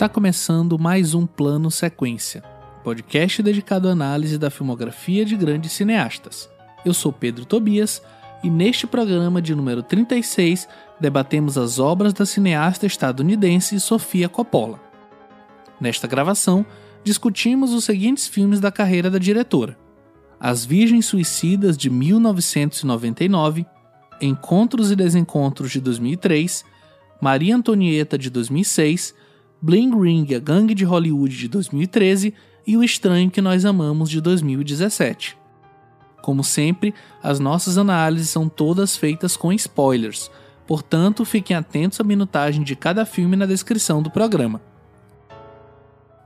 Está começando mais um Plano Sequência, podcast dedicado à análise da filmografia de grandes cineastas. Eu sou Pedro Tobias e neste programa de número 36 debatemos as obras da cineasta estadunidense Sofia Coppola. Nesta gravação, discutimos os seguintes filmes da carreira da diretora: As Virgens Suicidas de 1999, Encontros e Desencontros de 2003, Maria Antonieta de 2006, Bling Ring, a Gangue de Hollywood de 2013 e O Estranho que Nós Amamos de 2017. Como sempre, as nossas análises são todas feitas com spoilers, portanto fiquem atentos à minutagem de cada filme na descrição do programa.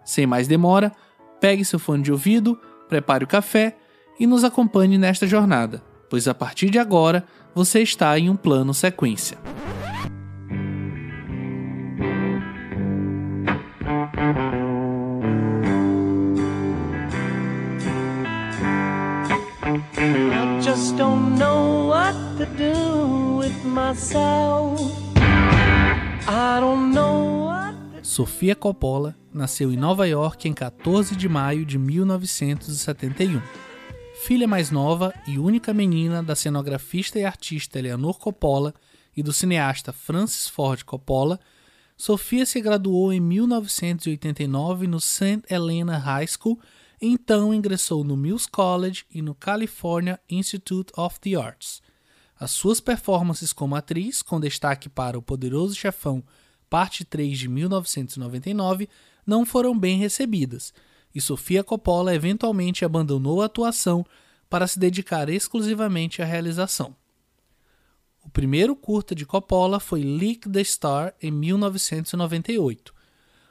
Sem mais demora, pegue seu fone de ouvido, prepare o café e nos acompanhe nesta jornada, pois a partir de agora você está em um plano sequência. To do with myself. I don't know Sofia Coppola nasceu em Nova York em 14 de maio de 1971. Filha mais nova e única menina da cenografista e artista Eleanor Coppola e do cineasta Francis Ford Coppola, Sofia se graduou em 1989 no St. Helena High School então ingressou no Mills College e no California Institute of the Arts. As suas performances como atriz, com destaque para O Poderoso Chefão, parte 3 de 1999, não foram bem recebidas, e Sofia Coppola eventualmente abandonou a atuação para se dedicar exclusivamente à realização. O primeiro curta de Coppola foi Leak the Star em 1998.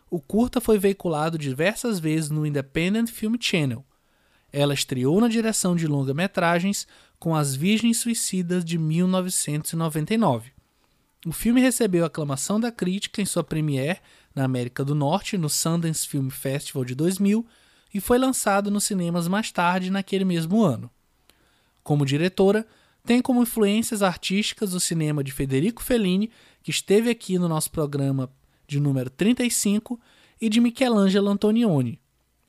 O curta foi veiculado diversas vezes no Independent Film Channel. Ela estreou na direção de longa-metragens com As Virgens Suicidas de 1999. O filme recebeu aclamação da crítica em sua premiere na América do Norte no Sundance Film Festival de 2000 e foi lançado nos cinemas mais tarde naquele mesmo ano. Como diretora, tem como influências artísticas o cinema de Federico Fellini, que esteve aqui no nosso programa de número 35, e de Michelangelo Antonioni.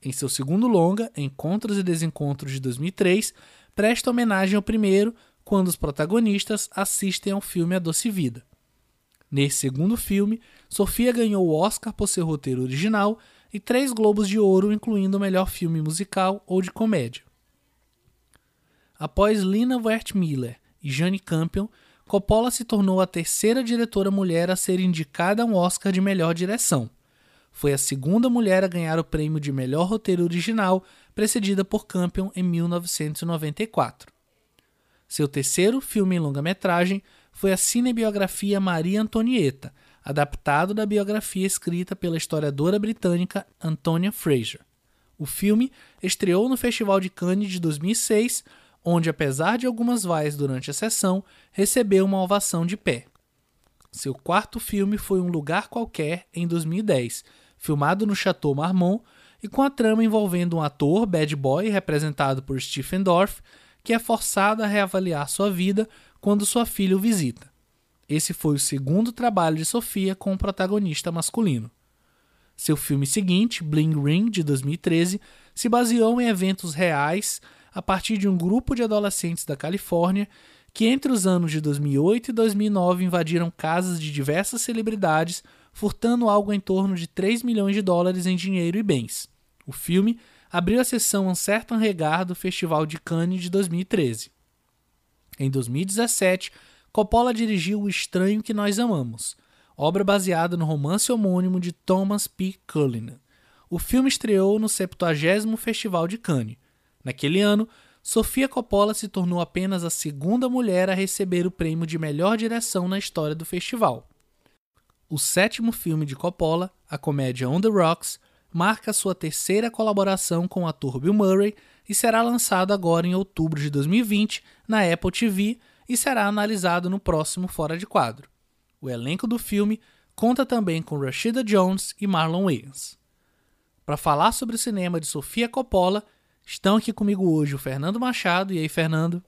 Em seu segundo longa, Encontros e Desencontros de 2003, presta homenagem ao primeiro quando os protagonistas assistem ao filme A Doce Vida. Nesse segundo filme, Sofia ganhou o Oscar por seu roteiro original e três Globos de Ouro, incluindo o melhor filme musical ou de comédia. Após Lina Wertmüller e Jane Campion, Coppola se tornou a terceira diretora mulher a ser indicada a um Oscar de melhor direção. Foi a segunda mulher a ganhar o prêmio de melhor roteiro original, precedida por Campion em 1994. Seu terceiro filme em longa-metragem foi a cinebiografia Maria Antonieta, adaptado da biografia escrita pela historiadora britânica Antonia Fraser. O filme estreou no Festival de Cannes de 2006, onde, apesar de algumas vaias durante a sessão, recebeu uma ovação de pé. Seu quarto filme foi Um Lugar Qualquer, em 2010, filmado no Chateau Marmont e com a trama envolvendo um ator, bad boy, representado por Stephen Dorff, que é forçado a reavaliar sua vida quando sua filha o visita. Esse foi o segundo trabalho de Sofia com um protagonista masculino. Seu filme seguinte, Bling Ring, de 2013, se baseou em eventos reais a partir de um grupo de adolescentes da Califórnia que, entre os anos de 2008 e 2009, invadiram casas de diversas celebridades, furtando algo em torno de 3 milhões de dólares em dinheiro e bens. O filme abriu a sessão Uncertain Regard do Festival de Cannes de 2013. Em 2017, Coppola dirigiu O Estranho que Nós Amamos, obra baseada no romance homônimo de Thomas P. Cullinan. O filme estreou no 70º Festival de Cannes. Naquele ano, Sofia Coppola se tornou apenas a segunda mulher a receber o prêmio de melhor direção na história do festival. O sétimo filme de Coppola, a comédia On the Rocks, marca sua terceira colaboração com o ator Bill Murray e será lançado agora em outubro de 2020 na Apple TV e será analisado no próximo Fora de Quadro. O elenco do filme conta também com Rashida Jones e Marlon Wayans. Para falar sobre o cinema de Sofia Coppola, estão aqui comigo hoje o Fernando Machado. E aí, Fernando?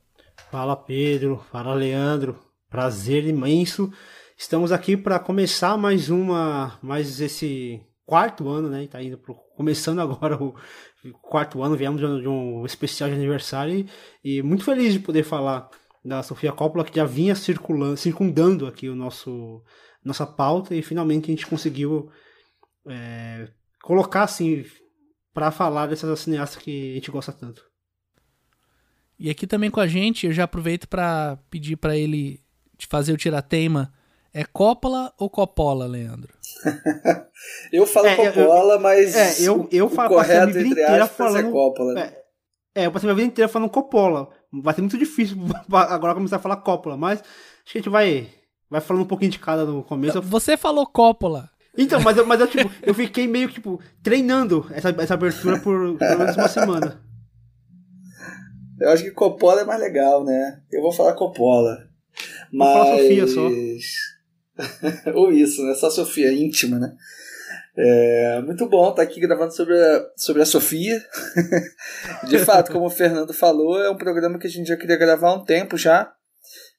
Fala Pedro, fala Leandro. Prazer imenso. Estamos aqui para começar mais uma, mais esse quarto ano, né? Tá indo pro, começando agora o quarto ano, viemos de um, especial de aniversário e, e, muito feliz de poder falar da Sofia Coppola que já vinha circulando, circundando aqui o nosso nossa pauta e finalmente a gente conseguiu é, colocar assim para falar dessas cineastas que a gente gosta tanto. E aqui também com a gente, eu já aproveito para pedir para ele de fazer o tiratema é Coppola ou Coppola, Leandro? eu falo é, Coppola, eu, mas é, eu, eu falo, correto, a vida inteira é falando, é Coppola. Né? É, eu passei minha vida inteira falando Coppola. Vai ser muito difícil agora começar a falar Coppola, mas acho que a gente vai, vai falando um pouquinho de cada no começo. Você falou Coppola. Então, mas, eu, mas eu, tipo, eu fiquei meio, tipo, treinando essa, essa abertura por pelo menos uma semana. Eu acho que Coppola é mais legal, né? Eu vou falar Coppola. Mas... Vou falar Sofia só. Ou isso, né? Só Sofia, íntima, né? É, muito bom estar tá aqui gravando sobre a, sobre a Sofia. De fato, como o Fernando falou, é um programa que a gente já queria gravar há um tempo já.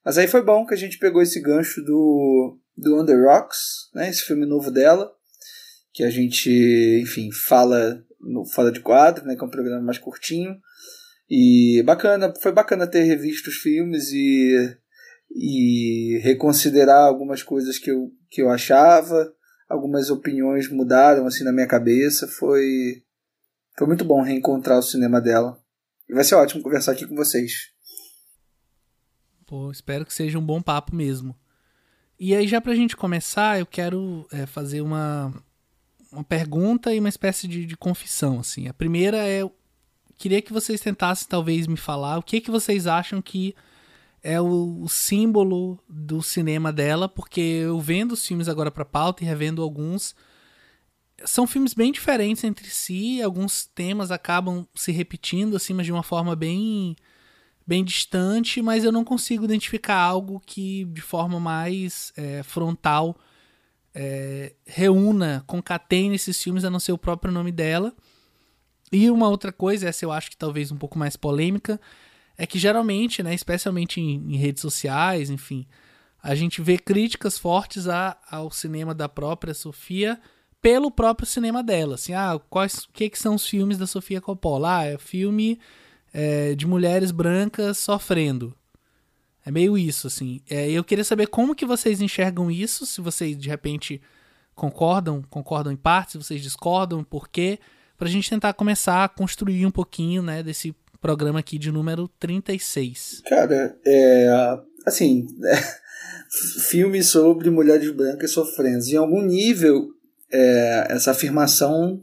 Mas aí foi bom que a gente pegou esse gancho do, do Under Rocks, né? esse filme novo dela, que a gente, enfim, fala no Fora de Quadro, né? que é um programa mais curtinho. E bacana, foi bacana ter revisto os filmes e e reconsiderar algumas coisas que eu, que eu achava, algumas opiniões mudaram assim na minha cabeça, foi foi muito bom reencontrar o cinema dela. E vai ser ótimo conversar aqui com vocês. Pô, espero que seja um bom papo mesmo. E aí, já pra gente começar, eu quero é, fazer uma, uma pergunta e uma espécie de, de confissão, assim. A primeira é, queria que vocês tentassem, talvez, me falar o que, que vocês acham que é o, o, símbolo do cinema dela, porque eu vendo os filmes agora para pauta e revendo alguns, são filmes bem diferentes entre si, alguns temas acabam se repetindo assim, mas de uma forma bem bem distante, mas eu não consigo identificar algo que de forma mais é, frontal é, reúna, concatene esses filmes a não ser o próprio nome dela. E uma outra coisa, essa eu acho que talvez um pouco mais polêmica, é que geralmente, né, especialmente em, em redes sociais, enfim, a gente vê críticas fortes a, ao cinema da própria Sofia pelo próprio cinema dela. Assim, ah, quais, o que, que são os filmes da Sofia Coppola? Ah, é filme é, de mulheres brancas sofrendo. É meio isso, assim. É, eu queria saber como que vocês enxergam isso, se vocês de repente concordam, concordam em parte, se vocês discordam, por quê, pra gente tentar começar a construir um pouquinho, né, desse programa aqui de número 36. Cara, é. Assim. É, filmes sobre mulheres brancas sofrendo. Em algum nível, é, essa afirmação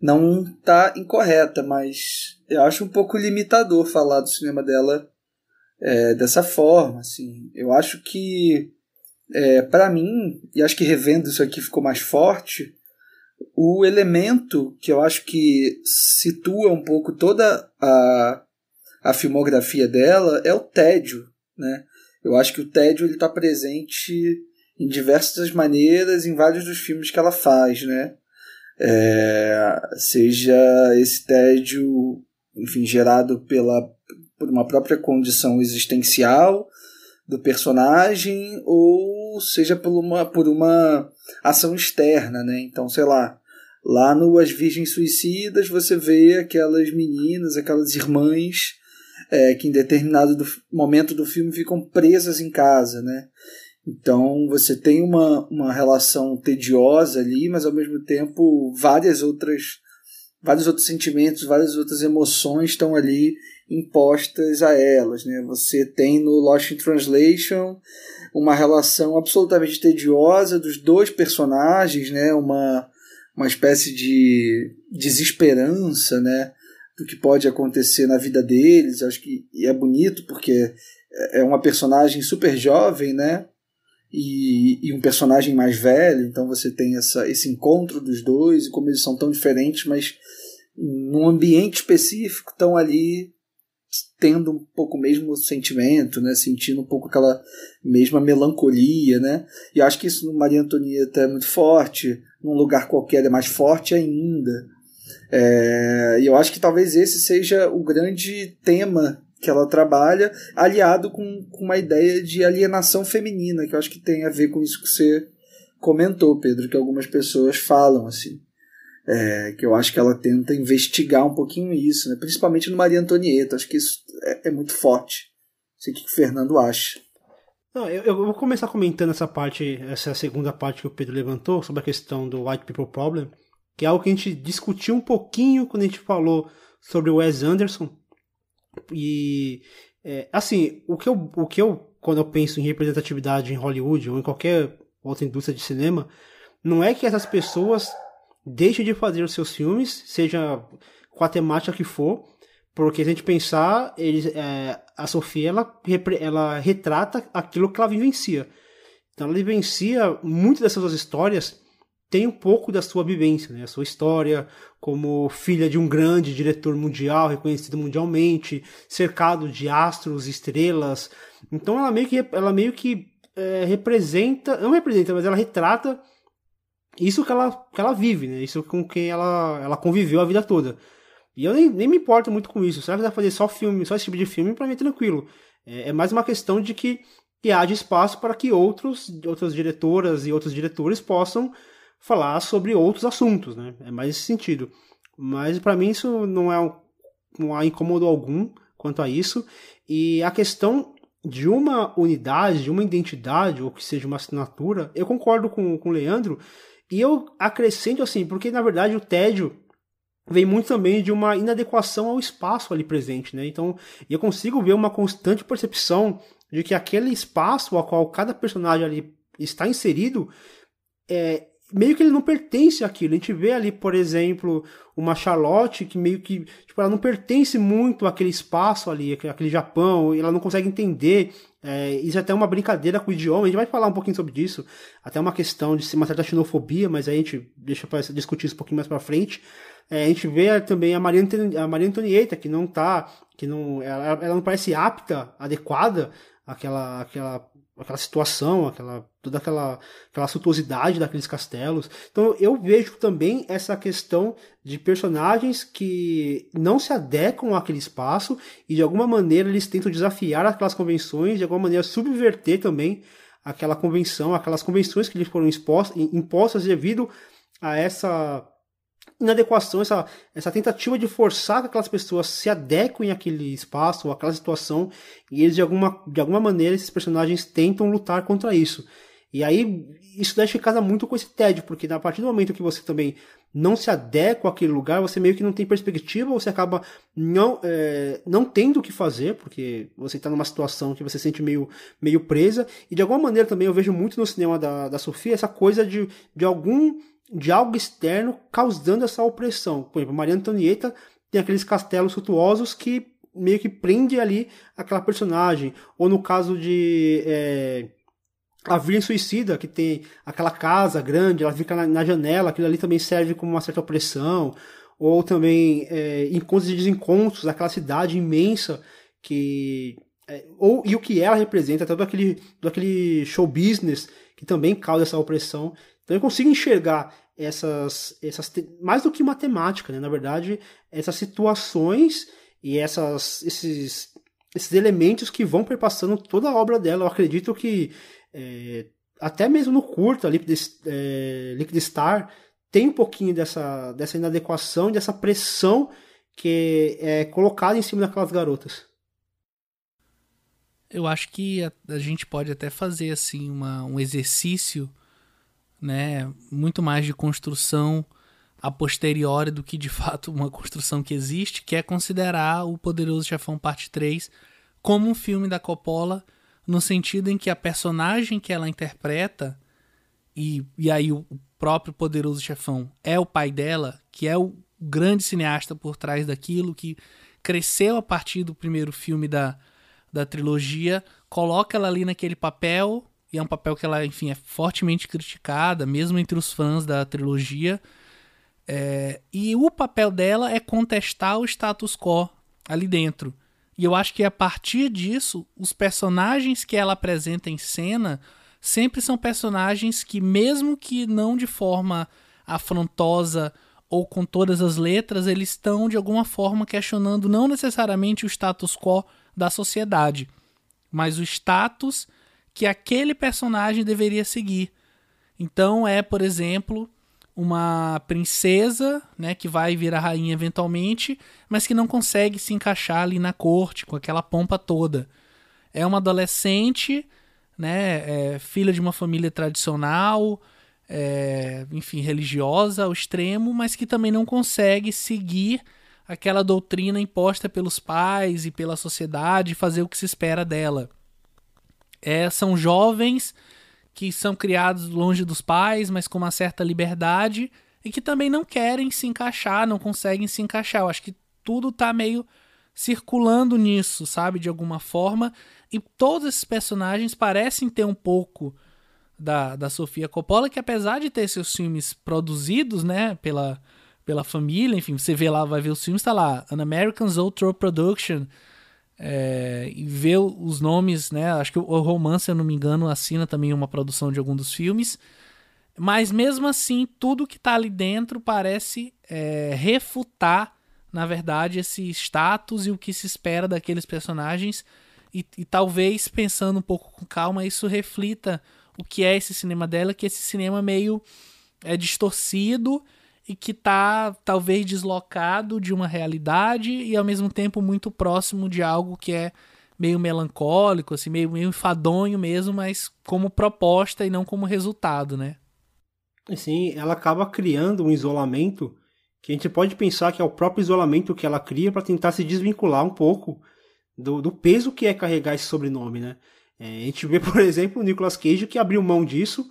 não está incorreta, mas eu acho um pouco limitador falar do cinema dela é, dessa forma. Assim. Eu acho que, é, para mim, e acho que revendo isso aqui ficou mais forte, o elemento que eu acho que situa um pouco toda a, a filmografia dela é o tédio, né? Eu acho que o tédio ele está presente em diversas maneiras em vários dos filmes que ela faz, né? É, seja esse tédio, enfim, gerado pela por uma própria condição existencial do personagem ou seja por uma, por uma ação externa, né? Então, sei lá, Lá no As Virgens Suicidas você vê aquelas meninas, aquelas irmãs é, que em determinado do, momento do filme ficam presas em casa, né? Então você tem uma, uma relação tediosa ali, mas ao mesmo tempo várias outras vários outros sentimentos, várias outras emoções estão ali impostas a elas, né? Você tem no Lost in Translation uma relação absolutamente tediosa dos dois personagens, né? Uma uma espécie de desesperança, né? Do que pode acontecer na vida deles. Acho que é bonito porque é uma personagem super jovem, né? E, e, um personagem mais velho, então você tem essa, esse encontro dos dois, e como eles são tão diferentes, mas num ambiente específico estão ali tendo um pouco o mesmo sentimento, né? Sentindo um pouco aquela mesma melancolia, né? E acho que isso no Maria Antonieta é muito forte num lugar qualquer é mais forte ainda. É, e eu acho que talvez esse seja o grande tema que ela trabalha, aliado com, com uma ideia de alienação feminina, que eu acho que tem a ver com isso que você comentou, Pedro, que algumas pessoas falam assim. É, que eu acho que ela tenta investigar um pouquinho isso, né? principalmente no Maria Antonieta. Acho que isso é, é muito forte. Não sei o que o Fernando acha. Não, eu, eu, vou começar comentando essa parte, essa segunda parte que o Pedro levantou sobre a questão do White People Problem, que é algo que a gente discutiu um pouquinho quando a gente falou sobre o Wes Anderson. E é, assim, o que, eu, o que eu, quando eu penso em representatividade em Hollywood ou em qualquer outra indústria de cinema, não é que essas pessoas deixem de fazer os seus filmes, seja com a temática que for, porque se a gente pensar, eles, é, a Sofia ela, ela retrata aquilo que ela vivencia. Então ela vivencia muitas dessas suas histórias tem um pouco da sua vivência, né? A sua história como filha de um grande diretor mundial, reconhecido mundialmente, cercado de astros, estrelas. Então ela meio que, ela meio que é, representa, não representa, mas ela retrata isso que ela, que ela vive, né? Isso com quem ela, ela conviveu a vida toda. E eu nem, nem me importo muito com isso. Se ela quiser fazer só filme, só esse tipo de filme, pra mim é tranquilo. É, é mais uma questão de que, que haja espaço para que outros, outras diretoras e outros diretores possam falar sobre outros assuntos, né? É mais esse sentido. Mas para mim isso não é um, não há incômodo algum quanto a isso. E a questão de uma unidade, de uma identidade, ou que seja uma assinatura, eu concordo com, com o Leandro. E eu acrescento assim, porque na verdade o tédio vem muito também de uma inadequação ao espaço ali presente, né? Então, eu consigo ver uma constante percepção de que aquele espaço ao qual cada personagem ali está inserido é, meio que ele não pertence àquilo. A gente vê ali, por exemplo, uma Charlotte que meio que, tipo, ela não pertence muito àquele espaço ali, aquele Japão, e ela não consegue entender. É, isso é até uma brincadeira com o idioma, a gente vai falar um pouquinho sobre isso, até uma questão de uma certa xenofobia, mas a gente deixa para discutir isso um pouquinho mais para frente. É, a gente vê também a Maria, a Maria Antonieta, que não tá, que não, ela, ela não parece apta, adequada àquela, àquela aquela situação, aquela toda aquela aquela suntuosidade daqueles castelos. Então eu vejo também essa questão de personagens que não se adequam àquele espaço e de alguma maneira eles tentam desafiar aquelas convenções, de alguma maneira subverter também aquela convenção, aquelas convenções que lhes foram impostas, impostas devido a essa inadequação, essa, essa tentativa de forçar que aquelas pessoas se adequem àquele espaço ou àquela situação, e eles de alguma, de alguma maneira, esses personagens tentam lutar contra isso. E aí, isso deixa casa muito com esse tédio, porque a partir do momento que você também não se adequa àquele lugar, você meio que não tem perspectiva, você acaba não, é, não tendo o que fazer, porque você está numa situação que você se sente meio, meio presa, e de alguma maneira também eu vejo muito no cinema da, da Sofia essa coisa de, de algum de algo externo causando essa opressão. Por exemplo, Maria Antonieta tem aqueles castelos suntuosos que meio que prende ali aquela personagem. Ou no caso de é, a Virgem Suicida, que tem aquela casa grande, ela fica na, na, janela, aquilo ali também serve como uma certa opressão. Ou também é, encontros e desencontros, aquela cidade imensa que. É, ou, e o que ela representa, todo aquele, todo aquele show business que também causa essa opressão. Então eu consigo enxergar essas, essas mais do que matemática, né? na verdade, essas situações e essas, esses, esses elementos que vão perpassando toda a obra dela. Eu acredito que é, até mesmo no curto, Liquid, é, Liquid Star, tem um pouquinho dessa, dessa inadequação, dessa pressão que é colocada em cima daquelas garotas. Eu acho que a, a gente pode até fazer assim uma, um exercício né, muito mais de construção a posteriori do que de fato uma construção que existe, que é considerar o Poderoso Chefão Parte 3 como um filme da Coppola, no sentido em que a personagem que ela interpreta, e, e aí o próprio Poderoso Chefão é o pai dela, que é o grande cineasta por trás daquilo, que cresceu a partir do primeiro filme da, da trilogia, coloca ela ali naquele papel e é um papel que ela, enfim, é fortemente criticada, mesmo entre os fãs da trilogia. É, e o papel dela é contestar o status quo ali dentro. E eu acho que a partir disso, os personagens que ela apresenta em cena sempre são personagens que, mesmo que não de forma afrontosa ou com todas as letras, eles estão de alguma forma questionando não necessariamente o status quo da sociedade, mas o status que aquele personagem deveria seguir. Então é, por exemplo, uma princesa, né, que vai virar rainha eventualmente, mas que não consegue se encaixar ali na corte com aquela pompa toda. É uma adolescente, né, é filha de uma família tradicional, é, enfim, religiosa ao extremo, mas que também não consegue seguir aquela doutrina imposta pelos pais e pela sociedade, fazer o que se espera dela. É, são jovens que são criados longe dos pais, mas com uma certa liberdade e que também não querem se encaixar, não conseguem se encaixar. Eu acho que tudo tá meio circulando nisso, sabe, de alguma forma, e todos esses personagens parecem ter um pouco da, da Sofia Coppola, que apesar de ter seus filmes produzidos, né, pela, pela família, enfim, você vê lá, vai ver os filmes, tá lá, An American Zoetrope Production, é, e ver os nomes, né? Acho que o Romance, se eu não me engano, assina também uma produção de algum dos filmes. Mas mesmo assim, tudo que tá ali dentro parece é, refutar, na verdade, esse status e o que se espera daqueles personagens. E, e, talvez, pensando um pouco com calma, isso reflita o que é esse cinema dela, que esse cinema meio é distorcido e que tá talvez deslocado de uma realidade e ao mesmo tempo muito próximo de algo que é meio melancólico, assim, meio, meio enfadonho mesmo, mas como proposta e não como resultado, né? Sim, ela acaba criando um isolamento que a gente pode pensar que é o próprio isolamento que ela cria para tentar se desvincular um pouco do, do, peso que é carregar esse sobrenome, né? É, a gente vê, por exemplo, o Nicolas Cage que abriu mão disso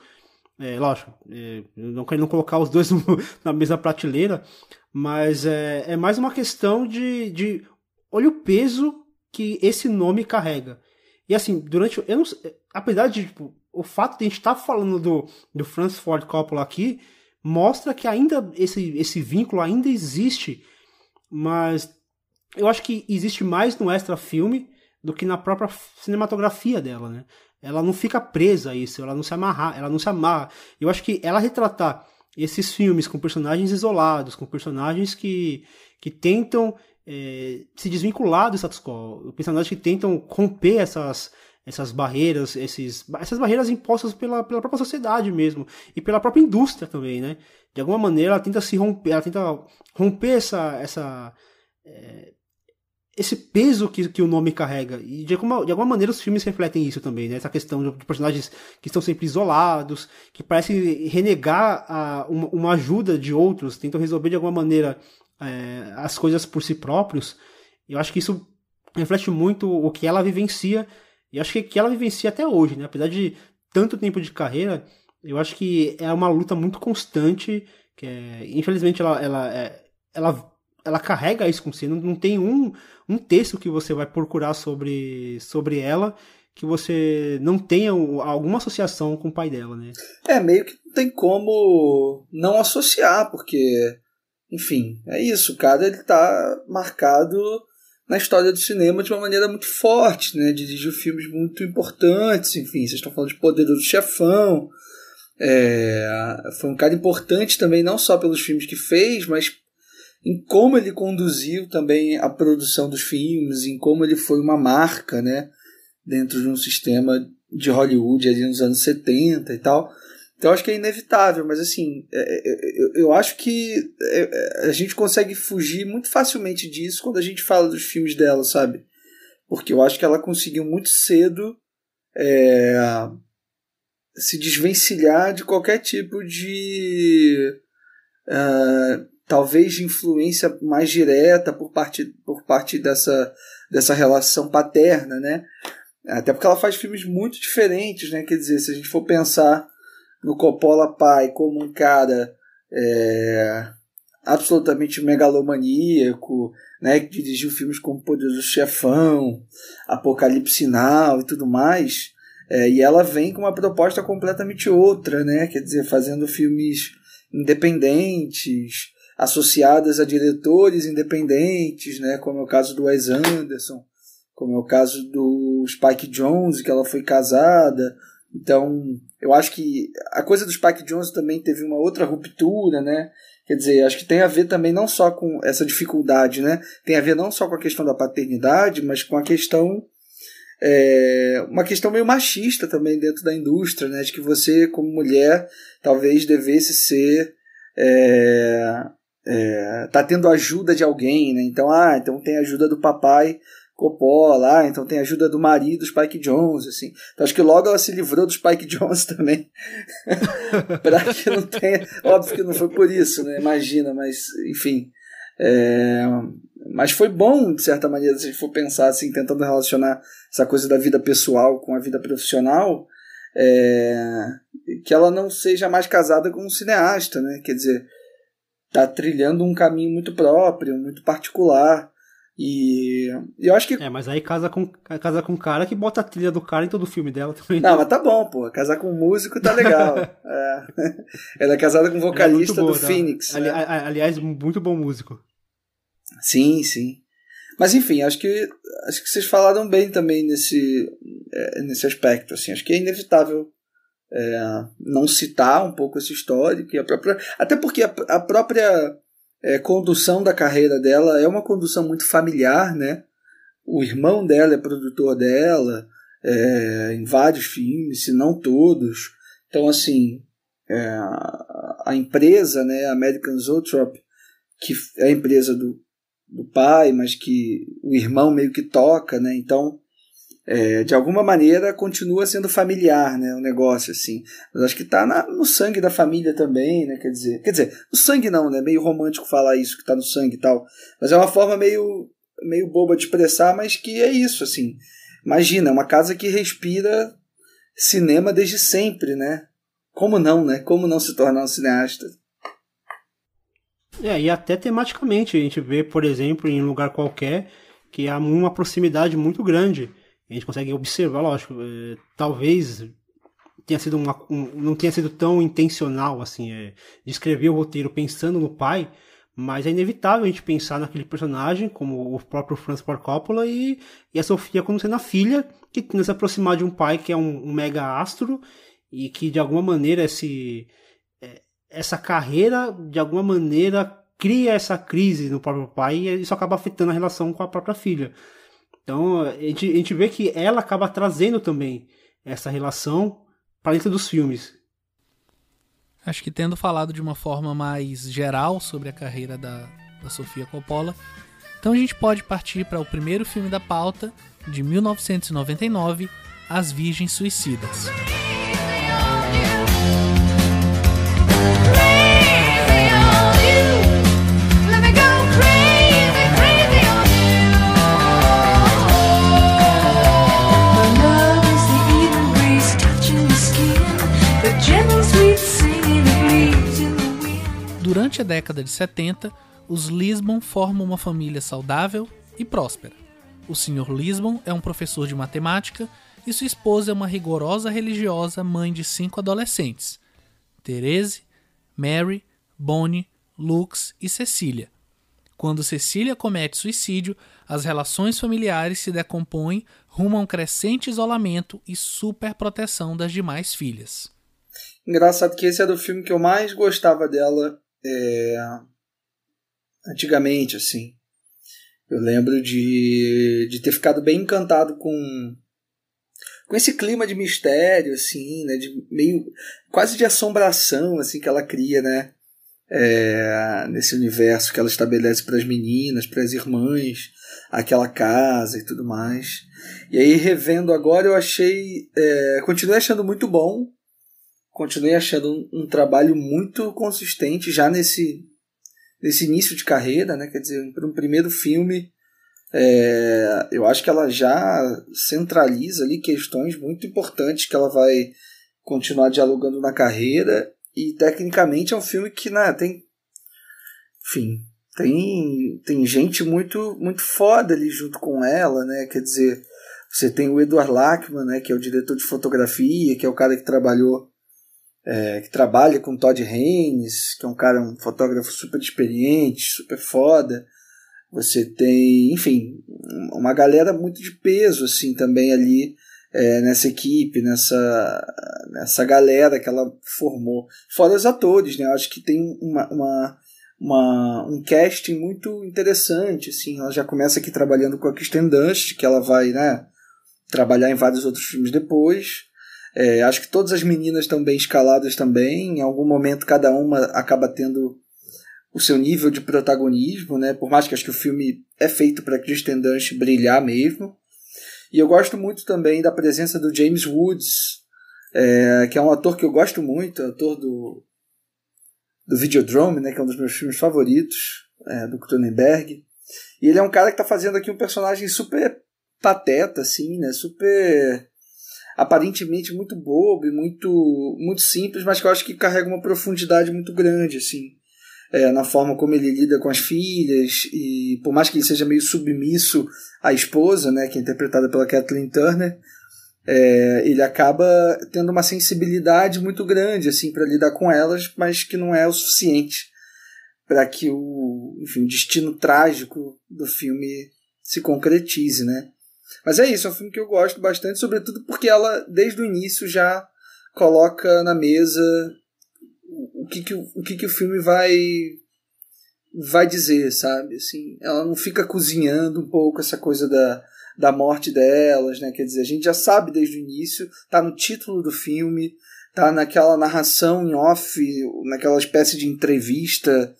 é, lógico, é, não quero colocar os dois na mesma prateleira, mas é, é mais uma questão de, de. Olha o peso que esse nome carrega. E assim, durante. Eu não, apesar de. Tipo, o fato de a gente estar tá falando do, do Francis Ford Coppola aqui mostra que ainda esse, esse vínculo ainda existe, mas eu acho que existe mais no extra filme do que na própria cinematografia dela, né? Ela não fica presa a isso, ela não se amarra, ela não se amarra. Eu acho que ela retratar esses filmes com personagens isolados, com personagens que, que tentam é, se desvincular do status quo, personagens que tentam romper essas, essas barreiras, esses, essas barreiras impostas pela, pela própria sociedade mesmo e pela própria indústria também, né? De alguma maneira ela tenta se romper, ela tenta romper essa, essa é, esse peso que, que o nome carrega. E de alguma, de alguma maneira os filmes refletem isso também, né? Essa questão de personagens que estão sempre isolados, que parecem renegar a, uma, uma ajuda de outros, tentam resolver de alguma maneira é, as coisas por si próprios. Eu acho que isso reflete muito o que ela vivencia, e acho que, que ela vivencia até hoje, né? Apesar de tanto tempo de carreira, eu acho que é uma luta muito constante, que é, infelizmente ela, ela, é, ela ela carrega isso com si. Não, não tem um, um texto que você vai procurar sobre, sobre ela que você não tenha alguma associação com o pai dela, né? É, meio que não tem como não associar, porque, enfim, é isso. O cara ele tá marcado na história do cinema de uma maneira muito forte, né? Dirigiu filmes muito importantes, enfim, vocês estão falando de Poderoso Chefão. É, foi um cara importante também, não só pelos filmes que fez, mas em como ele conduziu também a produção dos filmes, em como ele foi uma marca, né, dentro de um sistema de Hollywood ali nos anos 70 e tal. Então acho que é inevitável, mas assim, é, é, eu acho que é, a gente consegue fugir muito facilmente disso quando a gente fala dos filmes dela, sabe? Porque eu acho que ela conseguiu muito cedo é, se desvencilhar de qualquer tipo de. Uh, talvez de influência mais direta por parte, por parte dessa, dessa relação paterna, né? Até porque ela faz filmes muito diferentes, né? Quer dizer, se a gente for pensar no Coppola pai como um cara é, absolutamente megalomaníaco, né? Que dirigiu filmes como Poderoso Chefão, Apocalipse Sinal e tudo mais. É, e ela vem com uma proposta completamente outra, né? Quer dizer, fazendo filmes independentes, associadas a diretores independentes, né, como é o caso do Wes Anderson, como é o caso do Spike Jonze, que ela foi casada Então, eu acho que a coisa do Spike Jones também teve uma outra ruptura, né? Quer dizer, acho que tem a ver também não só com essa dificuldade, né? Tem a ver não só com a questão da paternidade, mas com a questão é, uma questão meio machista também dentro da indústria, né? De que você, como mulher, talvez devesse ser. É, é, tá tendo ajuda de alguém, né? Então, ah, então tem ajuda do papai Coppola, ah, então tem ajuda do marido Spike Jones, assim. Então acho que logo ela se livrou do Spike Jones também. para que não tenha. Óbvio que não foi por isso, né? Imagina, mas enfim. É, mas foi bom, de certa maneira, se a gente for pensar assim, tentando relacionar essa coisa da vida pessoal com a vida profissional, é, que ela não seja mais casada com um cineasta, né? Quer dizer, tá trilhando um caminho muito próprio, muito particular. E eu acho que. É, mas aí casa com, casa com cara que bota a trilha do cara em todo o filme dela também. Não, mas tá bom, pô. Casar com um músico tá legal. é. Ela é casada com um é vocalista é boa, do tá? Phoenix. Ali, né? aliás, muito bom músico. Sim, sim. Mas enfim, acho que acho que vocês falaram bem também nesse, é, nesse aspecto. Assim, acho que é inevitável é, não citar um pouco essa história, que a própria, até porque a, a própria é, condução da carreira dela é uma condução muito familiar, né? O irmão dela é produtor dela é, em vários filmes, se não todos. Então, assim, é, a empresa, né, American Zoetrope, que é a empresa do, do pai, mas que o irmão meio que toca, né? Então, é, de alguma maneira, continua sendo familiar, né? O negócio, assim. Mas acho que está no sangue da família também, né? Quer dizer, quer dizer, no sangue não, né? Meio romântico falar isso, que está no sangue e tal. Mas é uma forma meio, meio boba de expressar, mas que é isso, assim. Imagina, uma casa que respira cinema desde sempre, né? Como não, né? Como não se tornar um cineasta? É, e até tematicamente, a gente vê, por exemplo, em um lugar qualquer, que há uma proximidade muito grande. A gente consegue observar, lógico, é, talvez tenha sido uma, um, não tenha sido tão intencional, assim, é, de escrever o roteiro pensando no pai, mas é inevitável a gente pensar naquele personagem, como o próprio Francis Ford Coppola, e, e a Sofia como sendo a filha, que tenta se aproximar de um pai que é um, um mega astro, e que de alguma maneira esse essa carreira, de alguma maneira, cria essa crise no próprio pai e isso acaba afetando a relação com a própria filha. Então, a gente, a gente vê que ela acaba trazendo também essa relação para dentro dos filmes. Acho que tendo falado de uma forma mais geral sobre a carreira da, da Sofia Coppola, então a gente pode partir para o primeiro filme da pauta, de 1999, As Virgens Suicidas. Durante a década de 70, os Lisbon formam uma família saudável e próspera. O Sr. Lisbon é um professor de matemática e sua esposa é uma rigorosa religiosa mãe de cinco adolescentes: Therese, Mary, Bonnie, Lux e Cecília. Quando Cecília comete suicídio, as relações familiares se decompõem rumo a um crescente isolamento e superproteção das demais filhas. Engraçado que esse é do filme que eu mais gostava dela é, antigamente, assim. Eu lembro de, de ter ficado bem encantado com com esse clima de mistério, assim, né, de meio quase de assombração, assim, que ela cria, né, é, nesse universo que ela estabelece para as meninas, para as irmãs, aquela casa e tudo mais. E aí revendo agora eu achei, é, continuei achando muito bom, continuei achando um, um, trabalho muito consistente já nesse, nesse início de carreira, né? Quer dizer, para um primeiro filme, é, eu acho que ela já centraliza ali questões muito importantes que ela vai continuar dialogando na carreira e tecnicamente é um filme que né, tem enfim tem, tem gente muito muito foda ali junto com ela né quer dizer você tem o Edward Lachman né que é o diretor de fotografia que é o cara que trabalhou é, que trabalha com Todd Haynes, que é um cara, um fotógrafo super experiente, super foda. Você tem, enfim, uma galera muito de peso assim também ali é, nessa equipe, nessa, nessa galera que ela formou. Fora os atores, né? Eu acho que tem uma, uma, uma, um casting muito interessante, assim. Ela já começa aqui trabalhando com a Kristen Dunst, que ela vai, né, trabalhar em vários outros filmes depois. É, acho que todas as meninas estão bem escaladas também. Em algum momento cada uma acaba tendo o seu nível de protagonismo, né? Por mais que acho que o filme é feito para Kristen Dunst brilhar mesmo. E eu gosto muito também da presença do James Woods, é, que é um ator que eu gosto muito, ator do, do Videodrome, né, que é um dos meus filmes favoritos, é, do Cronenberg. E ele é um cara que está fazendo aqui um personagem super pateta, assim, né, super aparentemente muito bobo e muito, muito simples, mas que eu acho que carrega uma profundidade muito grande, assim é, na forma como ele lida com as filhas, e por mais que ele seja meio submisso à esposa, né, que é interpretada pela Kathleen Turner, é, ele acaba tendo uma sensibilidade muito grande assim para lidar com elas, mas que não é o suficiente para que o, enfim, destino trágico do filme se concretize, né? Mas é isso, é um filme que eu gosto bastante, sobretudo porque ela, desde o início, já coloca na mesa que, que, o que, que o filme vai vai dizer, sabe? Assim, ela não fica cozinhando um pouco essa coisa da, da morte delas, né? Quer dizer, a gente já sabe desde o início, tá no título do filme, tá naquela narração em off, naquela espécie de entrevista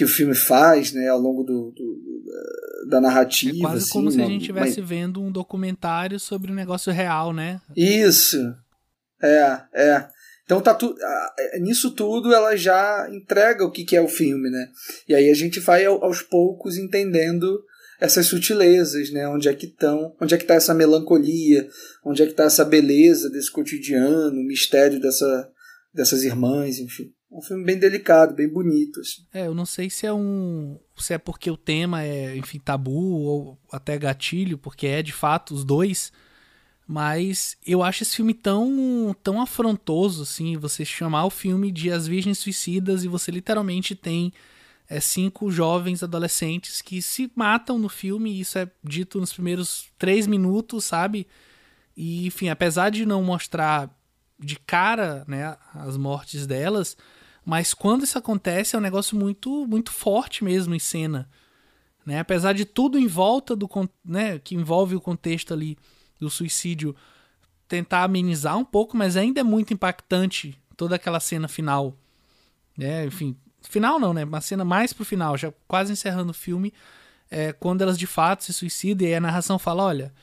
que o filme faz, né, ao longo do, do da narrativa. É quase assim, como se a gente estivesse vendo um documentário sobre um negócio real, né? Isso. É, é. Então tá tu, é, nisso tudo ela já entrega o que, que é o filme, né? E aí a gente vai aos poucos entendendo essas sutilezas, né? Onde é que estão, onde é que tá essa melancolia, onde é que tá essa beleza desse cotidiano, o mistério dessa, dessas irmãs, enfim. Um filme bem delicado, bem bonito. Assim. É, eu não sei se é um. se é porque o tema é, enfim, tabu ou até gatilho, porque é de fato os dois. Mas eu acho esse filme tão, tão afrontoso, assim, você chamar o filme de As Virgens Suicidas e você literalmente tem é, cinco jovens adolescentes que se matam no filme, isso é dito nos primeiros três minutos, sabe? E, enfim, apesar de não mostrar de cara, né, as mortes delas, mas quando isso acontece é um negócio muito, muito forte mesmo em cena, né? Apesar de tudo em volta do, né, que envolve o contexto ali do suicídio tentar amenizar um pouco, mas ainda é muito impactante toda aquela cena final. Né? Enfim, final não, né? Uma cena mais pro final, já quase encerrando o filme, é, quando elas de fato se suicidam e a narração fala, olha,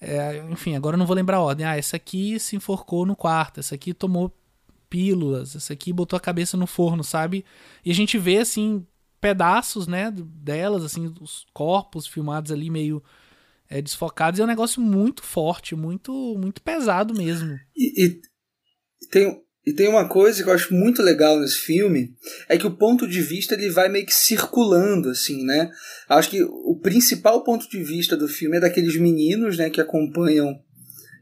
é, enfim, agora eu não vou lembrar a ordem. Ah, essa aqui se enforcou no quarto, essa aqui tomou pílulas, essa aqui botou a cabeça no forno, sabe? E a gente vê assim pedaços, né, delas, assim, os corpos filmados ali meio é, desfocados. E é um negócio muito forte, muito, muito pesado mesmo. E, e, tem, e tem uma coisa que eu acho muito legal nesse filme, é que o ponto de vista ele vai meio que circulando, assim, né? Acho que o principal ponto de vista do filme é daqueles meninos, né, que acompanham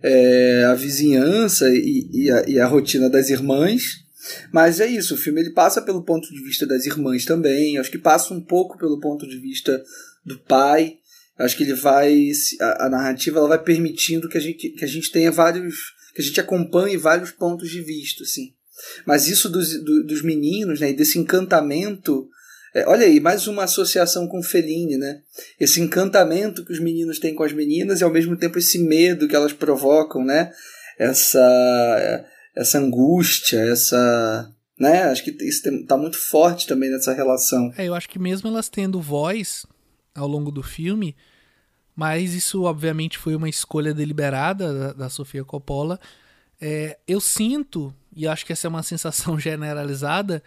é, a vizinhança e, e, a, e a rotina das irmãs. Mas é isso, o filme ele passa pelo ponto de vista das irmãs também, acho que passa um pouco pelo ponto de vista do pai. Acho que ele vai. A, a, narrativa ela vai permitindo que a, gente, que a gente tenha vários. que a gente acompanhe vários pontos de vista, assim. Mas isso dos, do, dos meninos, né, e desse encantamento. É, olha aí, mais uma associação com Fellini, né? Esse encantamento que os meninos têm com as meninas e ao mesmo tempo esse medo que elas provocam, né? Essa, essa angústia, essa. Né? Acho que isso está muito forte também nessa relação. É, eu acho que mesmo elas tendo voz, ao longo do filme, mas isso obviamente foi uma escolha deliberada da, da Sofia Coppola. É, eu sinto, e acho que essa é uma sensação generalizada,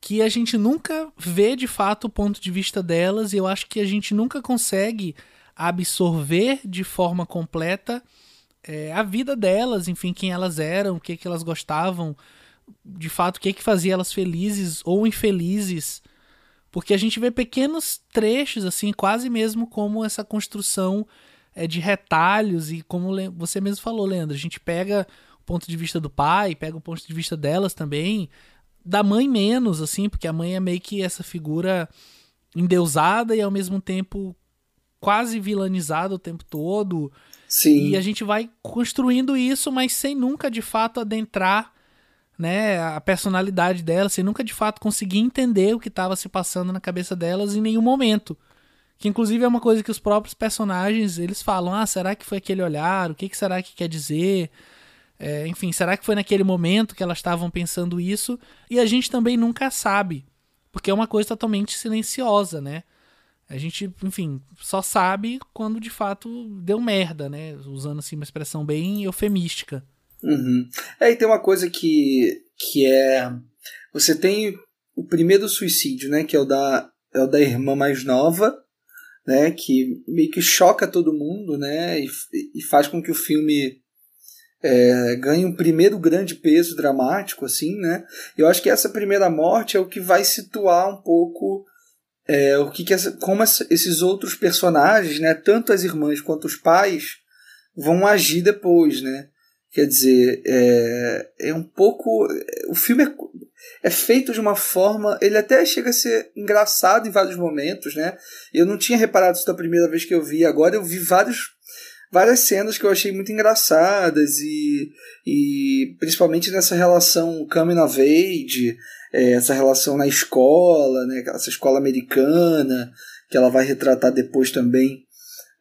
que a gente nunca vê de fato o ponto de vista delas, e eu acho que a gente nunca consegue absorver de forma completa é, a vida delas, enfim, quem elas eram, o que, que elas gostavam, de fato, o que, que fazia elas felizes ou infelizes. Porque a gente vê pequenos trechos, assim, quase mesmo como essa construção é, de retalhos, e como você mesmo falou, Leandro, a gente pega o ponto de vista do pai, pega o ponto de vista delas também, da mãe menos, assim, porque a mãe é meio que essa figura endeusada e ao mesmo tempo quase vilanizada o tempo todo. Sim. E a gente vai construindo isso, mas sem nunca de fato adentrar né, a personalidade delas, sem nunca de fato conseguir entender o que estava se passando na cabeça delas em nenhum momento. Que inclusive é uma coisa que os próprios personagens eles falam: ah, será que foi aquele olhar? O que, que será que quer dizer? É, enfim, será que foi naquele momento que elas estavam pensando isso? E a gente também nunca sabe, porque é uma coisa totalmente silenciosa, né? A gente, enfim, só sabe quando de fato deu merda, né? Usando assim uma expressão bem eufemística. Uhum. É, e tem uma coisa que, que é. Você tem o primeiro suicídio, né? Que é o da, é o da irmã mais nova, né? Que meio que choca todo mundo, né? E, e faz com que o filme é, ganhe um primeiro grande peso dramático, assim, né? Eu acho que essa primeira morte é o que vai situar um pouco é, o que, que essa, como essa, esses outros personagens, né, tanto as irmãs quanto os pais, vão agir depois, né? Quer dizer, é, é um pouco. O filme é, é feito de uma forma. Ele até chega a ser engraçado em vários momentos, né? Eu não tinha reparado isso da primeira vez que eu vi, agora eu vi vários, várias cenas que eu achei muito engraçadas e, e principalmente nessa relação coming of age, é, essa relação na escola, né, essa escola americana, que ela vai retratar depois também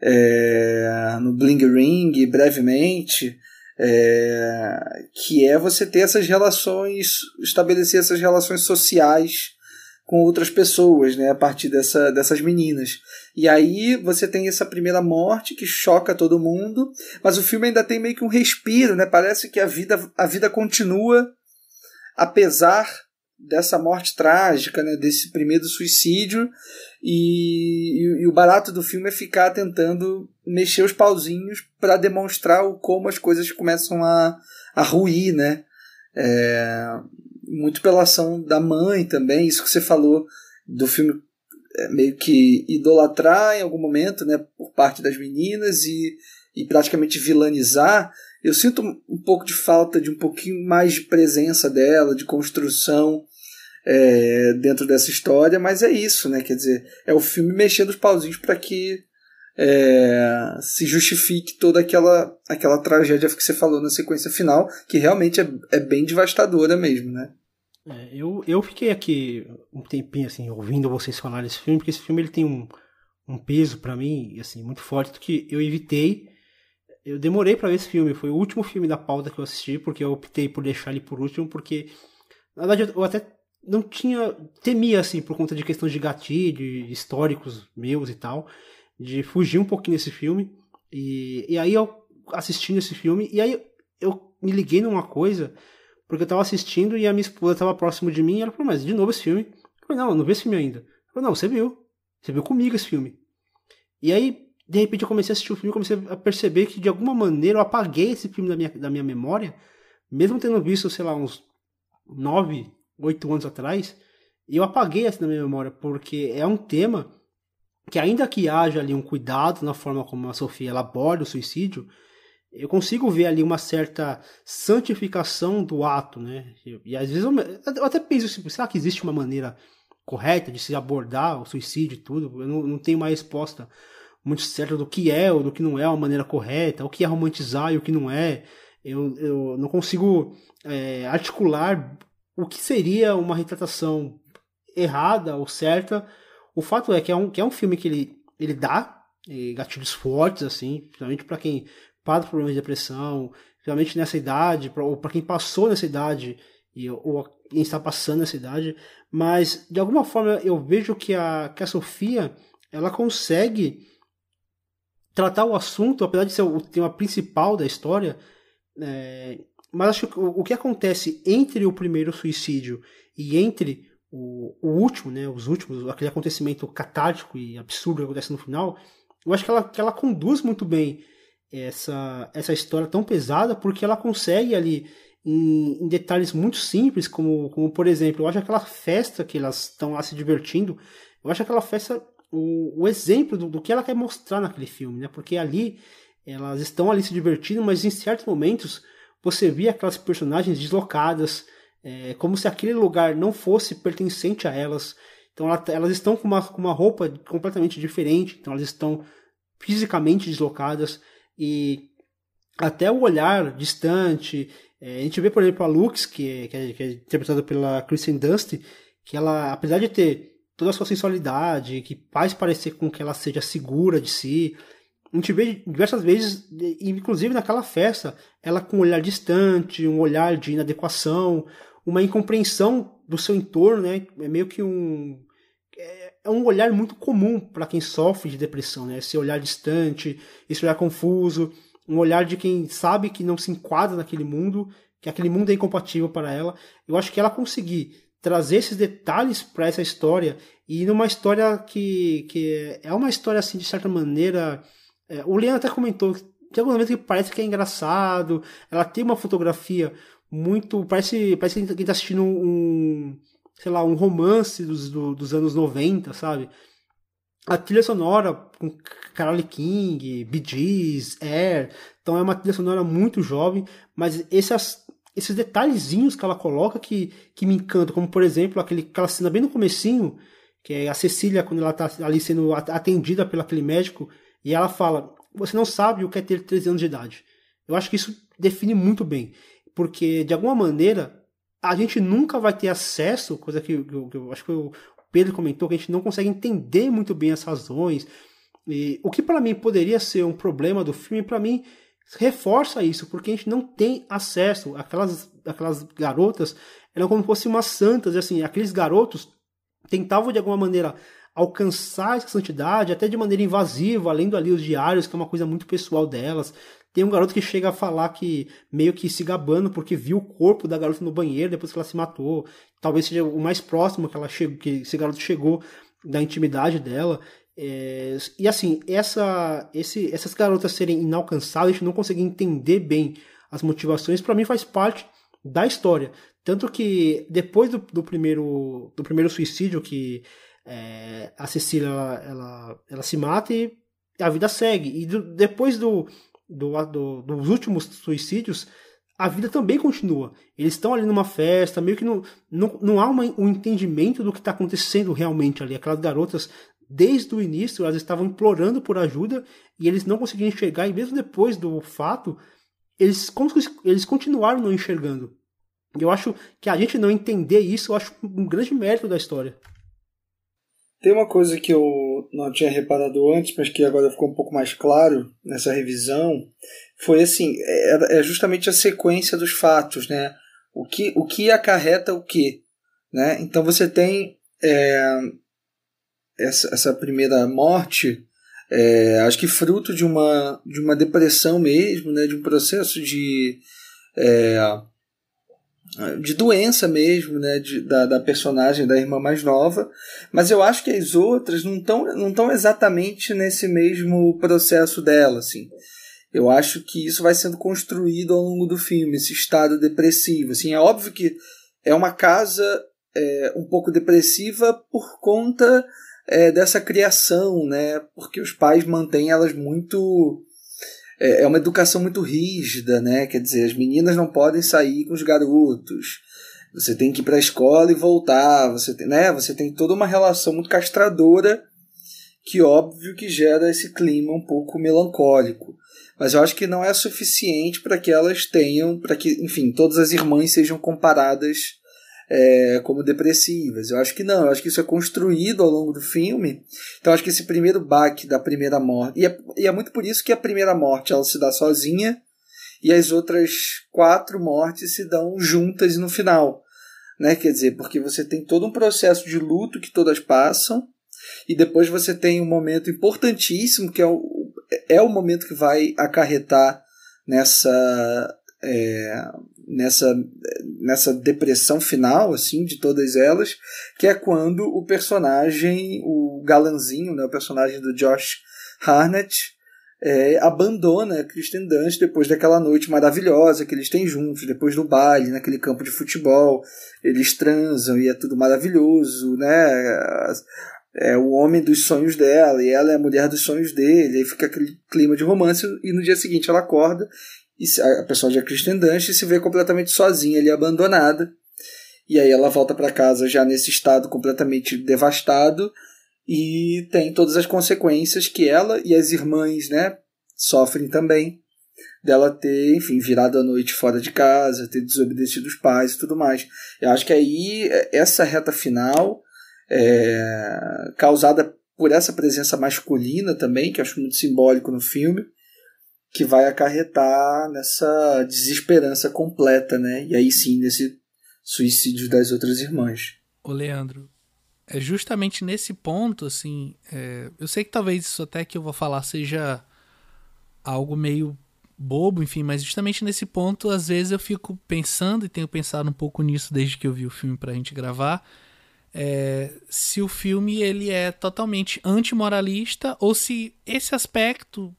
é, no Bling Ring, brevemente, é, que é você ter essas relações, estabelecer essas relações sociais com outras pessoas, né, a partir dessa, dessas meninas. E aí você tem essa primeira morte que choca todo mundo, mas o filme ainda tem meio que um respiro, né? Parece que a vida, a vida continua apesar dessa morte trágica, né, desse primeiro suicídio, e, e, e, o barato do filme é ficar tentando mexer os pauzinhos para demonstrar o, como as coisas começam a, a ruir, né? É, muito pela ação da mãe também, isso que você falou do filme é, meio que idolatrar em algum momento, né, por parte das meninas e, e praticamente vilanizar, eu sinto um pouco de falta de um pouquinho mais de presença dela, de construção é, dentro dessa história, mas é isso, né? Quer dizer, é o filme mexendo os pauzinhos para que é, se justifique toda aquela, aquela tragédia que você falou na sequência final, que realmente é, é bem devastadora mesmo, né? É, eu, eu fiquei aqui um tempinho assim ouvindo vocês falar desse filme, porque esse filme ele tem um, um peso para mim assim muito forte que eu evitei eu demorei para ver esse filme, foi o último filme da pauta que eu assisti, porque eu optei por deixar ele por último, porque na verdade eu até não tinha. temia, assim, por conta de questões de gatilho, de históricos meus e tal, de fugir um pouquinho desse filme. E, e aí eu assistindo esse filme, e aí eu me liguei numa coisa, porque eu tava assistindo e a minha esposa tava próximo de mim, e ela falou, mas de novo esse filme? Eu falei, não, eu não vi esse filme ainda. Ela falou, não, você viu. Você viu comigo esse filme. E aí de repente eu comecei a assistir o filme comecei a perceber que de alguma maneira eu apaguei esse filme da minha, da minha memória, mesmo tendo visto, sei lá, uns nove, oito anos atrás, eu apaguei essa da minha memória, porque é um tema que ainda que haja ali um cuidado na forma como a Sofia ela aborda o suicídio, eu consigo ver ali uma certa santificação do ato, né? E, às vezes eu, eu até penso assim, será que existe uma maneira correta de se abordar o suicídio e tudo? Eu não, não tenho uma resposta muito certa do que é ou do que não é a maneira correta, o que é romantizar e o que não é. Eu, eu não consigo é, articular o que seria uma retratação errada ou certa. O fato é que é um, que é um filme que ele, ele dá gatilhos fortes, assim, principalmente para quem passa por problemas de depressão, principalmente nessa idade, pra, ou para quem passou nessa idade e, ou quem está passando nessa idade. Mas, de alguma forma, eu vejo que a, que a Sofia ela consegue tratar o assunto, apesar de ser o tema principal da história, é, mas acho que o, o, que acontece entre o primeiro suicídio e entre o, o, último, né, os últimos, aquele acontecimento catártico e absurdo que acontece no final, eu acho que ela, que ela conduz muito bem essa, essa história tão pesada, porque ela consegue ali, em, em detalhes muito simples, como, como por exemplo, eu acho aquela festa que elas estão lá se divertindo, eu acho aquela festa o, o exemplo do, do, que ela quer mostrar naquele filme, né? Porque ali elas estão ali se divertindo, mas em certos momentos você via aquelas personagens deslocadas, é, como se aquele lugar não fosse pertencente a elas. Então ela, elas estão com uma, com uma roupa completamente diferente, então elas estão fisicamente deslocadas e até o olhar distante. É, a gente vê, por exemplo, a Lux, que é, que é, que é interpretada pela Kristen Dunst, que ela, apesar de ter toda a sua sensualidade, que faz parecer com que ela seja segura de si, a gente vê diversas vezes, inclusive naquela festa, ela com um olhar distante, um olhar de inadequação, uma incompreensão do seu entorno, né? É meio que um é, é um olhar muito comum para quem sofre de depressão, né? Esse olhar distante, esse olhar confuso, um olhar de quem sabe que não se enquadra naquele mundo, que aquele mundo é incompatível para ela. Eu acho que ela conseguir trazer esses detalhes para essa história e numa história que, que é uma história assim de certa maneira é, o Leandro até comentou tem alguns momentos que parece que é engraçado ela tem uma fotografia muito parece parece que está assistindo um sei lá um romance dos, do, dos anos 90 sabe a trilha sonora com Carole King, Bee Gees, Air, então é uma trilha sonora muito jovem, mas esses, esses detalhezinhos que ela coloca que, que me encantam, como por exemplo aquele, aquela cena bem no comecinho, que é a Cecília quando ela está ali sendo atendida pelo aquele médico, e ela fala, você não sabe o que é ter 13 anos de idade. Eu acho que isso define muito bem, porque de alguma maneira a gente nunca vai ter acesso, coisa que, eu, que eu acho que eu, Pedro comentou que a gente não consegue entender muito bem as razões. E o que para mim poderia ser um problema do filme, para mim reforça isso, porque a gente não tem acesso. Aquelas, aquelas garotas eram como se fossem umas santas, e assim, aqueles garotos tentavam de alguma maneira alcançar essa santidade, até de maneira invasiva, lendo ali os diários, que é uma coisa muito pessoal delas. Tem um garoto que chega a falar que meio que se gabando porque viu o corpo da garota no banheiro depois que ela se matou. Talvez seja o mais próximo que ela chegou, que esse garoto chegou da intimidade dela. É, e assim, essa, esse, essas garotas serem inalcançáveis, a gente não consegue entender bem as motivações, para mim faz parte da história. Tanto que depois do, do primeiro, do primeiro suicídio que é, a Cecília ela, ela, ela, se mata e a vida segue. E do, depois do, do, do, dos últimos suicídios, a vida também continua. Eles estão ali numa festa, meio que não, não, não há uma, um entendimento do que está acontecendo realmente ali. Aquelas garotas, desde o início, elas estavam implorando por ajuda e eles não conseguiam enxergar, e mesmo depois do fato, eles, eles continuaram não enxergando. Eu acho que a gente não entender isso, eu acho um grande mérito da história. Tem uma coisa que eu não tinha reparado antes, mas que agora ficou um pouco mais claro nessa revisão, foi assim, é, é justamente a sequência dos fatos, né? O que, o que acarreta o que, né? Então você tem é, essa, essa primeira morte, é, acho que fruto de uma, de uma depressão mesmo, né? De um processo de é, de doença mesmo, né, de, da, da personagem da irmã mais nova, mas eu acho que as outras não estão não tão exatamente nesse mesmo processo dela, assim. Eu acho que isso vai sendo construído ao longo do filme, esse estado depressivo. Assim, é óbvio que é uma casa é, um pouco depressiva por conta é, dessa criação, né? Porque os pais mantêm elas muito é, é uma educação muito rígida, né? Quer dizer, as meninas não podem sair com os garotos. Você tem que ir para a escola e voltar. Você tem, né? Você tem toda uma relação muito castradora que óbvio que gera esse clima um pouco melancólico. Mas eu acho que não é suficiente para que elas tenham, para que, enfim, todas as irmãs sejam comparadas é, como depressivas. Eu acho que não, eu acho que isso é construído ao longo do filme. Então acho que esse primeiro baque da primeira morte. E é, e é muito por isso que a primeira morte ela se dá sozinha e as outras quatro mortes se dão juntas no final. Né? Quer dizer, porque você tem todo um processo de luto que todas passam, e depois você tem um momento importantíssimo, que é o, é o momento que vai acarretar nessa é, nessa, nessa depressão final assim de todas elas, que é quando o personagem, o galanzinho, né, o personagem do Josh Harnett, é, abandona Kristen Dunst depois daquela noite maravilhosa que eles têm juntos, depois do baile, naquele campo de futebol, eles transam e é tudo maravilhoso, né? É o homem dos sonhos dela e ela é a mulher dos sonhos dele, aí fica aquele clima de romance e no dia seguinte ela acorda a personagem é Kristen Dunst se vê completamente sozinha ali, abandonada. E aí ela volta para casa já nesse estado completamente devastado e tem todas as consequências que ela e as irmãs, né, sofrem também dela ter, enfim, virado a noite fora de casa, ter desobedecido os pais e tudo mais. Eu acho que aí essa reta final é, causada por essa presença masculina também, que eu acho muito simbólico no filme, que vai acarretar nessa desesperança completa, né? E aí sim, nesse suicídio das outras irmãs. Ô Leandro, é justamente nesse ponto, assim, é, eu sei que talvez isso até que eu vou falar seja algo meio bobo, enfim, mas justamente nesse ponto, às vezes eu fico pensando e tenho pensado um pouco nisso desde que eu vi o filme pra gente gravar, é, se o filme ele é totalmente antimoralista ou se esse aspecto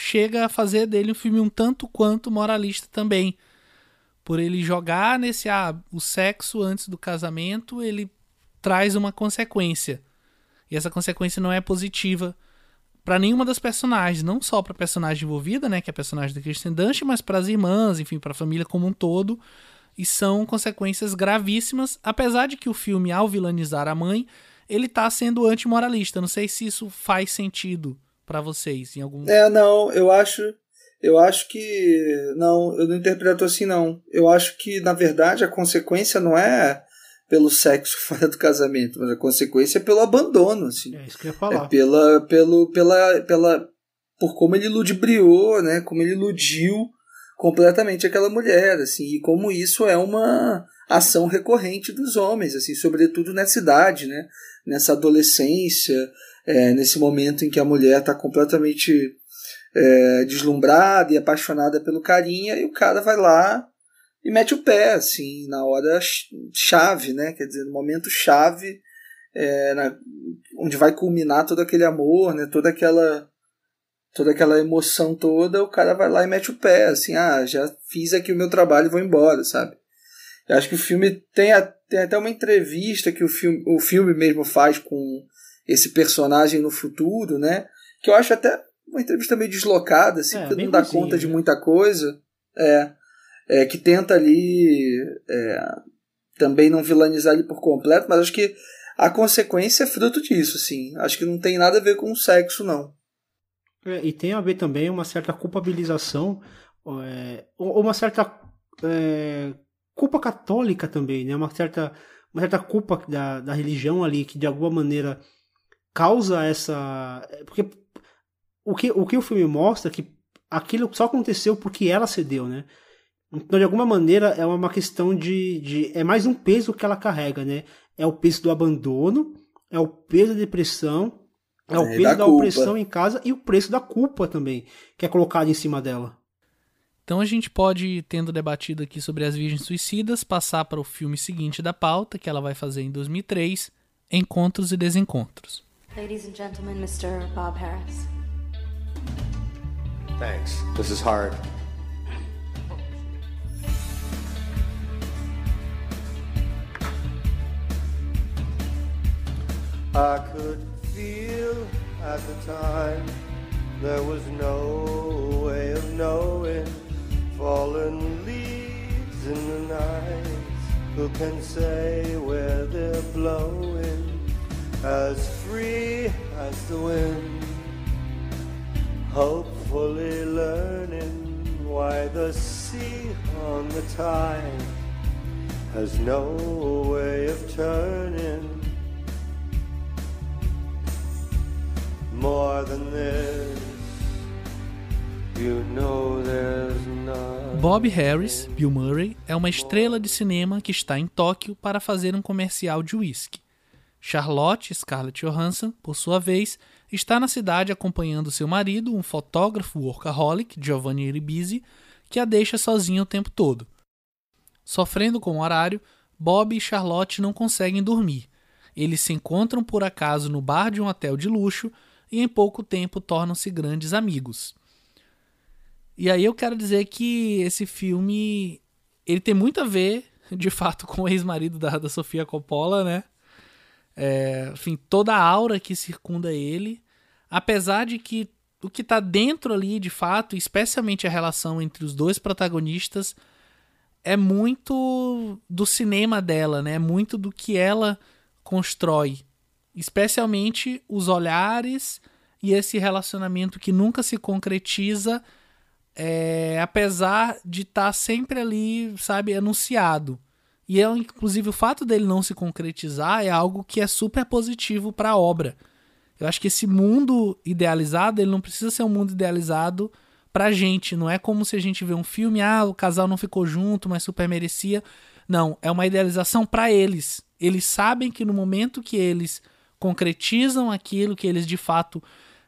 chega a fazer dele um filme um tanto quanto moralista também. Por ele jogar nesse ah, o sexo antes do casamento, ele traz uma consequência. E essa consequência não é positiva para nenhuma das personagens, não só para a personagem envolvida, né, que é a personagem da Kristen Dunst, mas para as irmãs, enfim, para a família como um todo. E são consequências gravíssimas, apesar de que o filme, ao vilanizar a mãe, ele está sendo antimoralista. Não sei se isso faz sentido para vocês em algum É, não, eu acho eu acho que não, eu não interpreto assim não. Eu acho que na verdade a consequência não é pelo sexo fora do casamento, mas a consequência é pelo abandono, assim. É isso que eu ia falar. É pela pelo pela pela por como ele ludibriou, né? Como ele iludiu completamente aquela mulher, assim, e como isso é uma ação recorrente dos homens, assim, sobretudo nessa idade, né? Nessa adolescência, é, nesse momento em que a mulher está completamente é, deslumbrada e apaixonada pelo carinha, e o cara vai lá e mete o pé, assim, na hora chave, né? Quer dizer, no momento chave, é, na, onde vai culminar todo aquele amor, né? Toda aquela toda aquela emoção toda, o cara vai lá e mete o pé, assim, ah, já fiz aqui o meu trabalho e vou embora, sabe? Eu acho que o filme tem, a, tem até uma entrevista que o filme, o filme mesmo faz com esse personagem no futuro, né? Que eu acho até uma entrevista meio deslocada, assim, é, que não dá conta de né? muita coisa. É, é que tenta ali é, também não vilanizar ele por completo, mas acho que a consequência é fruto disso, assim. Acho que não tem nada a ver com o sexo, não. É, e tem a ver também uma certa culpabilização, é, ou uma certa é, culpa católica também, né? Uma certa, uma certa culpa da, da religião ali que de alguma maneira causa essa. Porque o que, o que o filme mostra é que aquilo só aconteceu porque ela cedeu, né? Então, de alguma maneira, é uma questão de, de. É mais um peso que ela carrega, né? É o peso do abandono, é o peso da depressão, é o é, peso da, da opressão em casa e o preço da culpa também, que é colocado em cima dela. Então a gente pode, tendo debatido aqui sobre as Virgens Suicidas, passar para o filme seguinte da pauta, que ela vai fazer em 2003, Encontros e Desencontros. Ladies and gentlemen, Mr. Bob Harris. Thanks. This is hard. I could feel at the time there was no way of knowing fallen leaves in the night. Who can say where they're blowing? As free as the wind, hopefully learning why the sea on the tide has no way of turning. More than this, you know there's none. Bob Harris, Bill Murray, é uma estrela de cinema que está em Tóquio para fazer um comercial de whisky. Charlotte Scarlett Johansson, por sua vez, está na cidade acompanhando seu marido, um fotógrafo workaholic, Giovanni Ribisi, que a deixa sozinha o tempo todo. Sofrendo com o horário, Bob e Charlotte não conseguem dormir. Eles se encontram por acaso no bar de um hotel de luxo e em pouco tempo tornam-se grandes amigos. E aí eu quero dizer que esse filme ele tem muito a ver, de fato, com o ex-marido da, da Sofia Coppola, né? É, enfim, toda a aura que circunda ele, apesar de que o que está dentro ali, de fato, especialmente a relação entre os dois protagonistas, é muito do cinema dela, né? É muito do que ela constrói Especialmente os olhares e esse relacionamento que nunca se concretiza, é, apesar de estar tá sempre ali, sabe, anunciado. E é, inclusive o fato dele não se concretizar é algo que é super positivo para a obra. Eu acho que esse mundo idealizado, ele não precisa ser um mundo idealizado pra gente. Não é como se a gente vê um filme, ah, o casal não ficou junto, mas super merecia. Não, é uma idealização para eles. Eles sabem que no momento que eles concretizam aquilo, que eles de fato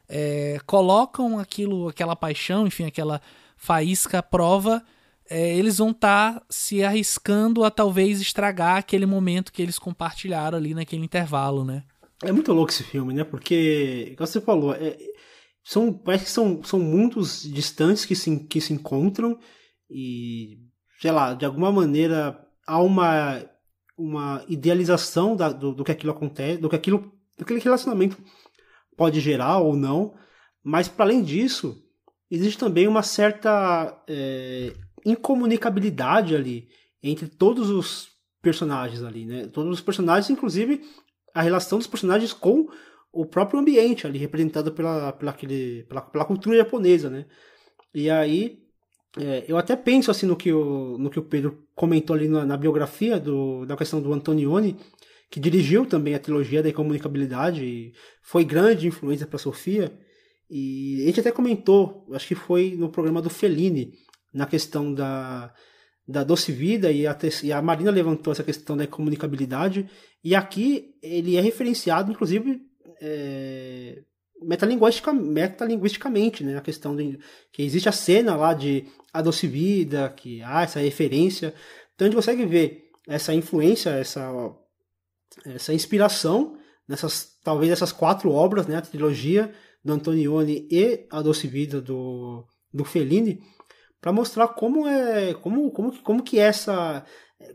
é, colocam aquilo, aquela paixão, enfim, aquela faísca à prova, é, eles vão estar tá se arriscando a talvez estragar aquele momento que eles compartilharam ali naquele intervalo, né? É muito louco esse filme, né? Porque, como você falou, é, são, parece que são, são mundos distantes que se, que se encontram e, sei lá, de alguma maneira há uma, uma idealização da, do, do que aquilo acontece, do que aquilo, aquele relacionamento pode gerar ou não, mas para além disso, existe também uma certa é, incomunicabilidade ali entre todos os personagens ali, né? Todos os personagens, inclusive a relação dos personagens com o próprio ambiente ali, representado pela, pela, aquele, pela, pela cultura japonesa, né? E aí, é, eu até penso assim no que o, no que o Pedro comentou ali na, na biografia do, da questão do Antonioni, que dirigiu também a trilogia da incomunicabilidade e foi grande influência para Sofia. E a gente até comentou, acho que foi no programa do Fellini, na questão da, da Doce Vida, e a, e a Marina levantou essa questão da comunicabilidade, e aqui ele é referenciado, inclusive, é, metalinguistica, metalinguisticamente, né, na questão de que existe a cena lá de A Doce Vida, que há essa referência, então a gente consegue ver essa influência, essa essa inspiração nessas talvez essas quatro obras, né, a trilogia do Antonioni e a Doce Vida do, do Fellini, para mostrar como é como como como que essa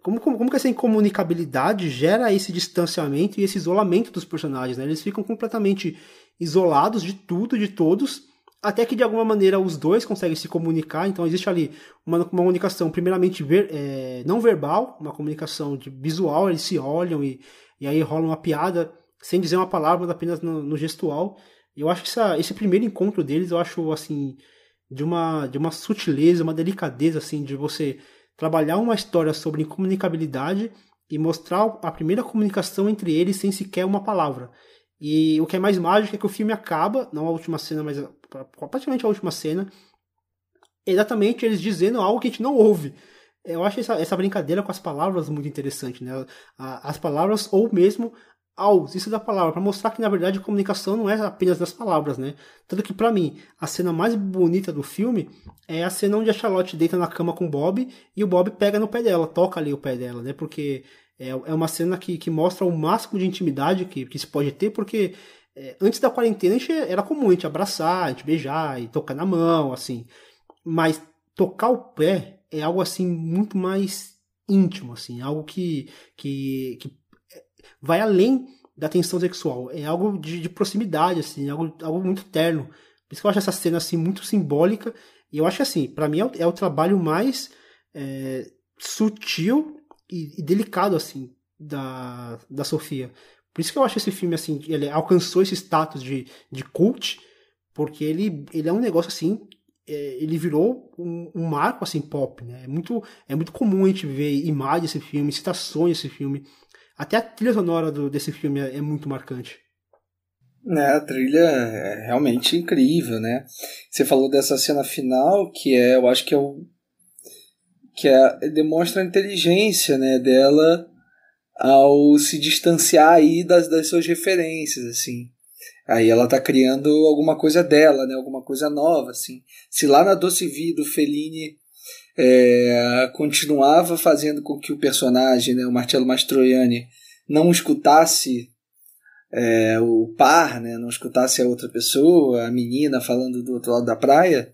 como, como, como que essa incomunicabilidade gera esse distanciamento e esse isolamento dos personagens, né? Eles ficam completamente isolados de tudo, de todos, até que de alguma maneira os dois conseguem se comunicar. Então existe ali uma, uma comunicação primeiramente ver, é, não verbal, uma comunicação de visual, eles se olham e e aí rola uma piada sem dizer uma palavra, mas apenas no, no gestual. Eu acho que essa, esse primeiro encontro deles, eu acho assim de uma de uma sutileza, uma delicadeza assim de você trabalhar uma história sobre incomunicabilidade e mostrar a primeira comunicação entre eles sem sequer uma palavra. E o que é mais mágico é que o filme acaba, não a última cena, mas praticamente a última cena, exatamente eles dizendo algo que a gente não ouve eu acho essa, essa brincadeira com as palavras muito interessante, né? As palavras ou mesmo a ausência da palavra, para mostrar que na verdade a comunicação não é apenas das palavras, né? Tanto que para mim, a cena mais bonita do filme é a cena onde a Charlotte deita na cama com o Bob e o Bob pega no pé dela, toca ali o pé dela, né? Porque é, é uma cena que, que mostra o máximo de intimidade que, que se pode ter, porque é, antes da quarentena a gente era comum a gente abraçar, a gente beijar e tocar na mão, assim. Mas tocar o pé é algo assim muito mais íntimo, assim, algo que, que, que vai além da tensão sexual, é algo de, de proximidade, assim, algo, algo muito terno. Por isso que eu acho essa cena assim muito simbólica e eu acho que assim, para mim é o, é o, trabalho mais é, sutil e, e, delicado assim da, da Sofia. Por isso que eu acho esse filme assim, ele alcançou esse status de, de cult, porque ele, ele é um negócio assim é, ele virou um, um, marco assim pop, né? É muito, é muito comum a gente ver imagens desse filme, citações desse filme. Até a trilha sonora do, desse filme é, é muito marcante. né a trilha é realmente incrível, né? Você falou dessa cena final, que é, eu acho que é o que é, demonstra a inteligência, né, dela ao se distanciar aí das, das suas referências, assim. Aí ela tá criando alguma coisa dela, né? Alguma coisa nova, assim. Se lá na Doce Vida o Fellini é, continuava fazendo com que o personagem, né, o Marcello Mastroianni, não escutasse é, o par, né, não escutasse a outra pessoa, a menina falando do outro lado da praia,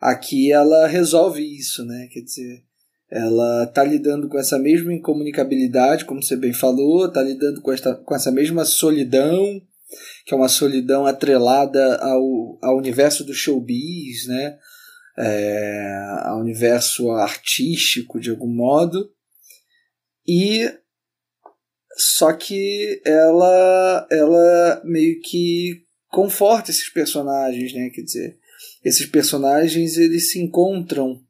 aqui ela resolve isso, né? Quer dizer, ela tá lidando com essa mesma incomunicabilidade, como você bem falou, tá lidando com, esta, com essa mesma solidão, que é uma solidão atrelada ao, ao universo do showbiz, né? É, ao universo artístico de algum modo. E só que ela, ela meio que conforta esses personagens, né? Quer dizer, esses personagens eles se encontram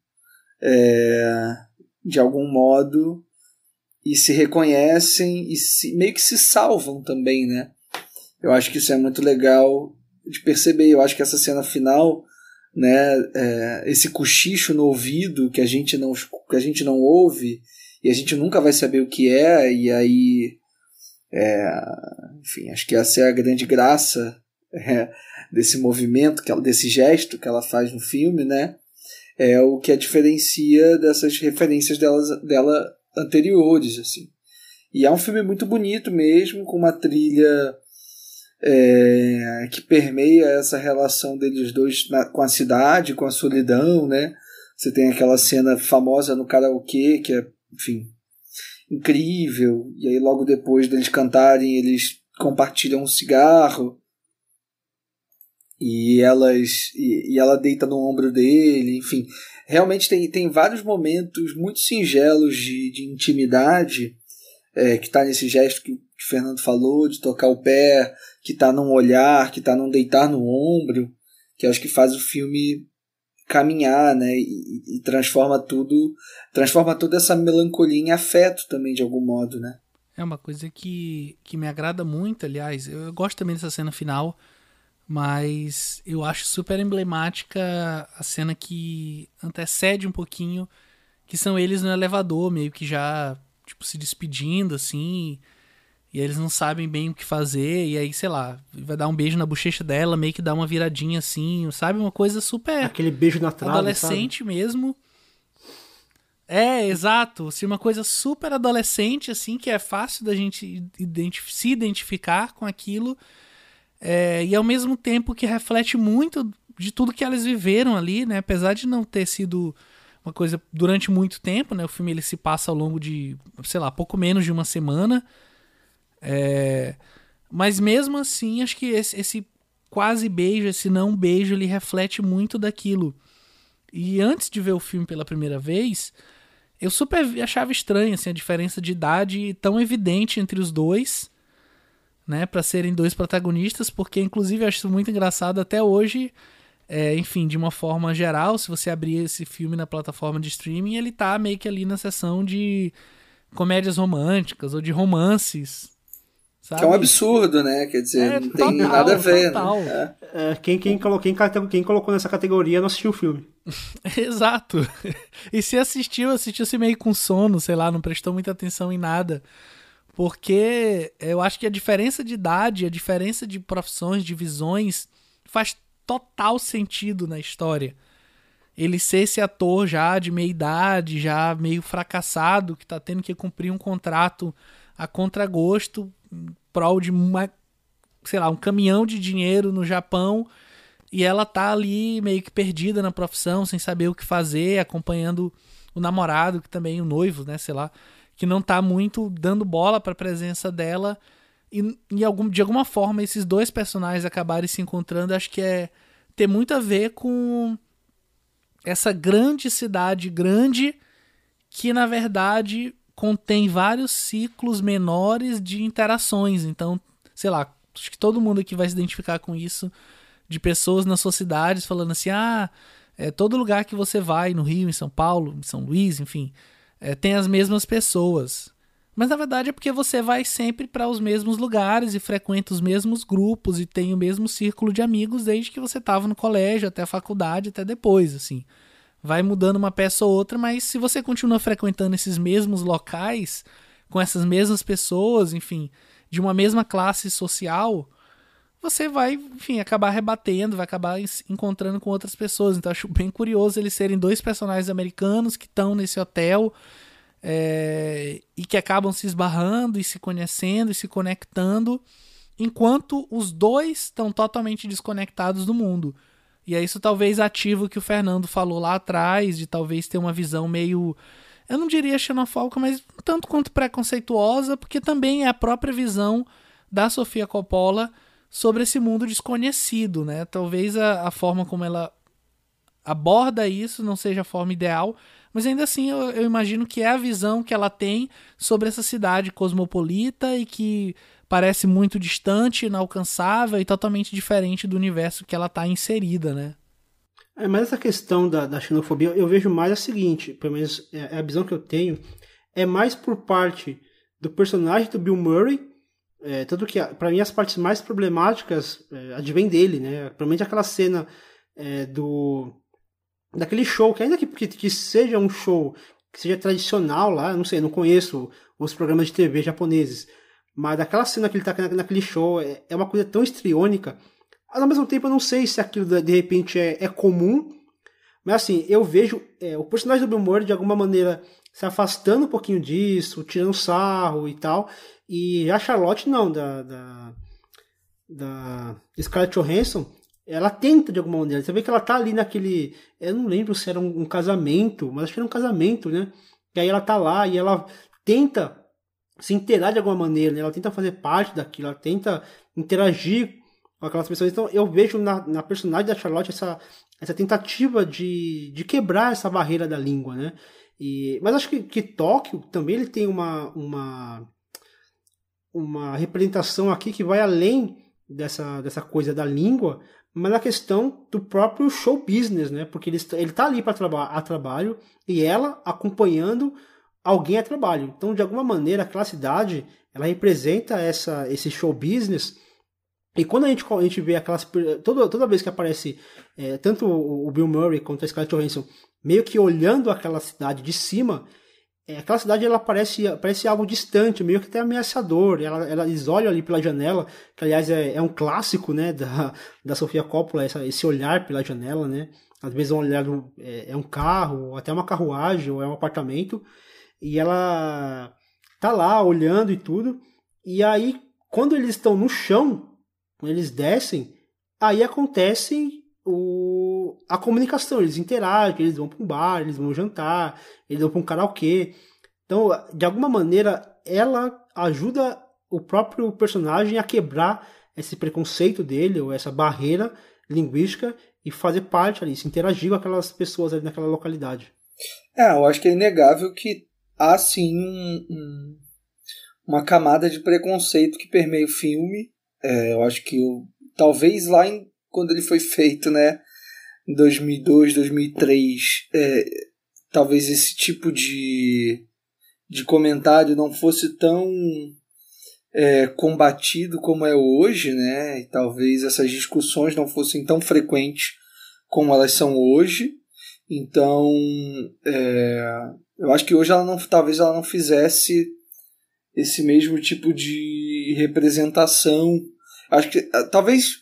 é, de algum modo e se reconhecem e se, meio que se salvam também, né? Eu acho que isso é muito legal de perceber. Eu acho que essa cena final, né, é, esse cochicho no ouvido que a gente não que a gente não ouve e a gente nunca vai saber o que é e aí é, enfim, acho que essa é a grande graça é, desse movimento, que ela, desse gesto que ela faz no filme, né? É o que a diferencia dessas referências dela, dela anteriores, assim. E é um filme muito bonito mesmo, com uma trilha é, que permeia essa relação deles dois na, com a cidade, com a solidão, né? Você tem aquela cena famosa no karaokê, que é, enfim, incrível. E aí logo depois deles cantarem, eles compartilham um cigarro. E elas e, e ela deita no ombro dele, enfim. Realmente tem, tem vários momentos muito singelos de, de intimidade é, que está nesse gesto que, que o Fernando falou, de tocar o pé, que está num olhar, que está num deitar no ombro, que acho que faz o filme caminhar, né? E, e, transforma tudo, transforma toda essa melancolia em afeto também de algum modo, né? É uma coisa que, que me agrada muito, aliás. Eu, eu gosto também dessa cena final, mas eu acho super emblemática a cena que antecede um pouquinho, que são eles no elevador, meio que já tipo se despedindo assim. E eles não sabem bem o que fazer, e aí, sei lá, vai dar um beijo na bochecha dela, meio que dá uma viradinha assim, sabe? Uma coisa super. Aquele beijo na trave. Adolescente sabe? mesmo. É, exato. Assim, uma coisa super adolescente, assim, que é fácil da gente identif se identificar com aquilo. É, e ao mesmo tempo que reflete muito de tudo que elas viveram ali, né? Apesar de não ter sido uma coisa durante muito tempo, né? O filme ele se passa ao longo de, sei lá, pouco menos de uma semana. É, mas mesmo assim, acho que esse, esse quase beijo, esse não beijo, ele reflete muito daquilo. E antes de ver o filme pela primeira vez, eu super achava estranho assim, a diferença de idade tão evidente entre os dois, né, para serem dois protagonistas, porque inclusive eu acho muito engraçado até hoje, é, enfim, de uma forma geral, se você abrir esse filme na plataforma de streaming, ele tá meio que ali na seção de comédias românticas ou de romances, Sabe? Que é um absurdo, né? Quer dizer, é, não total, tem nada a ver. Né? É. É, quem, quem, colocou, quem, quem colocou nessa categoria não assistiu o filme. Exato. E se assistiu, assistiu-se meio com sono, sei lá, não prestou muita atenção em nada. Porque eu acho que a diferença de idade, a diferença de profissões, de visões, faz total sentido na história. Ele ser esse ator já de meia idade, já meio fracassado, que tá tendo que cumprir um contrato a contragosto prol de uma, sei lá, um caminhão de dinheiro no Japão e ela tá ali meio que perdida na profissão, sem saber o que fazer, acompanhando o namorado, que também o noivo, né, sei lá, que não tá muito dando bola para a presença dela. E, algum, de alguma forma esses dois personagens acabarem se encontrando, acho que é ter muito a ver com essa grande cidade grande que na verdade contém vários ciclos menores de interações. Então, sei lá, acho que todo mundo aqui vai se identificar com isso, de pessoas nas suas cidades falando assim: ah, é, todo lugar que você vai, no Rio, em São Paulo, em São Luís, enfim, é, tem as mesmas pessoas. Mas na verdade é porque você vai sempre para os mesmos lugares e frequenta os mesmos grupos e tem o mesmo círculo de amigos desde que você estava no colégio, até a faculdade, até depois, assim vai mudando uma peça ou outra, mas se você continua frequentando esses mesmos locais, com essas mesmas pessoas, enfim, de uma mesma classe social, você vai, enfim, acabar rebatendo, vai acabar encontrando com outras pessoas. Então acho bem curioso eles serem dois personagens americanos que estão nesse hotel é, e que acabam se esbarrando e se conhecendo e se conectando, enquanto os dois estão totalmente desconectados do mundo. E é isso talvez ativo que o Fernando falou lá atrás, de talvez ter uma visão meio. Eu não diria xenofóbica, mas tanto quanto preconceituosa, porque também é a própria visão da Sofia Coppola sobre esse mundo desconhecido, né? Talvez a, a forma como ela aborda isso não seja a forma ideal, Mas ainda assim, eu, eu imagino que é a visão que ela tem sobre essa cidade cosmopolita e que parece muito distante, inalcançável e totalmente diferente do universo que ela está inserida, né? É, mas essa questão da, da xenofobia eu vejo mais a seguinte, pelo menos é, é a visão que eu tenho, é mais por parte do personagem do Bill Murray, é, tanto que para mim as partes mais problemáticas é, advêm dele, né? Provavelmente aquela cena é, do daquele show, que ainda que, que, que, seja um show que seja tradicional lá, não sei, não conheço os programas de TV japoneses, mas daquela cena que ele tá naquele show é, é uma coisa tão estriônica. Mas ao mesmo tempo eu não sei se aquilo de repente é, é comum. Mas assim, eu vejo é, o personagem do Bill Murray de alguma maneira se afastando um pouquinho disso, tirando sarro e tal. E a Charlotte não, da, da, da Scarlett Johansson, ela tenta de alguma maneira. Você vê que ela tá ali naquele. Eu não lembro se era um, um casamento, mas acho que era um casamento, né? E aí ela tá lá e ela tenta se interar de alguma maneira, né? ela tenta fazer parte daquilo, ela tenta interagir com aquelas pessoas. Então eu vejo na, na personagem da Charlotte essa, essa tentativa de, de quebrar essa barreira da língua, né? E, mas acho que, que Tóquio também ele tem uma, uma, uma representação aqui que vai além dessa, dessa coisa da língua, mas na questão do próprio show business, né? Porque ele, ele tá ali para traba a trabalho e ela acompanhando alguém a trabalho. Então, de alguma maneira, aquela cidade ela representa essa, esse show business. E quando a gente, a gente vê aquelas. Toda, toda vez que aparece é, tanto o Bill Murray quanto a Scarlett Johansson meio que olhando aquela cidade de cima, é, aquela cidade ela parece, parece algo distante, meio que até ameaçador. Ela, ela, eles olham ali pela janela, que aliás é, é um clássico né, da, da Sofia Coppola, essa, esse olhar pela janela. Né? Às vezes um olhar é, é um carro, ou até uma carruagem, ou é um apartamento e ela tá lá olhando e tudo. E aí, quando eles estão no chão, eles descem, aí acontece o, a comunicação. Eles interagem, eles vão para um bar, eles vão jantar, eles vão para um karaokê. Então, de alguma maneira, ela ajuda o próprio personagem a quebrar esse preconceito dele, ou essa barreira linguística, e fazer parte ali, se interagir com aquelas pessoas ali naquela localidade. É, eu acho que é inegável que há sim um, um, uma camada de preconceito que permeia o filme. É, eu acho que o, talvez lá em, quando ele foi feito, né, em 2002, 2003, é, talvez esse tipo de, de comentário não fosse tão é, combatido como é hoje, né? E talvez essas discussões não fossem tão frequentes como elas são hoje. Então, é, eu acho que hoje ela não, talvez ela não fizesse esse mesmo tipo de representação. Acho que ah, talvez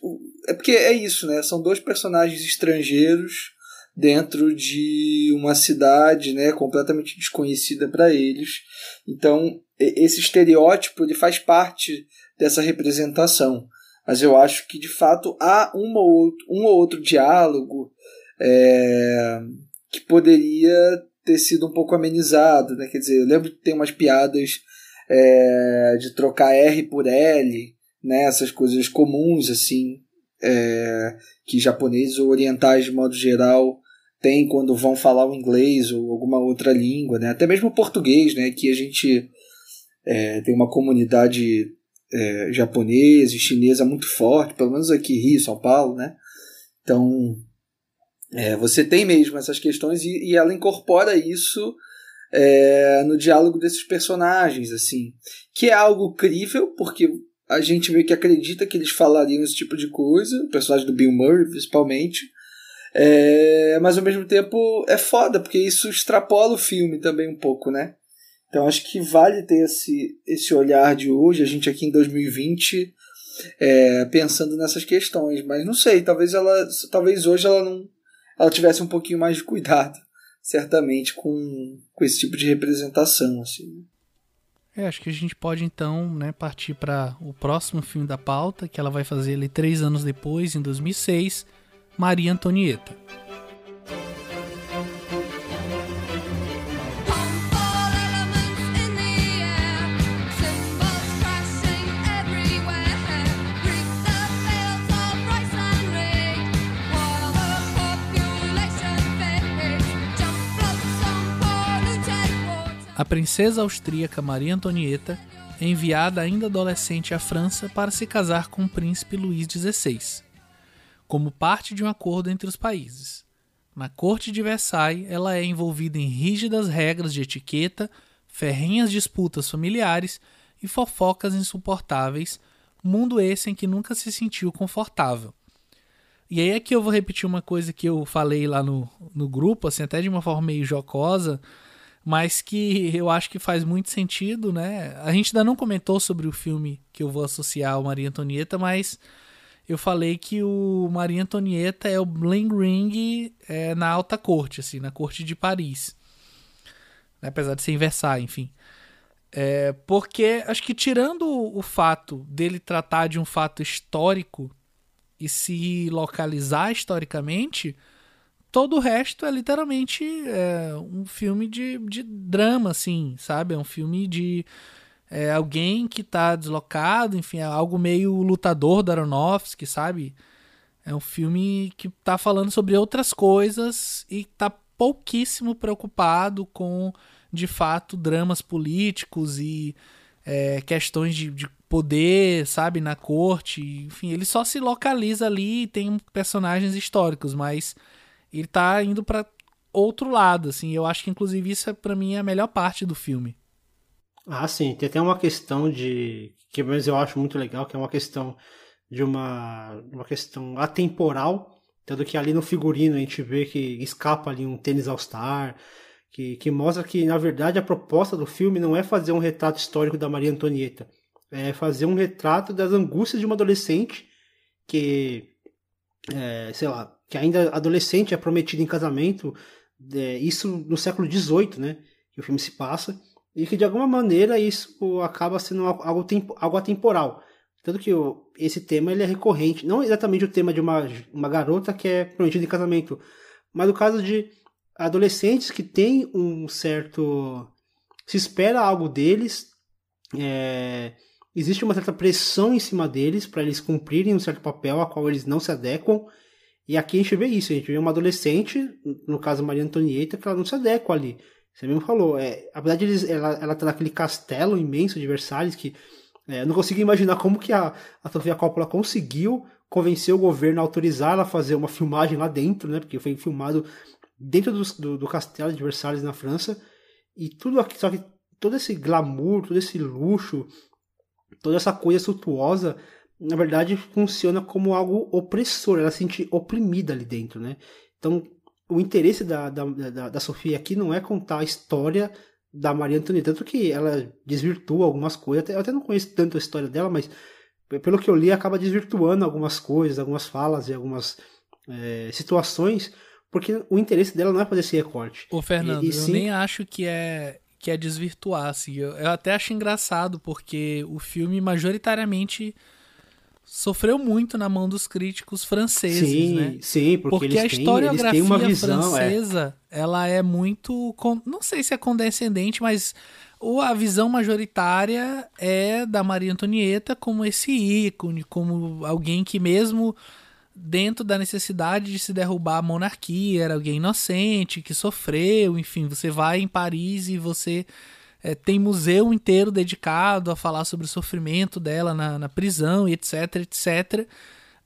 é porque é isso, né? São dois personagens estrangeiros dentro de uma cidade, né, completamente desconhecida para eles. Então, esse estereótipo ele faz parte dessa representação. Mas eu acho que de fato há uma ou outro, um ou outro diálogo é, que poderia ter sido um pouco amenizado, né? Quer dizer, eu lembro que tem umas piadas é, de trocar R por L, né? Essas coisas comuns, assim, é, que japoneses ou orientais, de modo geral, têm quando vão falar o inglês ou alguma outra língua, né? Até mesmo o português, né? Que a gente é, tem uma comunidade japonesa e chinesa muito forte, pelo menos aqui Rio, São Paulo, né? Então, é, você tem mesmo essas questões e, e ela incorpora isso é, no diálogo desses personagens, assim, que é algo crível, porque a gente meio que acredita que eles falariam esse tipo de coisa, o personagem do Bill Murray, principalmente, é, mas ao mesmo tempo é foda, porque isso extrapola o filme também um pouco, né? Então acho que vale ter esse, esse olhar de hoje, a gente aqui em 2020, é, pensando nessas questões, mas não sei, talvez ela, talvez hoje ela não ela tivesse um pouquinho mais de cuidado, certamente, com, com esse tipo de representação. Assim. É, acho que a gente pode então né, partir para o próximo filme da pauta, que ela vai fazer ali três anos depois, em 2006, Maria Antonieta. A princesa austríaca Maria Antonieta é enviada ainda adolescente à França para se casar com o príncipe Luís XVI, como parte de um acordo entre os países. Na corte de Versailles, ela é envolvida em rígidas regras de etiqueta, ferrenhas disputas familiares e fofocas insuportáveis, mundo esse em que nunca se sentiu confortável. E aí é que eu vou repetir uma coisa que eu falei lá no, no grupo, assim, até de uma forma meio jocosa, mas que eu acho que faz muito sentido, né? A gente ainda não comentou sobre o filme que eu vou associar ao Maria Antonieta, mas eu falei que o Maria Antonieta é o bling ring é, na alta corte, assim, na corte de Paris. Né? Apesar de ser em Versailles, enfim. É, porque acho que tirando o fato dele tratar de um fato histórico e se localizar historicamente, todo o resto é literalmente é, um filme de, de drama, assim, sabe? É um filme de é, alguém que tá deslocado, enfim, é algo meio lutador da Aronofsky, sabe? É um filme que tá falando sobre outras coisas e tá pouquíssimo preocupado com, de fato, dramas políticos e é, questões de, de poder, sabe, na corte. Enfim, ele só se localiza ali e tem personagens históricos, mas ele tá indo para outro lado, assim. Eu acho que inclusive isso é para mim é a melhor parte do filme. Ah, sim, tem até uma questão de que mas eu acho muito legal, que é uma questão de uma uma questão atemporal, tanto que ali no figurino a gente vê que escapa ali um tênis All-Star, que, que mostra que na verdade a proposta do filme não é fazer um retrato histórico da Maria Antonieta, é fazer um retrato das angústias de uma adolescente que é, sei lá, que ainda adolescente é prometida em casamento, é, isso no século XVIII, né? Que o filme se passa, e que de alguma maneira isso acaba sendo algo, tempo, algo atemporal. Tanto que o, esse tema ele é recorrente, não exatamente o tema de uma, uma garota que é prometida em casamento, mas o caso de adolescentes que têm um certo. se espera algo deles, é, existe uma certa pressão em cima deles para eles cumprirem um certo papel a qual eles não se adequam. E aqui a gente vê isso, a gente vê uma adolescente, no caso Maria Antonieta, que ela não se adequa ali. Você mesmo falou, é, apesar de eles, ela, ela tá naquele castelo imenso de Versalhes, que é, eu não consigo imaginar como que a, a Sofia Coppola conseguiu convencer o governo a autorizar ela a fazer uma filmagem lá dentro, né? Porque foi filmado dentro do, do, do castelo de Versalhes na França. E tudo aqui, só que todo esse glamour, todo esse luxo, toda essa coisa suntuosa, na verdade, funciona como algo opressor. Ela se sente oprimida ali dentro, né? Então, o interesse da, da, da, da Sofia aqui não é contar a história da Maria Antonieta, tanto que ela desvirtua algumas coisas. Eu até não conheço tanto a história dela, mas pelo que eu li, acaba desvirtuando algumas coisas, algumas falas e algumas é, situações, porque o interesse dela não é fazer esse recorte. Ô, Fernando, e, e sim... eu nem acho que é que é desvirtuar, assim. Eu, eu até acho engraçado, porque o filme majoritariamente sofreu muito na mão dos críticos franceses, sim, né? Sim, porque, porque a historiografia têm, uma visão, francesa, é. ela é muito, não sei se é condescendente, mas a visão majoritária é da Maria Antonieta como esse ícone, como alguém que mesmo dentro da necessidade de se derrubar a monarquia, era alguém inocente, que sofreu, enfim, você vai em Paris e você é, tem museu inteiro dedicado a falar sobre o sofrimento dela na, na prisão e etc, etc.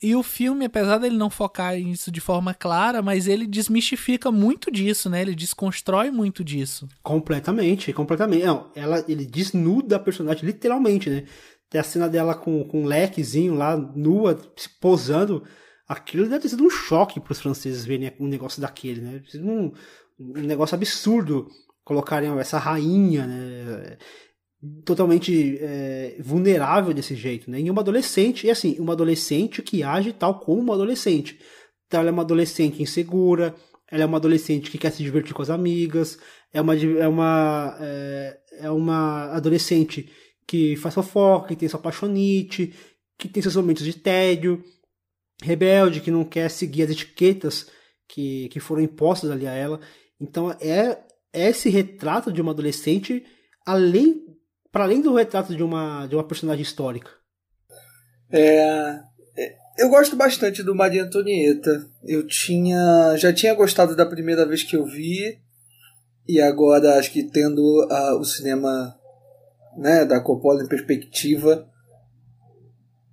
E o filme, apesar dele não focar nisso de forma clara, mas ele desmistifica muito disso, né? Ele desconstrói muito disso. Completamente, completamente. Não, ela, ele desnuda a personagem, literalmente, né? Tem a cena dela com, com um lequezinho lá, nua, se posando aquilo deve ter sido um choque para os franceses verem um negócio daquele, né? Um, um negócio absurdo colocarem essa rainha, né? Totalmente é, vulnerável desse jeito, né? E uma adolescente, e assim, uma adolescente que age tal como uma adolescente. Então ela é uma adolescente insegura, ela é uma adolescente que quer se divertir com as amigas, é uma, é uma, é, é uma adolescente que faz fofoca, que tem sua paixonite, que tem seus momentos de tédio, rebelde, que não quer seguir as etiquetas que, que foram impostas ali a ela. Então é esse retrato de uma adolescente além para além do retrato de uma de uma personagem histórica. É, é, eu gosto bastante do Maria Antonieta. Eu tinha já tinha gostado da primeira vez que eu vi e agora acho que tendo uh, o cinema né, da Coppola em perspectiva,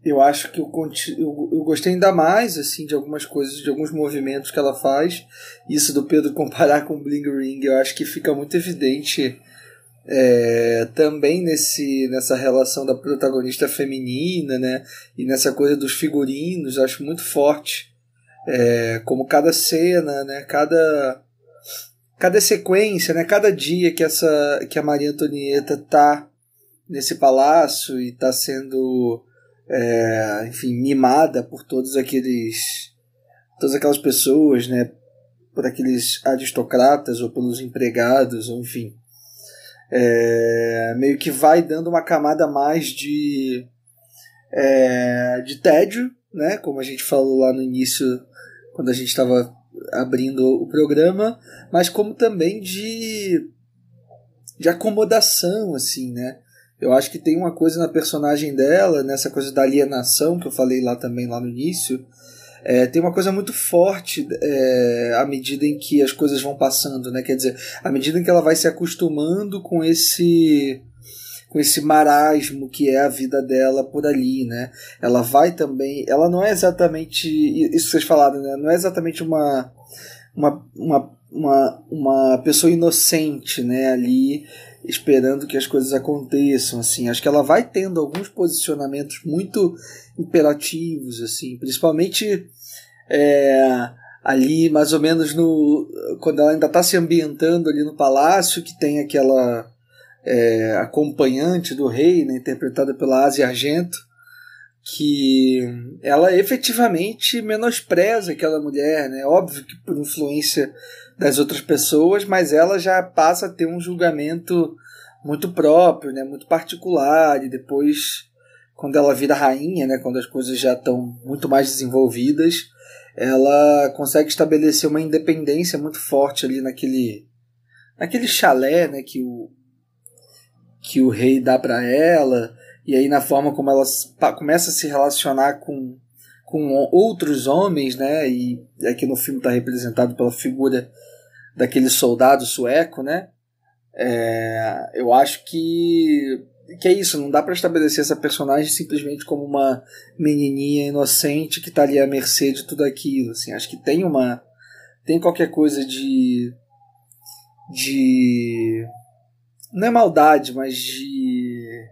eu acho que eu, eu, eu, gostei ainda mais assim de algumas coisas, de alguns movimentos que ela faz. Isso do Pedro comparar com Bling Ring, eu acho que fica muito evidente é, também nesse nessa relação da protagonista feminina, né? E nessa coisa dos figurinos, acho muito forte. É, como cada cena, né? Cada cada sequência, né? Cada dia que essa que a Maria Antonieta tá nesse palácio e tá sendo é, enfim, mimada por todos aqueles todas aquelas pessoas, né? Por aqueles aristocratas ou pelos empregados, ou enfim é, meio que vai dando uma camada mais de, é, de tédio, né? Como a gente falou lá no início, quando a gente estava abrindo o programa, mas como também de, de acomodação, assim, né? Eu acho que tem uma coisa na personagem dela, nessa coisa da alienação que eu falei lá também lá no início, é, tem uma coisa muito forte é, à medida em que as coisas vão passando, né? Quer dizer, à medida em que ela vai se acostumando com esse com esse marasmo que é a vida dela por ali, né? Ela vai também, ela não é exatamente isso que vocês falaram, né? Não é exatamente uma uma, uma, uma, uma pessoa inocente, né? Ali esperando que as coisas aconteçam, assim. Acho que ela vai tendo alguns posicionamentos muito imperativos, assim, principalmente é, ali mais ou menos no quando ela ainda está se ambientando ali no palácio, que tem aquela é, acompanhante do rei, né, interpretada pela Asia Argento, que ela efetivamente menospreza aquela mulher, né? Óbvio que por influência das outras pessoas, mas ela já passa a ter um julgamento muito próprio, né? Muito particular e depois quando ela vira rainha, né? Quando as coisas já estão muito mais desenvolvidas, ela consegue estabelecer uma independência muito forte ali naquele naquele chalé, né? Que o que o rei dá para ela e aí na forma como ela começa a se relacionar com, com outros homens, né? E aqui no filme está representado pela figura daquele soldado sueco, né? É, eu acho que que é isso, não dá para estabelecer essa personagem simplesmente como uma menininha inocente que está ali à mercê de tudo aquilo, assim. Acho que tem uma tem qualquer coisa de de não é maldade, mas de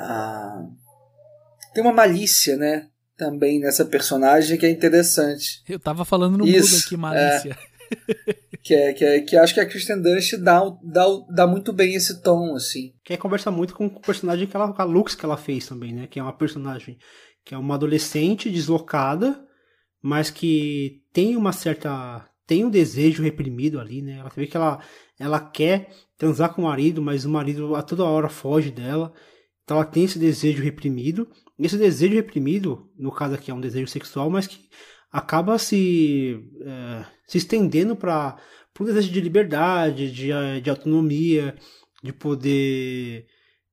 ah, tem uma malícia, né? Também nessa personagem que é interessante. Eu tava falando no Isso, mudo aqui, malícia. É, que, é, que, é, que acho que a Kristen Dunst dá, dá, dá muito bem esse tom, assim. Que conversa muito com o personagem que ela, com a Lux que ela fez também, né? Que é uma personagem que é uma adolescente deslocada, mas que tem uma certa. tem um desejo reprimido ali, né? Ela vê que ela, ela quer transar com o marido, mas o marido a toda hora foge dela. Então ela tem esse desejo reprimido. Esse desejo reprimido, no caso aqui é um desejo sexual, mas que acaba se, é, se estendendo para um desejo de liberdade, de, de autonomia, de poder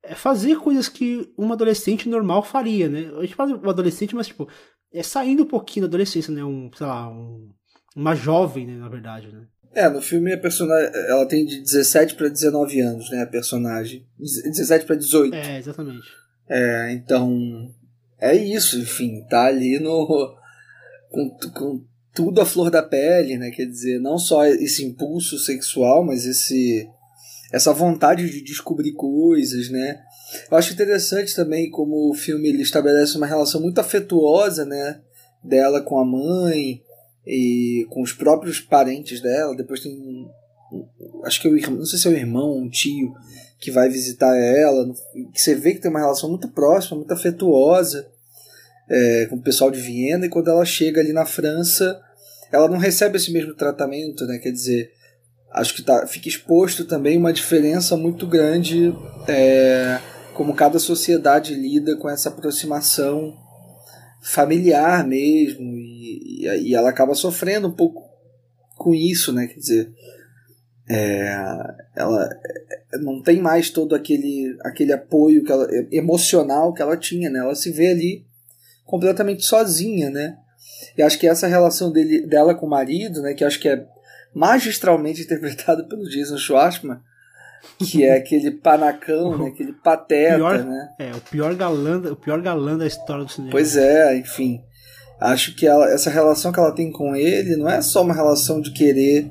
é, fazer coisas que uma adolescente normal faria, né? A gente fala um adolescente, mas tipo, é saindo um pouquinho da adolescência, né? Um, sei lá, um, uma jovem, né, na verdade, né? É, no filme a personagem, ela tem de 17 para 19 anos, né, a personagem. 17 para 18. É, exatamente. É, então é isso, enfim, tá ali no com, com tudo a flor da pele, né? Quer dizer, não só esse impulso sexual, mas esse essa vontade de descobrir coisas, né? Eu acho interessante também como o filme ele estabelece uma relação muito afetuosa, né, dela com a mãe, e com os próprios parentes dela. Depois tem acho que é o irmão, não sei se é o irmão, um tio que vai visitar ela, que você vê que tem uma relação muito próxima, muito afetuosa é, com o pessoal de Viena e quando ela chega ali na França, ela não recebe esse mesmo tratamento, né? Quer dizer, acho que tá, fica exposto também uma diferença muito grande é, como cada sociedade lida com essa aproximação familiar mesmo e, e, ela acaba sofrendo um pouco com isso, né? Quer dizer, é, ela não tem mais todo aquele, aquele apoio que ela, emocional que ela tinha, né? Ela se vê ali completamente sozinha, né? E acho que essa relação dele, dela com o marido, né? Que acho que é magistralmente interpretado pelo Jason Schwartzman, que é aquele panacão, né, aquele pateta, Pior- né? É, o pior galã, o pior galã da história do cinema. Pois é, enfim. Acho que ela- essa relação que ela tem com ele não é só uma relação de querer,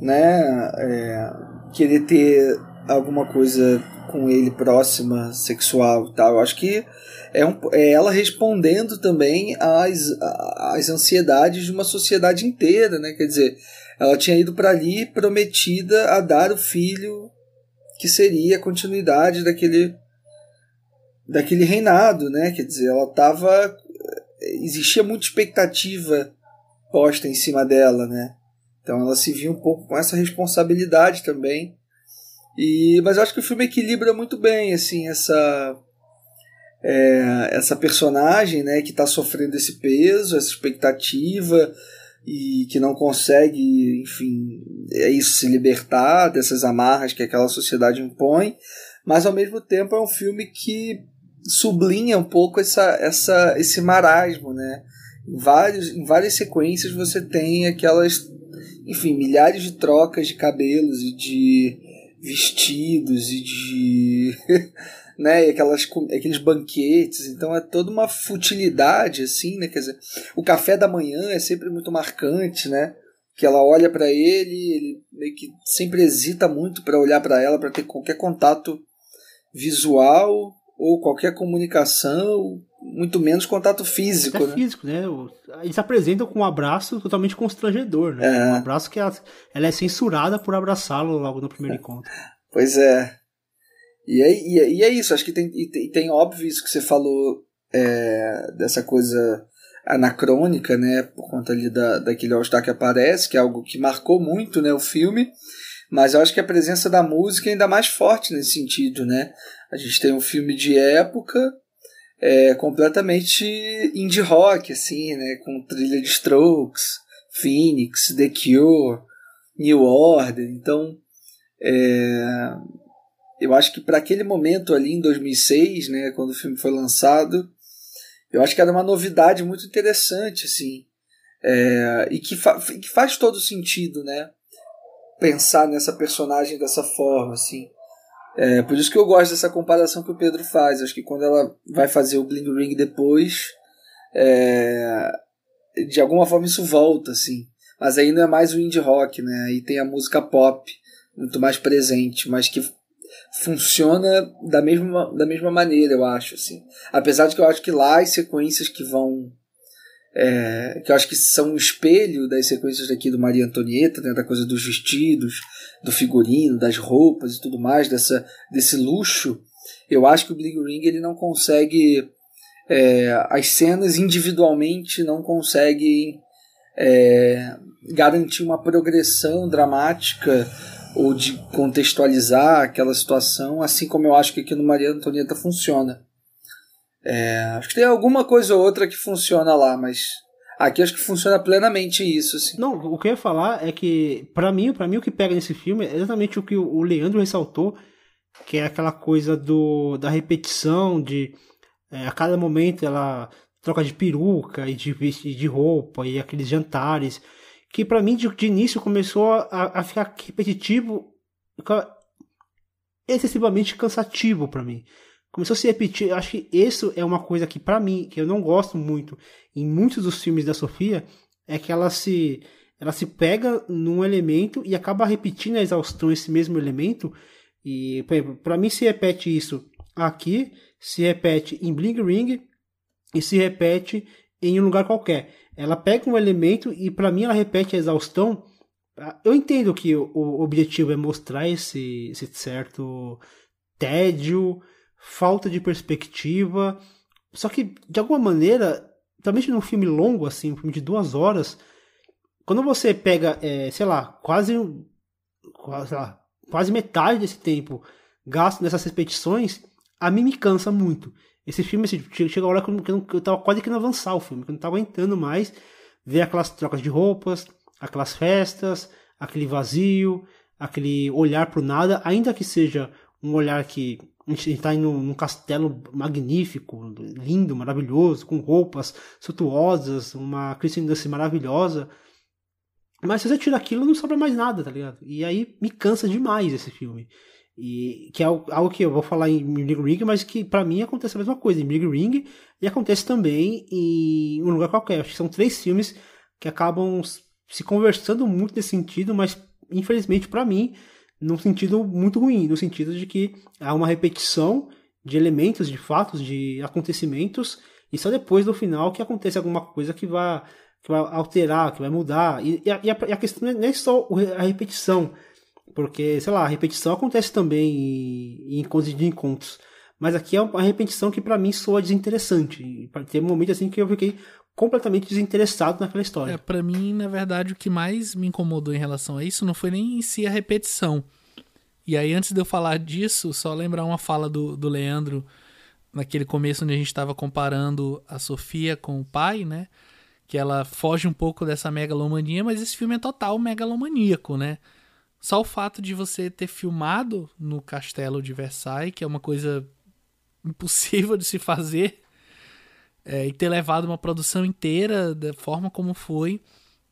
né, é, querer ter alguma coisa com ele próxima, sexual e tal. Eu acho que é, um, é ela respondendo também às, às ansiedades de uma sociedade inteira, né? Quer dizer, ela tinha ido para ali prometida a dar o filho que seria a continuidade daquele daquele reinado, né? Quer dizer, ela estava existia muita expectativa posta em cima dela, né? Então ela se viu um pouco com essa responsabilidade também. E mas eu acho que o filme equilibra muito bem assim essa é, essa personagem, né, que está sofrendo esse peso, essa expectativa e que não consegue, enfim, é isso se libertar dessas amarras que aquela sociedade impõe, mas ao mesmo tempo é um filme que sublinha um pouco essa, essa, esse marasmo, né? Em, vários, em várias sequências você tem aquelas, enfim, milhares de trocas de cabelos e de vestidos e de. né? E aquelas, aqueles banquetes. Então é toda uma futilidade, assim, né? Quer dizer, o café da manhã é sempre muito marcante, né? Que ela olha para ele, ele meio que sempre hesita muito para olhar para ela, para ter qualquer contato visual ou qualquer comunicação, muito menos contato físico, Até né? físico, né? Eles apresentam com um abraço totalmente constrangedor, né? É. Um abraço que ela, ela é censurada por abraçá-lo logo no primeiro encontro. Pois é. E é, e é, e é isso, acho que tem, tem, tem óbvio isso que você falou é, dessa coisa anacrônica, né? Por conta ali da, daquele All-Star que aparece, que é algo que marcou muito né, o filme. Mas eu acho que a presença da música é ainda mais forte nesse sentido, né? A gente tem um filme de época é, completamente indie rock, assim, né? Com trilha de Strokes, Phoenix, The Cure, New Order. Então, é, eu acho que para aquele momento ali em 2006, né, quando o filme foi lançado, eu acho que era uma novidade muito interessante, assim, é, e que, fa que faz todo sentido, né, pensar nessa personagem dessa forma, assim. É, por isso que eu gosto dessa comparação que o Pedro faz. Acho que quando ela vai fazer o Bling Ring depois, é, de alguma forma isso volta, assim. Mas aí não é mais o indie rock, né? Aí tem a música pop muito mais presente, mas que funciona da mesma, da mesma maneira, eu acho, assim. Apesar de que eu acho que lá as sequências que vão é, que eu acho que são um espelho das sequências daqui do Maria Antonieta, né, da coisa dos vestidos, do figurino, das roupas e tudo mais, dessa, desse luxo, eu acho que o Bling Ring ele não consegue. é, as cenas individualmente não conseguem é, garantir uma progressão dramática ou de contextualizar aquela situação, assim como eu acho que aqui no Maria Antonieta funciona. É, acho que tem alguma coisa ou outra que funciona lá, mas aqui acho que funciona plenamente isso. Assim. Não, o que eu ia falar é que, pra mim, para mim o que pega nesse filme é exatamente o que o Leandro ressaltou, que é aquela coisa do da repetição, de é, a cada momento ela troca de peruca e de, de roupa e aqueles jantares, que pra mim de, de início começou a, a ficar repetitivo, excessivamente cansativo pra mim. Começou a se repetir, eu acho que isso é uma coisa que pra mim, que eu não gosto muito em muitos dos filmes da Sofia, é que ela se ela se pega num elemento e acaba repetindo a exaustão esse mesmo elemento e por exemplo, pra mim se repete isso aqui, se repete em Bling Ring e se repete em um lugar qualquer. Ela pega um elemento e pra mim ela repete a exaustão. Eu entendo que o o objetivo é mostrar esse, esse certo tédio, falta de perspectiva. Só que, de alguma maneira, também num filme longo, assim, um filme de duas horas, quando você pega, é, sei lá, quase, quase, lá, quase metade desse tempo gasto nessas repetições, a mim me cansa muito. Esse filme, assim, chega chega a hora que eu, que eu tava quase querendo avançar o filme, que eu não tava aguentando mais ver aquelas trocas de roupas, aquelas festas, aquele vazio, aquele olhar pro nada, ainda que seja um olhar que a gente está indo num castelo magnífico, lindo, maravilhoso, com roupas suntuosas, uma Christian maravilhosa. Mas se você tira aquilo, não sobra mais nada, tá ligado? E aí me cansa demais esse filme. E que é algo que eu vou falar em Big Ring, mas que para mim acontece a mesma coisa em Big Ring e acontece também em Um Lugar Qualquer. Acho que são três filmes que acabam se conversando muito nesse sentido, mas infelizmente para mim, num sentido muito ruim, no sentido de que há uma repetição de elementos, de fatos, de acontecimentos, e só depois do final que acontece alguma coisa que vai, que vai alterar, que vai mudar. E, e, a, e a, questão não é só a repetição, porque, sei lá, a repetição acontece também em, em encontros de encontros. Mas aqui é uma repetição que para mim soa desinteressante. Tem um momento assim que eu fiquei completamente desinteressado naquela história. É, para mim, na verdade, o que mais me incomodou em relação a isso não foi nem em si a repetição. E aí, antes de eu falar disso, só lembrar uma fala do, do Leandro naquele começo onde a gente estava comparando a Sofia com o pai, né? Que ela foge um pouco dessa megalomania, mas esse filme é total megalomaníaco, né? Só o fato de você ter filmado no castelo de Versailles, que é uma coisa impossível de se fazer, é, e ter levado uma produção inteira da forma como foi,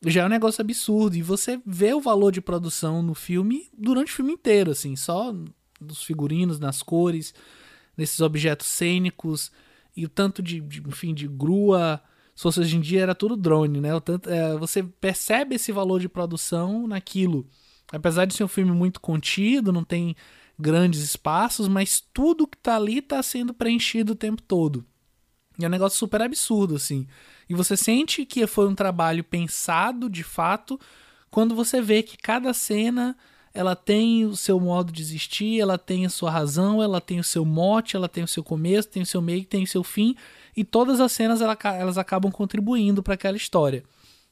já é um negócio absurdo. E você vê o valor de produção no filme durante o filme inteiro, assim, só dos figurinos, nas cores, nesses objetos cênicos, e o tanto de, de enfim, de grua. Se fosse hoje em dia era tudo drone, né? O tanto, é, você percebe esse valor de produção naquilo. Apesar de ser um filme muito contido, não tem grandes espaços, mas tudo que tá ali tá sendo preenchido o tempo todo. E é um negócio super absurdo, assim. E você sente que foi um trabalho pensado de fato quando você vê que cada cena ela tem o seu modo de existir, ela tem a sua razão, ela tem o seu mote, ela tem o seu começo, tem o seu meio, tem o seu fim, e todas as cenas elas acabam contribuindo para aquela história.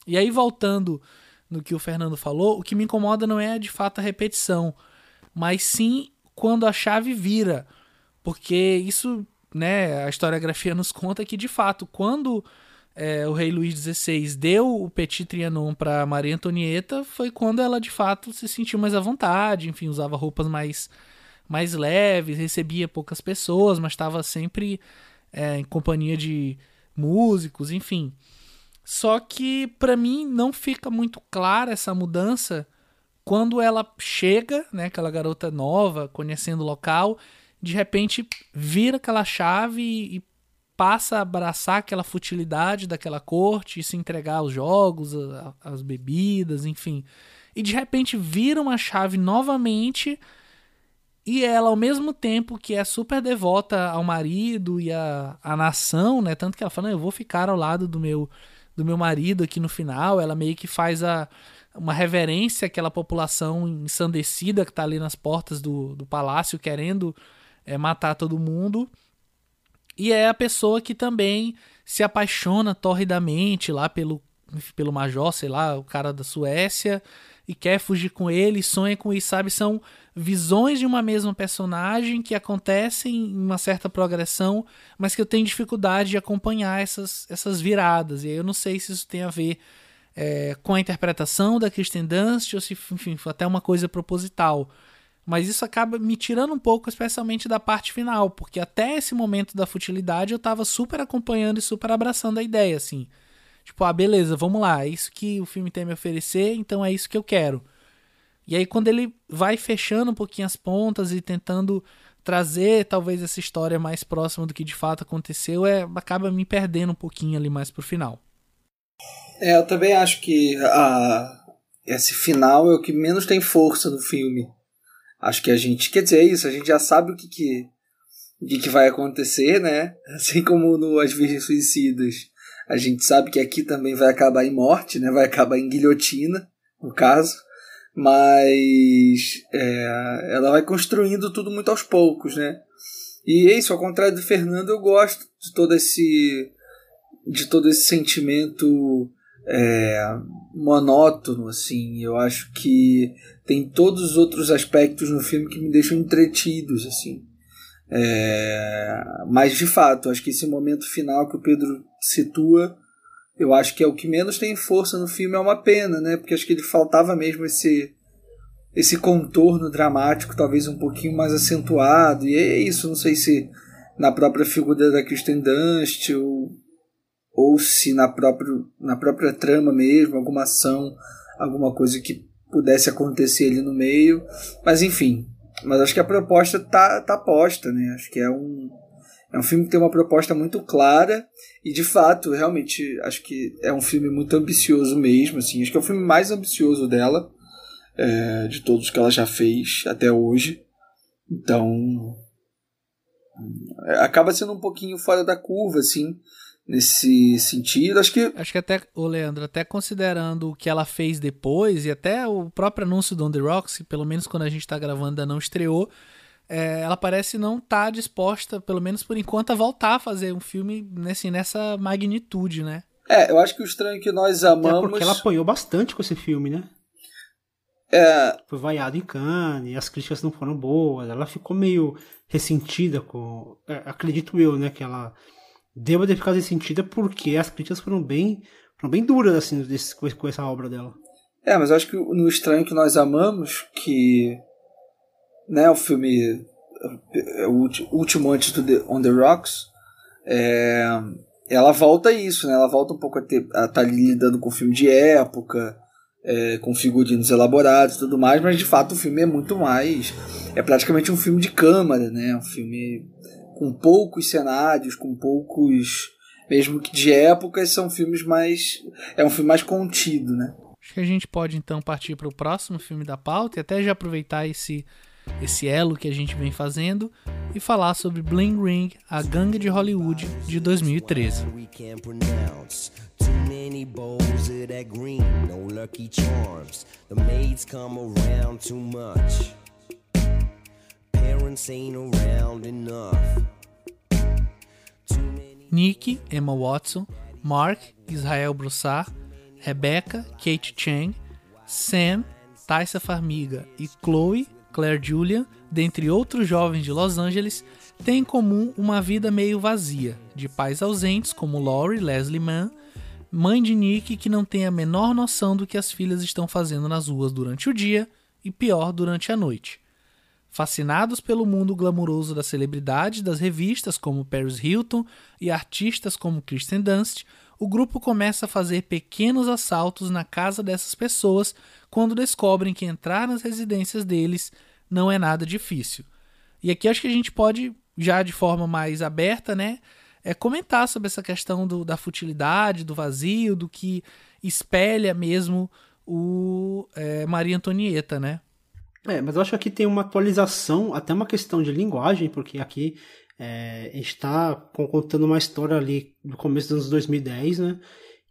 E aí voltando no que o Fernando falou, o que me incomoda não é de fato a repetição, mas sim quando a chave vira. Porque isso, né, a historiografia nos conta que de fato, quando é, o rei Luís XVI deu o Petit Trianon para Maria Antonieta, foi quando ela de fato se sentiu mais à vontade, enfim, usava roupas mais, mais leves, recebia poucas pessoas, mas estava sempre é, em companhia de músicos, enfim. Só que para mim não fica muito clara essa mudança quando ela chega, né, aquela garota nova, conhecendo o local, de repente vira aquela chave e passa a abraçar aquela futilidade daquela corte e se entregar aos jogos, às bebidas, enfim. E de repente vira uma chave novamente e ela, ao mesmo tempo que é super devota ao marido e à, nação, né? Tanto que ela fala, eu vou ficar ao lado do meu do meu marido aqui no final, ela meio que faz a, uma reverência àquela população ensandecida que está ali nas portas do, do palácio querendo é, matar todo mundo. E é a pessoa que também se apaixona torridamente lá pelo, pelo Major, sei lá, o cara da Suécia, e quer fugir com ele, sonha com isso, sabe? São visões de uma mesma personagem que acontecem em uma certa progressão, mas que eu tenho dificuldade de acompanhar essas, essas viradas. E eu não sei se isso tem a ver é, com a interpretação da Kristen Dunst ou se, enfim, foi até uma coisa proposital. Mas isso acaba me tirando um pouco, especialmente da parte final, porque até esse momento da futilidade eu tava super acompanhando e super abraçando a ideia, assim. Tipo, ah, beleza, vamos lá, é isso que o filme tem a me oferecer, então é isso que eu quero. E aí, quando ele vai fechando um pouquinho as pontas e tentando trazer talvez essa história mais próxima do que de fato aconteceu, é, acaba me perdendo um pouquinho ali mais pro final. É, eu também acho que a, esse final é o que menos tem força no filme. Acho que a gente, quer dizer, é isso, a gente já sabe o que, que, o que, que vai acontecer, né? Assim como no As Virgens Suicidas a gente sabe que aqui também vai acabar em morte, né? Vai acabar em guilhotina, no caso. Mas é, ela vai construindo tudo muito aos poucos, né? E é isso, ao contrário do Fernando, eu gosto de todo esse de todo esse sentimento é, monótono, assim. Eu acho que tem todos os outros aspectos no filme que me deixam entretidos, assim. É, mas de fato, acho que esse momento final que o Pedro situa, eu acho que é o que menos tem força no filme, é uma pena, né? Porque acho que ele faltava mesmo esse esse contorno dramático, talvez um pouquinho mais acentuado. E é isso, não sei se na própria figura da Kristen Dunst ou, ou se na própria, na própria trama mesmo, alguma ação alguma coisa que pudesse acontecer ali no meio. Mas enfim, mas acho que a proposta tá, tá posta, né? Acho que é um, é um filme que tem uma proposta muito clara e, de fato, realmente, acho que é um filme muito ambicioso mesmo, assim. Acho que é o filme mais ambicioso dela, é, de todos que ela já fez até hoje. Então, é, acaba sendo um pouquinho fora da curva, assim, nesse sentido. Acho que. Acho que até, o Leandro, até considerando o que ela fez depois, e até o próprio anúncio do On The Rocks, que pelo menos quando a gente tá gravando ainda não estreou, é, ela parece não estar tá disposta, pelo menos por enquanto, a voltar a fazer um filme nesse, nessa magnitude, né? É, eu acho que o estranho que nós amamos. É porque ela apanhou bastante com esse filme, né? É... Foi vaiado em Cannes, as críticas não foram boas, ela ficou meio ressentida com. É, acredito eu, né? Que ela deva ter ficado ressentida porque as críticas foram bem, foram bem duras assim desse, com essa obra dela. É, mas eu acho que no Estranho que Nós Amamos, que né, o filme é, o último antes do The, On The Rocks, é, ela volta a isso, né? Ela volta um pouco a estar tá lidando com filme de época, é, com figurinos elaborados e tudo mais, mas de fato o filme é muito mais. É praticamente um filme de câmara, né? Um filme com poucos cenários, com poucos. Mesmo que de época, são filmes mais. É um filme mais contido, né? Acho que a gente pode então partir para o próximo filme da pauta e até já aproveitar esse, esse elo que a gente vem fazendo e falar sobre Bling Ring, a gangue de Hollywood de 2013. many bowls of that green, no lucky charms. The maids come around too much. Parents ain't around enough. Nick, Emma Watson, Mark, Israel Broussard, Rebecca, Kate Chang, Sam, Taissa Farmiga e Chloe, Claire Julian, dentre outros jovens de Los Angeles, têm em comum uma vida meio vazia, de pais ausentes como Laurie Leslie Mann, mãe de Nick que não tem a menor noção do que as filhas estão fazendo nas ruas durante o dia e pior durante a noite. Fascinados pelo mundo glamuroso das celebridades das revistas como Paris Hilton e artistas como Kristen Dunst, o grupo começa a fazer pequenos assaltos na casa dessas pessoas quando descobrem que entrar nas residências deles não é nada difícil. E aqui acho que a gente pode, já de forma mais aberta, né, é comentar sobre essa questão do, da futilidade, do vazio, do que espelha mesmo o é, Maria Antonieta, né? É, mas eu acho que aqui tem uma atualização, até uma questão de linguagem, porque aqui é, a gente está contando uma história ali do começo dos anos 2010, né?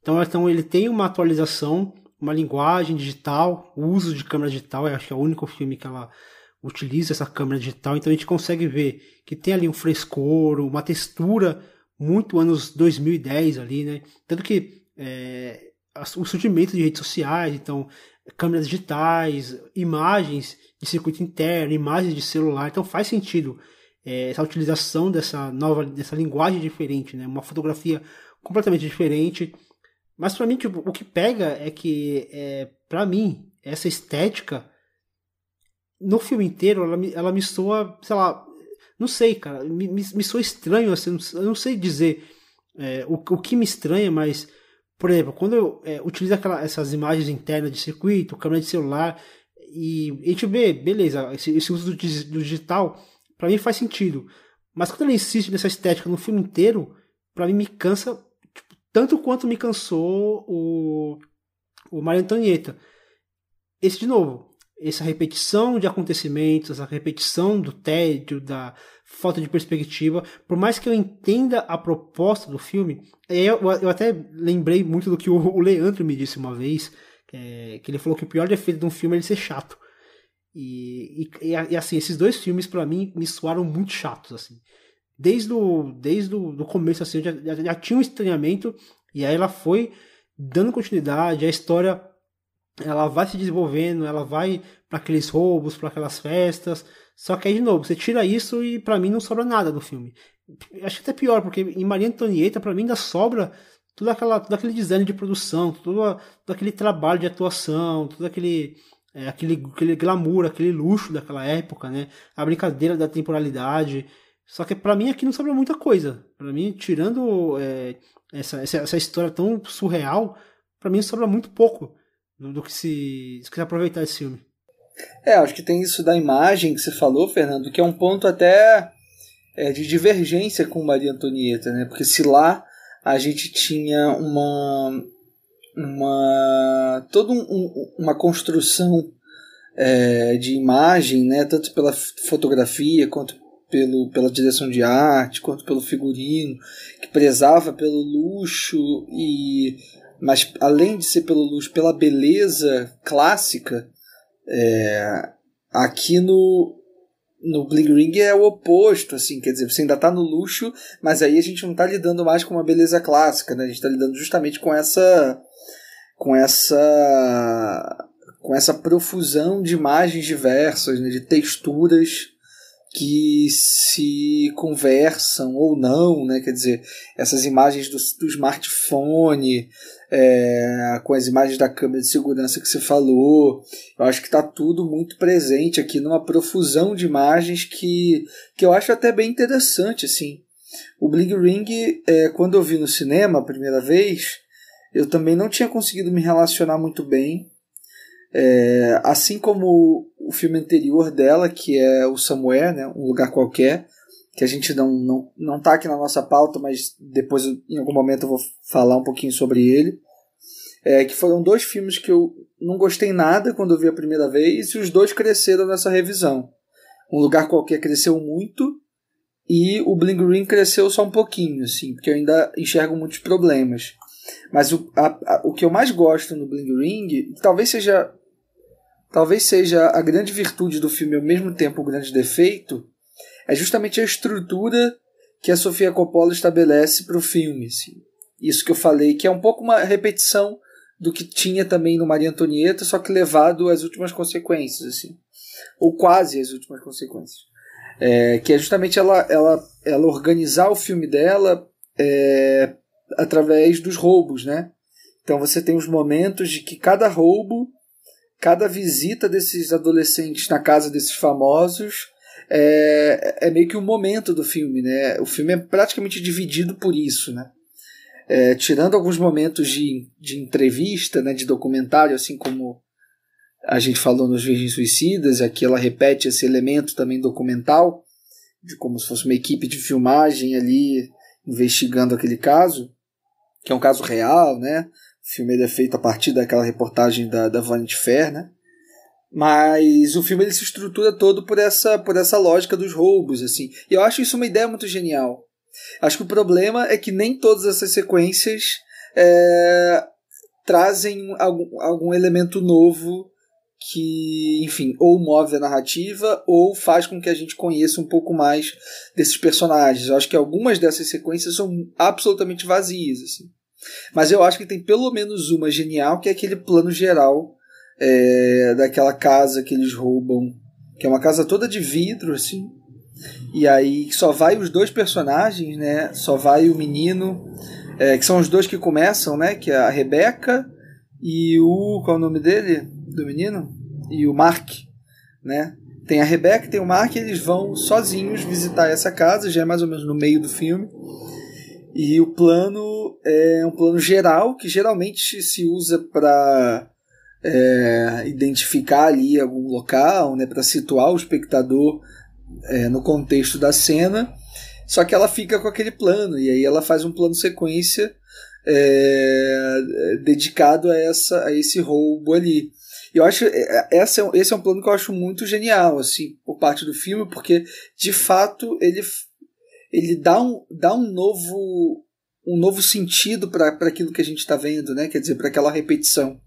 Então, então ele tem uma atualização, uma linguagem digital, o uso de câmera digital, eu acho que é o único filme que ela utiliza essa câmera digital, então a gente consegue ver que tem ali um frescor, uma textura muito anos 2010 ali, né? Tanto que é, o surgimento de redes sociais, então câmeras digitais, imagens de circuito interno, imagens de celular, então faz sentido é, essa utilização dessa nova, dessa linguagem diferente, né? Uma fotografia completamente diferente. Mas para mim, tipo, o que pega é que, é, para mim, essa estética no filme inteiro, ela me, ela me soa, sei lá, não sei, cara, me, me, me soa estranho, assim, eu não sei dizer é, o, o que me estranha, mas, por exemplo, quando eu é, utilizo aquela, essas imagens internas de circuito, câmera de celular, e a gente vê, beleza, esse, esse uso do, do digital, para mim faz sentido. Mas quando ele insiste nessa estética no filme inteiro, para mim me cansa tipo, tanto quanto me cansou o, o Maria Antonieta. Esse, de novo, essa repetição de acontecimentos, essa repetição do tédio, da falta de perspectiva, por mais que eu entenda a proposta do filme, eu, eu até lembrei muito do que o, Leandro me disse uma vez, é, que ele falou que o pior defeito de um filme é ele ser chato. E, e, e assim, esses dois filmes para mim me soaram muito chatos, assim. Desde o, desde o do começo, assim, já, já, já tinha um estranhamento, e aí ela foi dando continuidade, a história ela vai se desenvolvendo, ela vai para aqueles roubos, para aquelas festas. Só que aí, de novo, você tira isso e para mim não sobra nada do filme. Acho que até pior, porque em Maria Antonieta, para mim ainda sobra tudo, aquela, todo aquele design de produção, todo, aquele trabalho de atuação, todo aquele, é, aquele, aquele glamour, aquele luxo daquela época, né? A brincadeira da temporalidade. Só que para mim aqui não sobra muita coisa. Para mim, tirando é, essa, essa, essa história tão surreal, para mim sobra muito pouco do que se, se aproveitar esse filme. É, acho que tem isso da imagem que você falou, Fernando, que é um ponto até é, de divergência com Maria Antonieta, né? Porque se lá a gente tinha uma uma toda um, uma construção é, de imagem, né? Tanto pela fotografia quanto pelo, pela direção de arte, quanto pelo figurino, que prezava pelo luxo e mas além de ser pelo luxo, pela beleza clássica, é, aqui no no Bling Ring é o oposto, assim, quer dizer, você ainda está no luxo, mas aí a gente não está lidando mais com uma beleza clássica, né? A gente está lidando justamente com essa com essa com essa profusão de imagens diversas, né? de texturas que se conversam ou não, né? Quer dizer, essas imagens do, do smartphone, é, com as imagens da câmera de segurança que você falou, eu acho que está tudo muito presente aqui numa profusão de imagens que, que eu acho até bem interessante, assim. O Bling Ring, é, quando eu vi no cinema a primeira vez, eu também não tinha conseguido me relacionar muito bem é, assim como o filme anterior dela, que é o Somewhere, né, um lugar qualquer, que a gente não, não, não tá aqui na nossa pauta, mas depois em algum momento eu vou falar um pouquinho sobre ele. É, que foram dois filmes que eu não gostei nada quando eu vi a primeira vez, e os dois cresceram nessa revisão. Um lugar qualquer cresceu muito, e o Bling Ring cresceu só um pouquinho, assim, porque eu ainda enxergo muitos problemas. Mas o, a, a, o que eu mais gosto no Bling Ring, talvez seja talvez seja a grande virtude do filme ao mesmo tempo o grande defeito, é justamente a estrutura que a Sofia Coppola estabelece para o filme. Assim. Isso que eu falei, que é um pouco uma repetição do que tinha também no Maria Antonieta, só que levado às últimas consequências, assim. ou quase às últimas consequências. É, que é justamente ela, ela, ela organizar o filme dela é, através dos roubos, né? Então você tem os momentos de que cada roubo cada visita desses adolescentes na casa desses famosos é, é meio que um momento do filme, né? O filme é praticamente dividido por isso, né? É, tirando alguns momentos de, de entrevista, né, de documentário, assim como a gente falou nos Virgens Suicidas, aqui ela repete esse elemento também documental, de como se fosse uma equipe de filmagem ali investigando aquele caso, que é um caso real, né? O filme é feito a partir daquela reportagem da, da Vanity Fair, né? Mas o filme ele se estrutura todo por essa, por essa lógica dos roubos, assim. E eu acho isso uma ideia muito genial. Acho que o problema é que nem todas essas sequências é, trazem algum, algum elemento novo que, enfim, ou move a narrativa ou faz com que a gente conheça um pouco mais desses personagens. Eu acho que algumas dessas sequências são absolutamente vazias, assim. Mas eu acho que tem pelo menos uma genial, que é aquele plano geral é, daquela casa que eles roubam, que é uma casa toda de vidro, assim. E aí só vai os dois personagens, né? Só vai o menino, é, que são os dois que começam, né? Que é a Rebeca e o. Qual é o nome dele? Do menino? E o Mark, né? Tem a Rebeca tem o Mark, e eles vão sozinhos visitar essa casa, já é mais ou menos no meio do filme. E o plano é um plano geral que geralmente se usa para é, identificar ali algum local, né, para situar o espectador é, no contexto da cena. Só que ela fica com aquele plano e aí ela faz um plano sequência é, dedicado a, essa, a esse roubo ali. Eu acho é, essa, é esse é um plano que eu acho muito genial assim por parte do filme porque de fato ele ele dá um, dá um novo um novo sentido para aquilo que a gente está vendo, né? Quer dizer, para aquela repetição.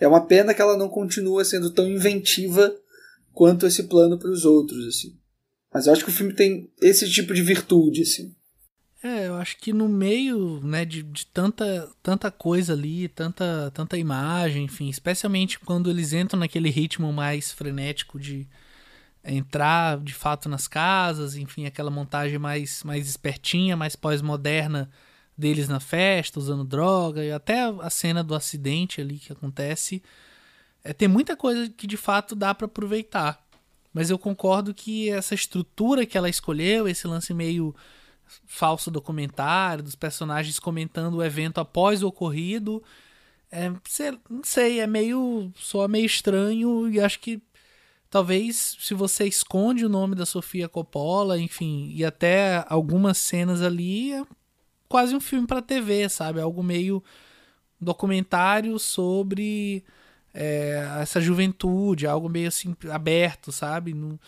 É uma pena que ela não continua sendo tão inventiva quanto esse plano para os outros, assim. Mas eu acho que o filme tem esse tipo de virtude, assim. É, eu acho que no meio, né, de, de tanta, tanta coisa ali, tanta, tanta imagem, enfim, especialmente quando eles entram naquele ritmo mais frenético de entrar de fato nas casas, enfim, aquela montagem mais, mais espertinha, mais pós-moderna deles na festa, usando droga, e até a cena do acidente ali que acontece. É, tem muita coisa que de fato dá para aproveitar. Mas eu concordo que essa estrutura que ela escolheu, esse lance meio falso documentário, dos personagens comentando o evento após o ocorrido, é, não sei, é meio. soa meio estranho e acho que talvez se você esconde o nome da Sofia Coppola, enfim, e até algumas cenas ali, é quase um filme para TV, sabe? Algo meio documentário sobre é, essa juventude, algo meio assim aberto, sabe? Não,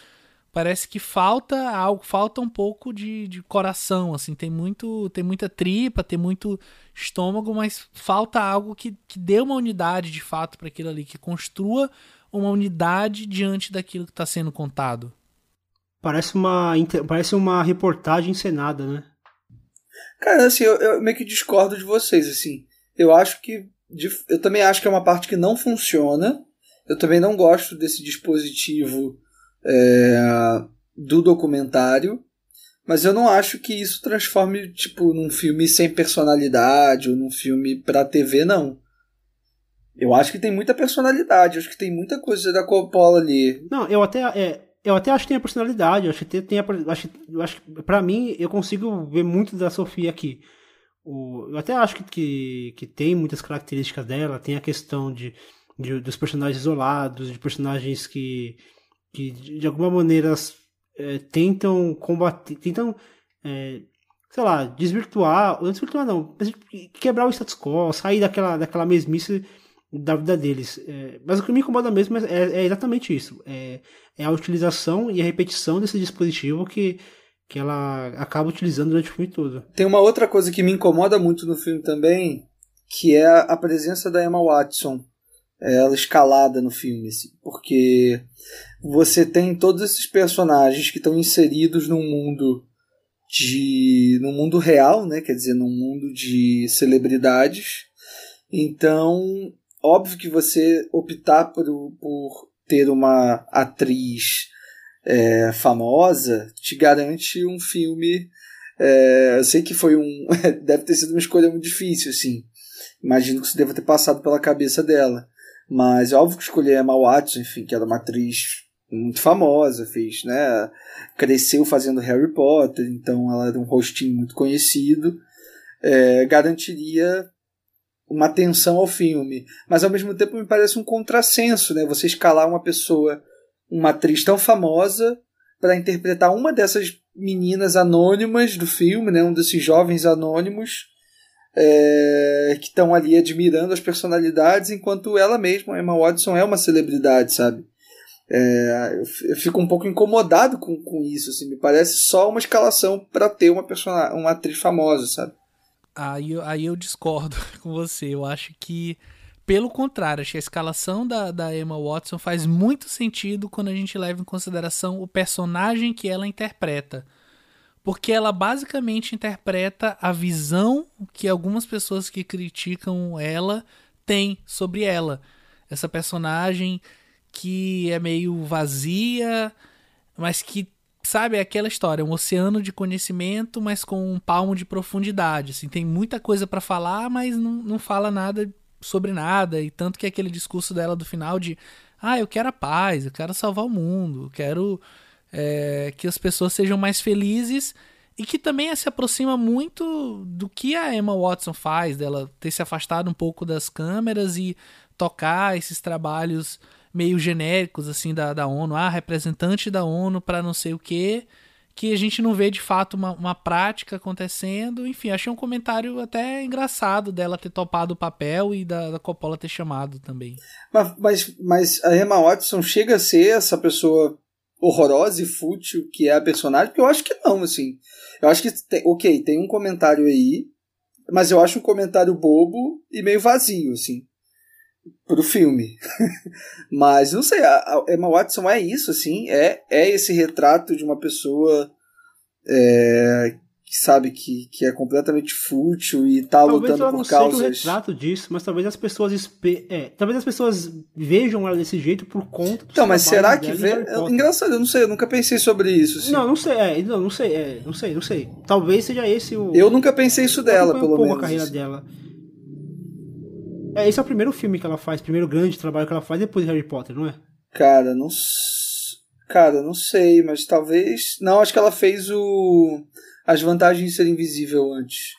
parece que falta algo, falta um pouco de, de coração, assim, tem muito, tem muita tripa, tem muito estômago, mas falta algo que, que dê uma unidade de fato para aquilo ali, que construa uma unidade diante daquilo que está sendo contado. Parece uma, parece uma reportagem encenada, né? Cara, assim, eu, eu meio que discordo de vocês, assim. Eu acho que. Eu também acho que é uma parte que não funciona. Eu também não gosto desse dispositivo é, do documentário, mas eu não acho que isso transforme tipo num filme sem personalidade ou num filme para TV não. Eu acho que tem muita personalidade, acho que tem muita coisa da Coppola ali. Não, eu até é, eu até acho que tem a personalidade, eu acho que tem, a, acho, eu acho que para mim eu consigo ver muito da Sofia aqui. O, eu até acho que, que, que tem muitas características dela, tem a questão de, de dos personagens isolados, de personagens que que de alguma maneira é, tentam combater, tentam, é, sei lá, desvirtuar, não desvirtuar não, quebrar o status quo, sair daquela, daquela mesmice da vida deles. É, mas o que me incomoda mesmo é, é exatamente isso, é, é, a utilização e a repetição desse dispositivo que, que ela acaba utilizando durante o filme todo. Tem uma outra coisa que me incomoda muito no filme também, que é a presença da Emma Watson ela escalada no filme, assim, porque você tem todos esses personagens que estão inseridos num mundo de num mundo real, né? Quer dizer, num mundo de celebridades. Então, óbvio que você optar por, por ter uma atriz é, famosa te garante um filme. É, eu sei que foi um. deve ter sido uma escolha muito difícil, assim. Imagino que isso deva ter passado pela cabeça dela. Mas é óbvio que escolhi a Emma Watson, enfim, que era uma atriz muito famosa, fez, né? Cresceu fazendo Harry Potter, então ela era um rostinho muito conhecido. É, garantiria uma atenção ao filme. Mas ao mesmo tempo me parece um contrassenso, né? Você escalar uma pessoa, uma atriz tão famosa, para interpretar uma dessas meninas anônimas do filme, né? Um desses jovens anônimos é, que estão ali admirando as personalidades, enquanto ela mesma, Emma Watson, é uma celebridade, sabe? É, eu fico um pouco incomodado com, com isso, assim, me parece só uma escalação para ter uma, uma atriz famosa, sabe? Aí, aí eu discordo com você, eu acho que pelo contrário, acho que a escalação da, da Emma Watson faz muito sentido quando a gente leva em consideração o personagem que ela interpreta porque ela basicamente interpreta a visão que algumas pessoas que criticam ela têm sobre ela. Essa personagem que é meio vazia, mas que sabe é aquela história, um oceano de conhecimento, mas com um palmo de profundidade. Assim, tem muita coisa para falar, mas não, não fala nada sobre nada. E tanto que aquele discurso dela do final de ah, eu quero a paz, eu quero salvar o mundo, eu quero é, que as pessoas sejam mais felizes e que também se aproxima muito do que a Emma Watson faz, dela ter se afastado um pouco das câmeras e tocar esses trabalhos meio genéricos assim da, da ONU, ah, representante da ONU para não sei o que, que a gente não vê de fato uma, uma prática acontecendo. Enfim, achei um comentário até engraçado dela ter topado o papel e da, da Coppola ter chamado também. Mas, mas, mas a Emma Watson chega a ser essa pessoa horrorosa e fútil que é a personagem, porque eu acho que não, assim. Eu acho que, tem, ok, tem um comentário aí, mas eu acho um comentário bobo e meio vazio, assim, pro filme. mas, não sei, a Emma Watson é isso, assim, é, é esse retrato de uma pessoa é, que sabe que, que é completamente fútil e tá talvez lutando ela por não causas. Seja o retrato disso, mas talvez as pessoas espe... é, talvez as pessoas vejam ela desse jeito por conta Então, mas será que vê? É, engraçado, eu não sei, eu nunca pensei sobre isso. Assim. Não, não sei, é, não, não sei, é, não sei, não sei. Talvez seja esse o Eu nunca pensei isso dela, pelo menos. a carreira dela. É, esse é o primeiro filme que ela faz, primeiro grande trabalho que ela faz depois de Harry Potter, não é? Cara, não Cara, não sei, mas talvez. Não, acho que ela fez o as vantagens de ser invisível antes.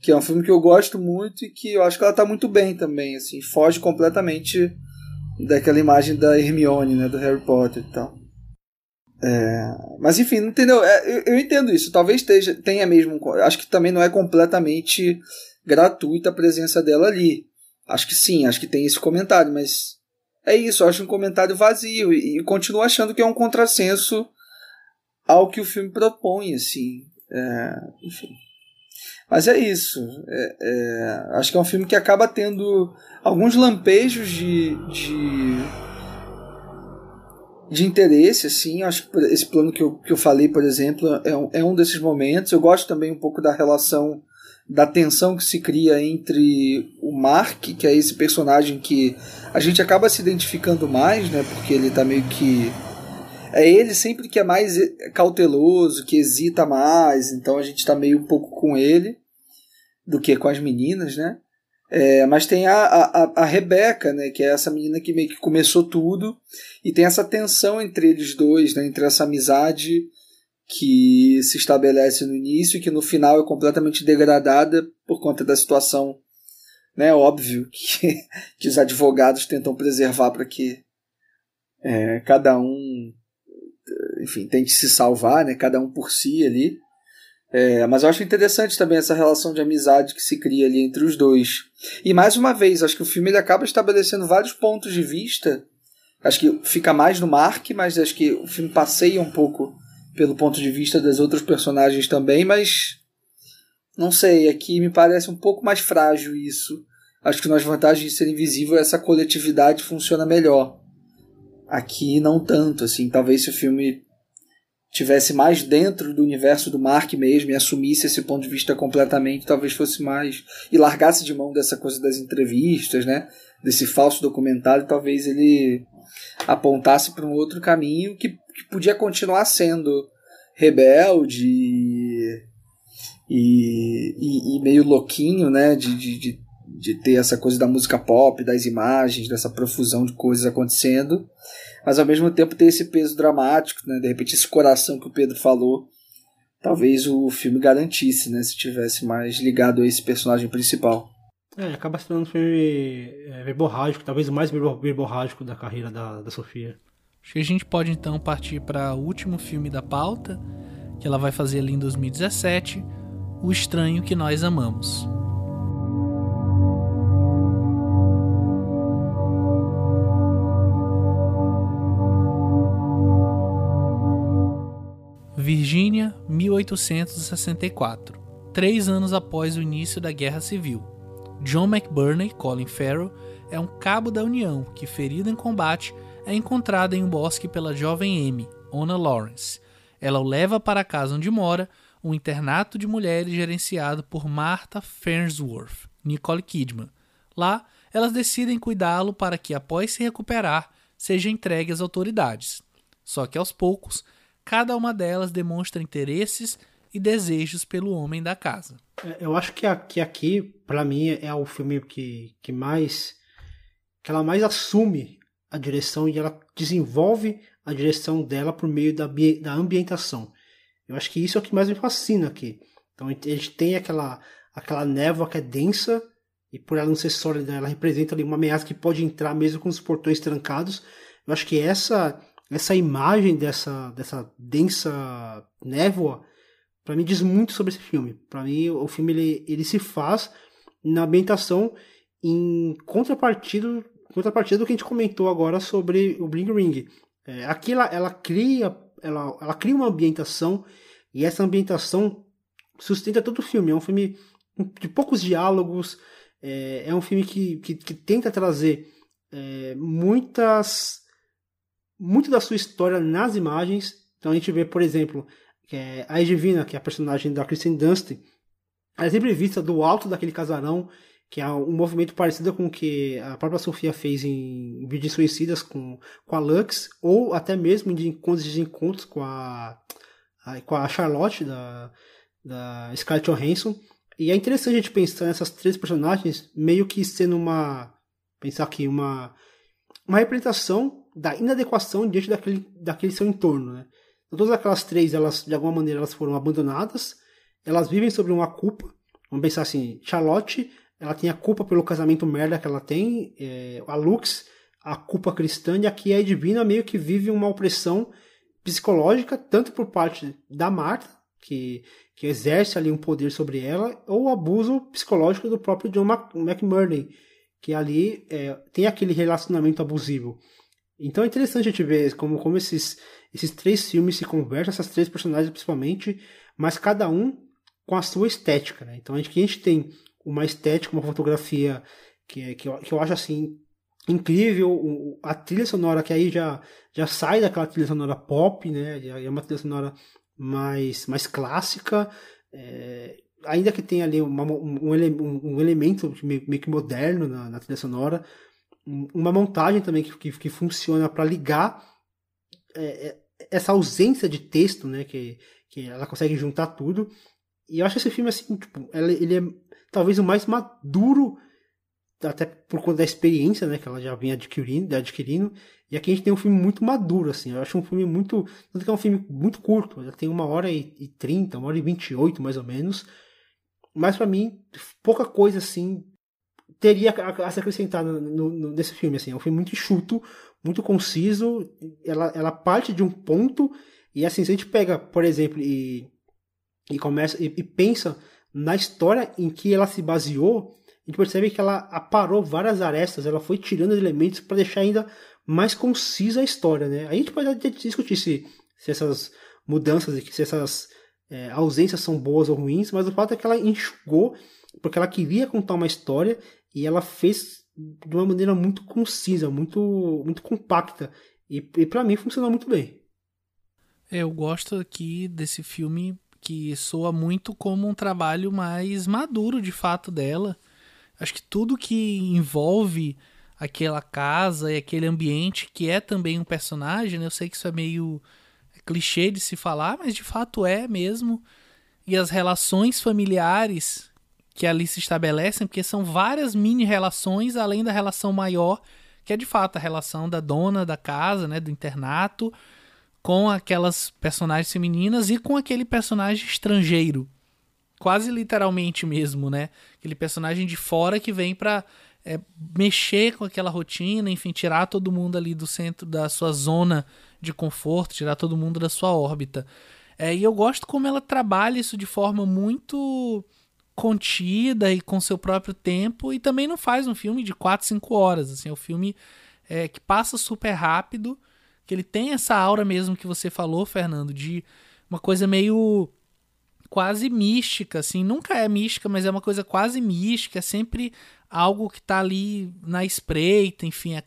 que é um filme que eu gosto muito e que eu acho que ela tá muito bem também, assim, foge completamente daquela imagem da Hermione, né, do Harry Potter e tal. É, mas enfim, entendeu? É, eu, eu, entendo isso. Talvez esteja, tenha mesmo. Acho que também não é completamente gratuita a presença dela ali. Acho que sim, acho que tem esse comentário, mas é isso. Acho um comentário vazio e, e continuo achando que é um contrassenso ao que o filme propõe, assim. É, enfim. Mas é isso. É, é, acho que é um filme que acaba tendo alguns lampejos de, de, de interesse, assim. Acho que esse plano que eu, que eu falei, por exemplo, é um, é um desses momentos. Eu gosto também um pouco da relação, da tensão que se cria entre o Mark, que é esse personagem que a gente acaba se identificando mais, né? Porque ele tá meio que é ele sempre que é mais cauteloso, que hesita mais, então a gente está meio um pouco com ele do que com as meninas, né? É, mas tem a, a, a Rebeca, né, que é essa menina que meio que começou tudo, e tem essa tensão entre eles dois, né, entre essa amizade que se estabelece no início e que no final é completamente degradada por conta da situação, né, óbvio que, que os advogados tentam preservar para que é, cada um enfim, tem que se salvar, né? Cada um por si ali. É, mas eu acho interessante também essa relação de amizade que se cria ali entre os dois. E mais uma vez, acho que o filme ele acaba estabelecendo vários pontos de vista. Acho que fica mais no Mark, mas acho que o filme passeia um pouco pelo ponto de vista das outras personagens também, mas não sei, aqui me parece um pouco mais frágil isso. Acho que nas vantagens de ser invisível essa coletividade funciona melhor. Aqui não tanto, assim, talvez se o filme tivesse mais dentro do universo do Mark mesmo e assumisse esse ponto de vista completamente, talvez fosse mais e largasse de mão dessa coisa das entrevistas, né? Desse falso documentário, talvez ele apontasse para um outro caminho que, que podia continuar sendo rebelde e, e, e meio louquinho, né? De, de, de, de ter essa coisa da música pop, das imagens, dessa profusão de coisas acontecendo mas ao mesmo tempo ter esse peso dramático, né? De repente esse coração que o Pedro falou, talvez o filme garantisse, né? Se tivesse mais ligado a esse personagem principal. É, acaba sendo um filme é, verborrágico, talvez o mais verborrágico da carreira da, da Sofia. Acho que a gente pode então partir para o último filme da pauta, que ela vai fazer ali em 2017, O Estranho que Nós Amamos. Virgínia, 1864. Três anos após o início da Guerra Civil. John McBurney, Colin Farrell, é um cabo da União que, ferido em combate, é encontrado em um bosque pela jovem Amy, Ona Lawrence. Ela o leva para a casa onde mora, um internato de mulheres gerenciado por Martha Farnsworth, Nicole Kidman. Lá, elas decidem cuidá-lo para que, após se recuperar, seja entregue às autoridades. Só que aos poucos, cada uma delas demonstra interesses e desejos pelo homem da casa. É, eu acho que aqui, aqui para mim, é o filme que, que mais. que ela mais assume a direção e ela desenvolve a direção dela por meio da, da ambientação. Eu acho que isso é o que mais me fascina aqui. Então a gente tem aquela, aquela névoa que é densa e por ela não ser sólida, ela representa ali uma ameaça que pode entrar mesmo com os portões trancados. Eu acho que essa essa imagem dessa, dessa densa névoa, para mim diz muito sobre esse filme. Para mim, o filme ele, ele se faz na ambientação em contrapartida, contrapartida do que a gente comentou agora sobre o Bling Ring. É, aqui ela, ela, cria, ela, ela cria uma ambientação e essa ambientação sustenta todo o filme. É um filme de poucos diálogos, é, é um filme que, que, que tenta trazer é, muitas muito da sua história nas imagens. Então a gente vê, por exemplo, é a Edvina, que é a personagem da Kristen Dunst, ela é sempre vista do alto daquele casarão, que é um movimento parecido com o que a própria Sofia fez em Vídeos Suicidas com, com a Lux, ou até mesmo em encontros de encontros com a, a, com a Charlotte, da, da Scarlett Johansson. E é interessante a gente pensar nessas três personagens meio que sendo uma. pensar aqui, uma, uma representação da inadequação diante daquele, daquele seu entorno. Né? Então, todas aquelas três, elas de alguma maneira elas foram abandonadas, elas vivem sobre uma culpa, Vamos pensar assim, Charlotte, ela tem a culpa pelo casamento merda que ela tem, é, a Lux, a culpa cristã, e aqui a Edwina meio que vive uma opressão psicológica, tanto por parte da Marta, que, que exerce ali um poder sobre ela, ou o abuso psicológico do próprio John McMurray, que ali é, tem aquele relacionamento abusivo. Então é interessante a gente ver como, como esses, esses três filmes se conversam, essas três personagens principalmente, mas cada um com a sua estética. Né? Então a gente, a gente tem uma estética, uma fotografia que, é, que, eu, que eu acho assim incrível, a trilha sonora que aí já, já sai daquela trilha sonora pop, né? É uma trilha sonora mais, mais clássica, é, ainda que tenha ali uma, um, um, elemento meio, meio que moderno na, na, trilha sonora, uma montagem também que, que, que funciona para ligar é, é, essa ausência de texto, né? Que, que ela consegue juntar tudo. E eu acho esse filme assim, tipo, ele é talvez o mais maduro até por conta da experiência, né, que ela já vinha adquirindo, adquirindo. E aqui a gente tem um filme muito maduro, assim. Eu acho um filme muito. Tanto que é um filme muito curto, já tem uma hora e trinta, uma hora e vinte e oito, mais ou menos. Mas para mim, pouca coisa assim teria a, se acrescentar no, no, nesse filme, assim. É um filme muito enxuto, muito conciso. Ela, ela parte de um ponto. E assim, se a gente pega, por exemplo, e, e começa e, e pensa na história em que ela se baseou a gente percebe que ela aparou várias arestas, ela foi tirando elementos para deixar ainda mais concisa a história, né? Aí a gente pode discutir se, se essas mudanças, se essas é, ausências são boas ou ruins, mas o fato é que ela enxugou, porque ela queria contar uma história e ela fez de uma maneira muito concisa, muito, muito compacta. E, e para mim funcionou muito bem. É, eu gosto aqui desse filme que soa muito como um trabalho mais maduro de fato dela Acho que tudo que envolve aquela casa e aquele ambiente que é também um personagem, né? eu sei que isso é meio clichê de se falar, mas de fato é mesmo. E as relações familiares que ali se estabelecem, porque são várias mini relações além da relação maior, que é de fato a relação da dona da casa, né, do internato, com aquelas personagens femininas e com aquele personagem estrangeiro quase literalmente mesmo, né? Aquele personagem de fora que vem pra é, mexer com aquela rotina, enfim, tirar todo mundo ali do centro da sua zona de conforto, tirar todo mundo da sua órbita. É, e eu gosto como ela trabalha isso de forma muito contida e com seu próprio tempo e também não faz um filme de 4, 5 horas, assim, é um filme é, que passa super rápido, que ele tem essa aura mesmo que você falou, Fernando, de uma coisa meio quase mística, assim. Nunca é mística, mas é uma coisa quase mística. É sempre algo que tá ali na espreita, enfim. É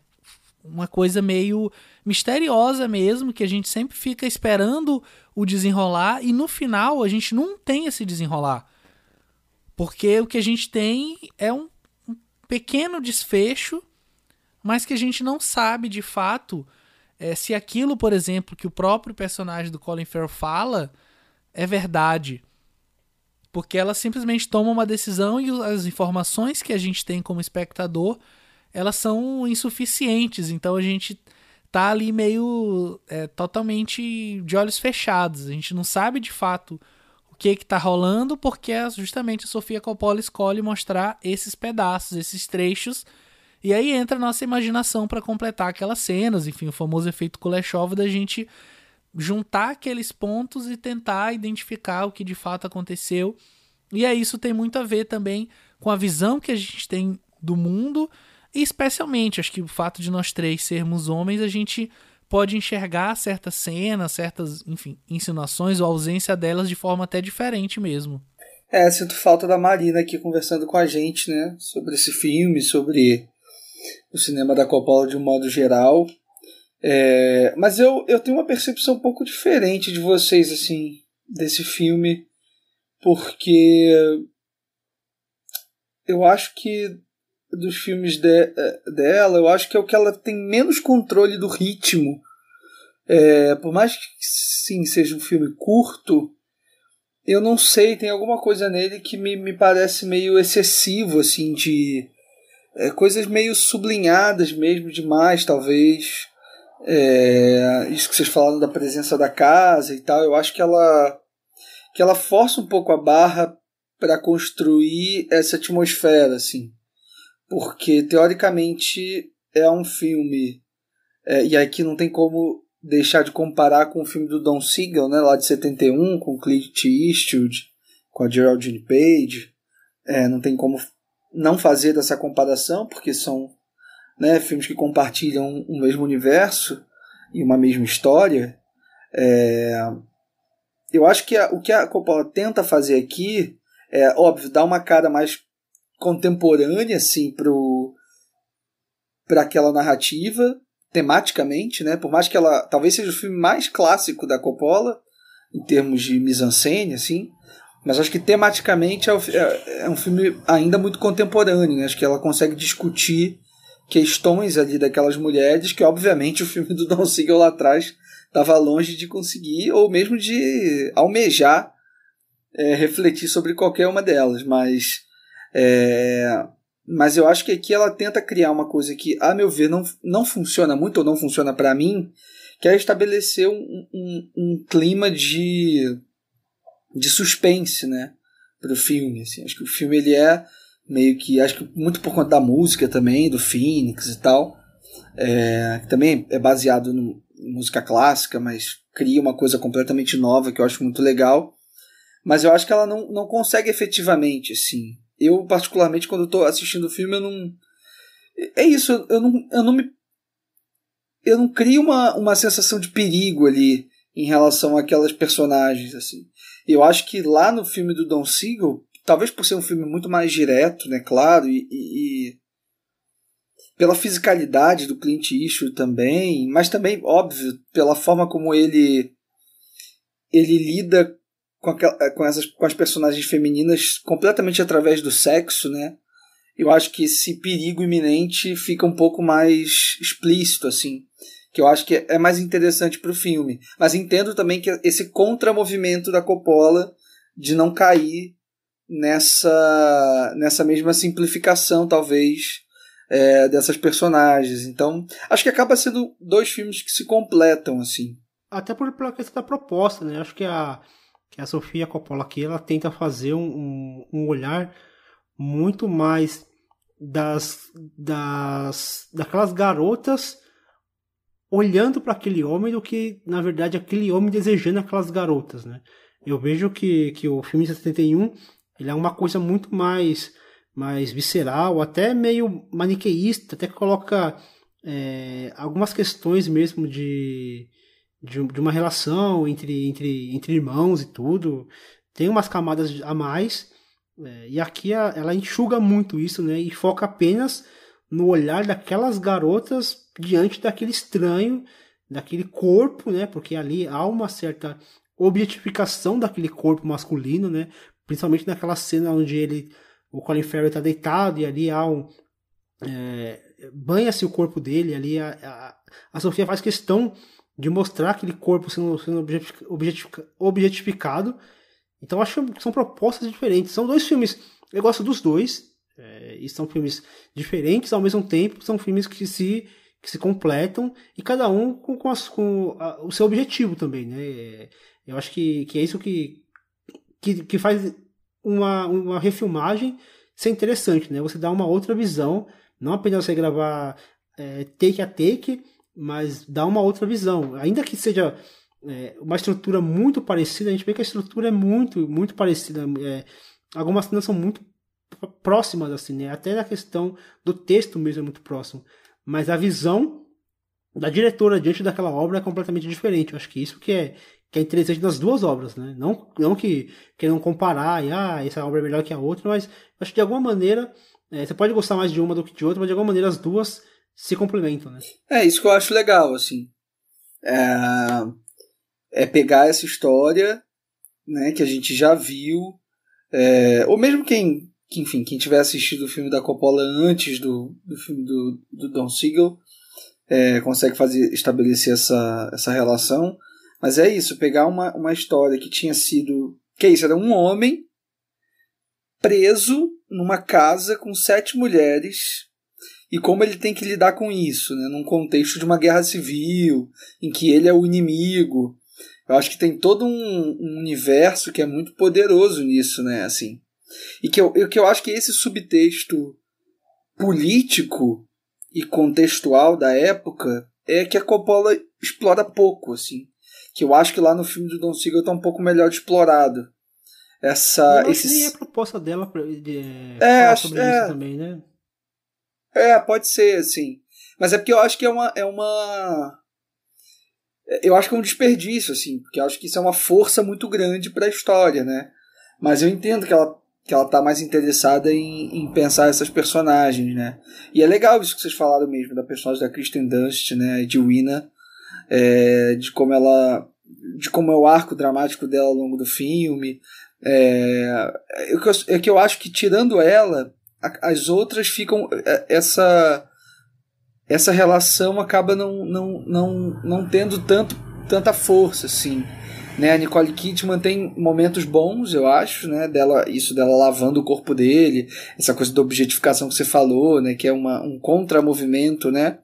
uma coisa meio misteriosa mesmo, que a gente sempre fica esperando o desenrolar e no final a gente não tem esse desenrolar. Porque o que a gente tem é um, um pequeno desfecho, mas que a gente não sabe de fato é, se aquilo, por exemplo, que o próprio personagem do Colin Farrell fala é verdade. Porque ela simplesmente toma uma decisão e as informações que a gente tem como espectador elas são insuficientes, então a gente tá ali meio é, totalmente de olhos fechados, a gente não sabe de fato que que tá rolando, porque é justamente a Sofia Coppola escolhe mostrar esses pedaços, esses trechos, e aí entra a nossa imaginação para completar aquelas cenas, enfim, o famoso efeito Kuleshov da gente juntar aqueles pontos e tentar identificar o que de fato aconteceu. E é isso tem muito a ver também com a visão que a gente tem do mundo, e especialmente, acho que o fato de nós três sermos homens, a gente pode enxergar certas cenas, certas, enfim, insinuações ou ausência delas de forma até diferente mesmo. É, sinto falta da Marina aqui conversando com a gente, né, sobre esse filme, sobre o cinema da Coppola de um modo geral. É, mas eu, eu tenho uma percepção um pouco diferente de vocês, assim, desse filme, porque eu acho que dos filmes de, é, dela, eu acho que é o que ela tem menos controle do ritmo. É, por mais que sim seja um filme curto, eu não sei, tem alguma coisa nele que me, me parece meio excessivo, assim, de é, coisas meio sublinhadas mesmo demais, talvez. É, isso que vocês falaram da presença da casa e tal, eu acho que ela que ela força um pouco a barra para construir essa atmosfera, assim. Porque, teoricamente, é um filme. É, e aqui não tem como deixar de comparar com o filme do Don Siegel, né, lá de 71, com Clint Eastwood, com a Geraldine Page. É, não tem como não fazer essa comparação, porque são né, filmes que compartilham o mesmo universo e uma mesma história. É, eu acho que a, o que a Coppola tenta fazer aqui é, óbvio, dar uma cara mais contemporânea, assim, para aquela narrativa, tematicamente, né? Por mais que ela talvez seja o filme mais clássico da Coppola, em termos de mise-en-scène, assim, mas acho que tematicamente é, é, é, um filme ainda muito contemporâneo, né? Acho que ela consegue discutir questões ali daquelas mulheres que, obviamente, o filme do Don Siegel lá atrás estava longe de conseguir ou mesmo de almejar é, refletir sobre qualquer uma delas, mas é, mas eu acho que aqui ela tenta criar uma coisa que, a meu ver, não, não funciona muito ou não funciona para mim, que é estabelecer um, um, um, clima de, de suspense, né, para o filme. Assim. Acho que o filme ele é meio que, acho que muito por conta da música também, do Phoenix e tal, é, que também é baseado em música clássica, mas cria uma coisa completamente nova que eu acho muito legal mas eu acho que ela não, não consegue efetivamente, assim. Eu, particularmente, quando estou assistindo o filme, eu não. É isso, eu não, eu não me. Eu não crio uma, uma sensação de perigo ali em relação àquelas personagens, assim. Eu acho que lá no filme do Don Siegel, talvez por ser um filme muito mais direto, né, claro, e, e, e pela fisicalidade do Clint Eastwood também, mas também, óbvio, pela forma como ele ele lida com, eh, com, essas, com as personagens femininas completamente através do sexo, né? Eu acho que esse perigo iminente fica um pouco mais explícito, assim. Que eu acho que é mais interessante para o filme. Mas entendo também que esse contramovimento da Coppola de não cair nessa, nessa mesma simplificação, talvez, é, dessas personagens. Então, acho que acaba sendo dois filmes que se completam, assim. Até por, pela questão da proposta, né? Acho que a que a Sofia Coppola aqui ela tenta fazer um, um olhar muito mais das, das daquelas garotas olhando para aquele homem do que na verdade aquele homem desejando aquelas garotas, né? Eu vejo que, que o filme de 71 ele é uma coisa muito mais mais visceral, até meio maniqueísta, até que coloca é, algumas questões mesmo de de, de uma relação entre, entre, entre irmãos e tudo. Tem umas camadas a mais. É, e aqui a, ela enxuga muito isso, né? E foca apenas no olhar daquelas garotas diante daquele estranho, daquele corpo, né? Porque ali há uma certa objetificação daquele corpo masculino, né? Principalmente naquela cena onde ele, o Colin Farrell está deitado e ali há um é, banha-se o corpo dele, ali a, a, a Sofia faz questão de mostrar aquele corpo sendo, sendo objetificado. Então acho que são propostas diferentes. São dois filmes, eu gosto dos dois, é, e são filmes diferentes ao mesmo tempo, são filmes que se, que se completam, e cada um com, com, as, com a, o seu objetivo também. Né? Eu acho que, que é isso que, que, que faz uma, uma refilmagem ser interessante, né? Você dá uma outra visão, não apenas você gravar é, take a take, mas dá uma outra visão. Ainda que seja é, uma estrutura muito parecida, a gente vê que a estrutura é muito, muito parecida. É, algumas cenas são muito próximas, assim, né? Até na questão do texto mesmo é muito próximo. Mas a visão da diretora diante daquela obra é completamente diferente. Eu acho que isso que é, que é interessante nas duas obras, né? Não, não que queiram comparar e ah, essa obra é melhor que a outra, mas acho que de alguma maneira é, você pode gostar mais de uma do que de outra, mas de alguma maneira as duas se complementam, né? É isso que eu acho legal, assim. É, é pegar essa história, né, que a gente já viu, é, ou mesmo quem, que, enfim, quem tiver assistido o filme da Coppola antes do, do filme do, do Don Siegel, é, consegue fazer estabelecer essa, essa relação. Mas é isso, pegar uma, uma história que tinha sido. Que é isso? Era um homem preso numa casa com sete mulheres e como ele tem que lidar com isso, né? num contexto de uma guerra civil, em que ele é o inimigo. Eu acho que tem todo um, um universo que é muito poderoso nisso, né? Assim, E que eu, eu, que eu acho que esse subtexto político e contextual da época é que a Coppola explora pouco, assim. Que eu acho que lá no filme do Don Siegel tá um pouco melhor explorado. Essa. Esse... nem é a proposta dela pra, de, É, falar sobre é. isso também, né? É, pode ser, assim. Mas é porque eu acho que é uma. É uma... Eu acho que é um desperdício, assim, porque eu acho que isso é uma força muito grande para a história, né? Mas eu entendo que ela, que ela tá mais interessada em, em pensar essas personagens, né? E é legal isso que vocês falaram mesmo, da personagem da Kristen Dunst, né? De Wina, é, de como ela. de como é o arco dramático dela ao longo do filme. É, é que eu- é que eu acho que tirando ela, as outras ficam é, essa essa relação acaba não não, não, não tendo tanto tanta força assim né? A Nicole Kidman tem momentos bons eu acho né? Dela isso dela lavando o corpo dele essa coisa da objetificação que você falou né? Que é uma, um contramovimento né?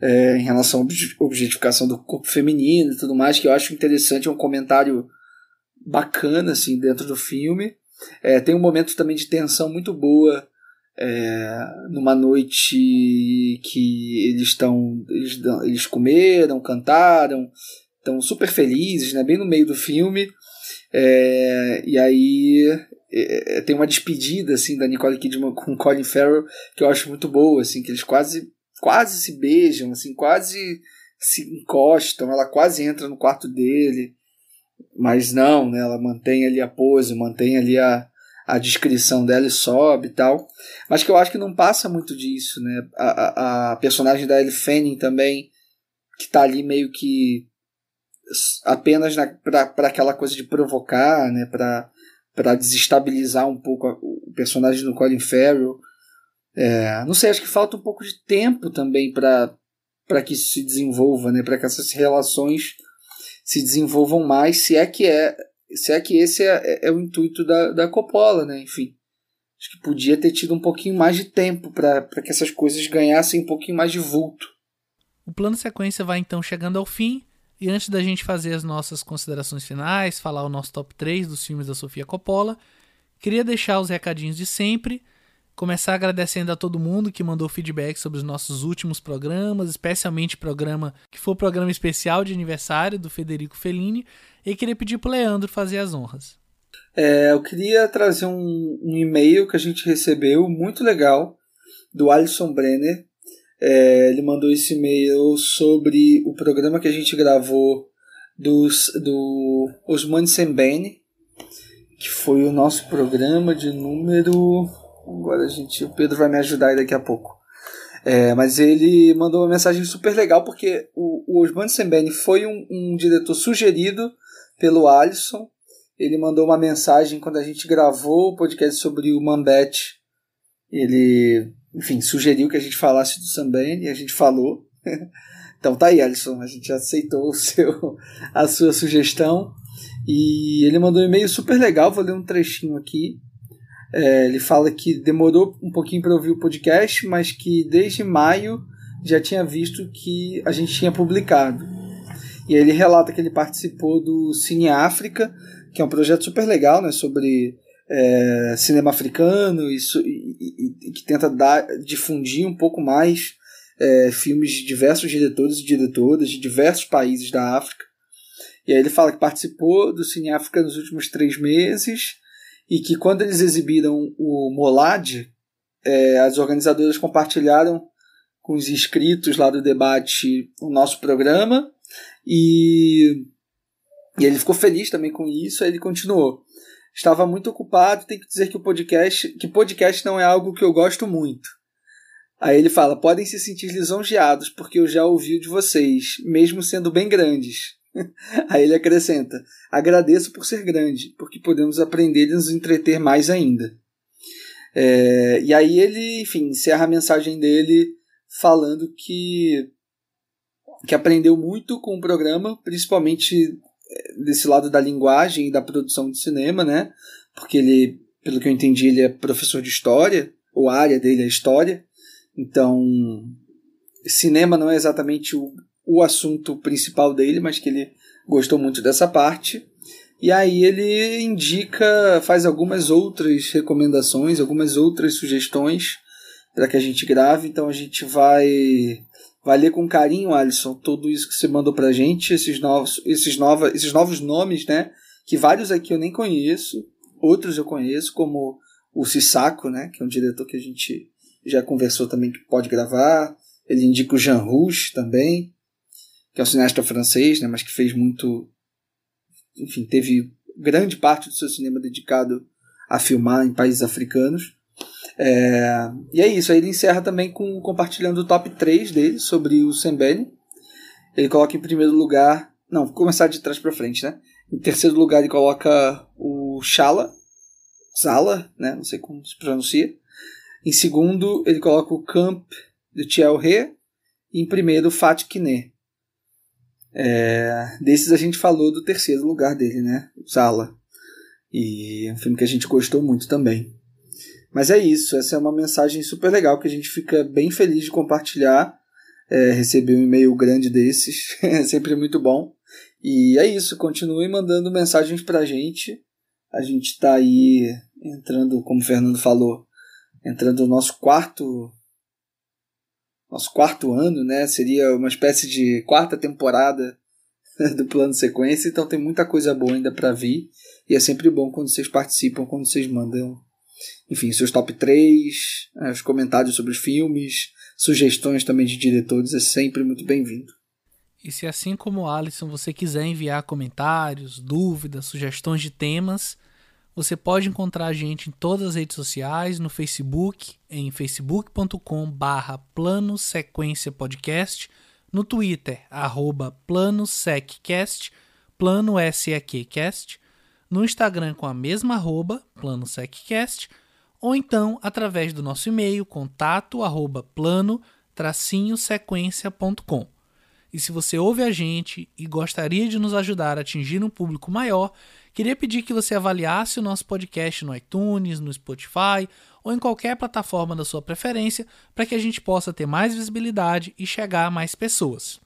É, em relação à obje- objetificação do corpo feminino e tudo mais que eu acho interessante é um comentário bacana assim dentro do filme. É, tem um momento também de tensão muito boa é, numa noite que eles estão eles, eles comeram cantaram estão super felizes né bem no meio do filme. É, e aí é, é, tem uma despedida assim da Nicole Kidman com Colin Farrell que eu acho muito boa assim que eles quase quase se beijam assim quase se encostam ela quase entra no quarto dele. Mas não né ela mantém ali a pose mantém ali a a descrição dela e sobe e tal. Mas que eu acho que não passa muito disso, né? A, a, a personagem da Elle Fanning também, que tá ali meio que apenas pra aquela coisa de provocar, né? Pra, pra desestabilizar um pouco o personagem do Colin Farrell. É, não sei, acho que falta um pouco de tempo também para para que isso se desenvolva, né? Para que essas relações se desenvolvam mais, se é que é se é que esse é, é- é o intuito da, da Coppola, né? Enfim, acho que podia ter tido um pouquinho mais de tempo para que essas coisas ganhassem um pouquinho mais de vulto. O plano sequência vai então chegando ao fim. E antes da gente fazer as nossas considerações finais, falar o nosso top 3 dos filmes da Sofia Coppola, queria deixar os recadinhos de sempre. Começar agradecendo a todo mundo que mandou feedback sobre os nossos últimos programas, especialmente programa que foi o programa especial de aniversário do Federico Fellini. E queria pedir pro Leandro fazer as honras. É, eu queria trazer um, um e-mail que a gente recebeu, muito legal, do Alisson Brenner. É, ele mandou esse e-mail sobre o programa que a gente gravou dos, do Osman Sembene, que foi o nosso programa de número. Agora a gente, o Pedro vai me ajudar aí daqui a pouco. É, mas ele mandou uma mensagem super legal porque o, o Osman Sembene foi um, um diretor sugerido pelo Alisson. Ele mandou uma mensagem quando a gente gravou o podcast sobre o Mambete. Ele, enfim, sugeriu que a gente falasse do Sambene e a gente falou. então tá aí, Alisson, a gente aceitou o seu, a sua sugestão. E ele mandou um e-mail super legal, vou ler um trechinho aqui. É, ele fala que demorou um pouquinho para ouvir o podcast, mas que desde maio já tinha visto que a gente tinha publicado. E ele relata que ele participou do Cine África, que é um projeto super legal, né, sobre é, cinema africano e, e- e- e que tenta dar, difundir um pouco mais é, filmes de diversos diretores e diretoras de diversos países da África. E aí ele fala que participou do Cine África nos últimos três meses e que quando eles exibiram o Molad, é, as organizadoras compartilharam com os inscritos lá do debate o nosso programa e, e ele ficou feliz também com isso, aí ele continuou. Estava muito ocupado, tem que dizer que o podcast, que podcast não é algo que eu gosto muito. Aí ele fala: podem se sentir lisonjeados, porque eu já ouvi de vocês, mesmo sendo bem grandes. Aí ele acrescenta: agradeço por ser grande, porque podemos aprender e nos entreter mais ainda. É, e aí ele, enfim, encerra a mensagem dele falando que que aprendeu muito com o programa, principalmente eh, desse lado da linguagem e da produção de cinema, né? Porque ele, pelo que eu entendi, ele é professor de história, ou a área dele é história. Então, cinema não é exatamente o, o assunto principal dele, mas que ele gostou muito dessa parte. E aí ele indica, faz algumas outras recomendações, algumas outras sugestões para que a gente grave. Então a gente vai vai ler com carinho, Alisson, tudo isso que você mandou pra gente, esses novos, esses nova, esses novos nomes, né? Que vários aqui eu nem conheço, outros eu conheço, como o Sissaco, né? Que é um diretor que a gente já conversou também que pode gravar. Ele indica o Jean Rouge também, que é um cineasta francês, né? Mas que fez muito enfim, teve grande parte do seu cinema dedicado a filmar em países africanos. É, e é isso, aí ele encerra também com compartilhando o top 3 dele sobre o Sembene. Ele coloca em primeiro lugar. Não, vou começar de trás para frente, né? Em terceiro lugar ele coloca o Shala, Zala, né? Não sei como se pronuncia. Em segundo ele coloca o Camp de Thiel He. E em primeiro o Fatih Kine. É, desses a gente falou do terceiro lugar dele, né? Sala. E é um filme que a gente gostou muito também. Mas é isso, essa é uma mensagem super legal que a gente fica bem feliz de compartilhar. É, receber um e-mail grande desses é sempre muito bom. E é isso, continue mandando mensagens pra gente. A gente tá aí entrando, como o Fernando falou, entrando no nosso quarto nosso quarto ano, né? Seria uma espécie de quarta temporada do plano sequência, então tem muita coisa boa ainda para vir. E é sempre bom quando vocês participam, quando vocês mandam, enfim, seus top 3, né, os comentários sobre os filmes, sugestões também de diretores, é sempre muito bem-vindo. E se assim como o Alisson você quiser enviar comentários, dúvidas, sugestões de temas, você pode encontrar a gente em todas as redes sociais, no Facebook, em facebook.com Plano Sequência Podcast, no Twitter, arroba PlanoSecCast, Plano SEQcast, no Instagram com a mesma arroba, PlanoSecCast, ou então através do nosso e-mail, contato arroba plano-sequência.com. E se você ouve a gente e gostaria de nos ajudar a atingir um público maior, Queria pedir que você avaliasse o nosso podcast no iTunes, no Spotify ou em qualquer plataforma da sua preferência para que a gente possa ter mais visibilidade e chegar a mais pessoas.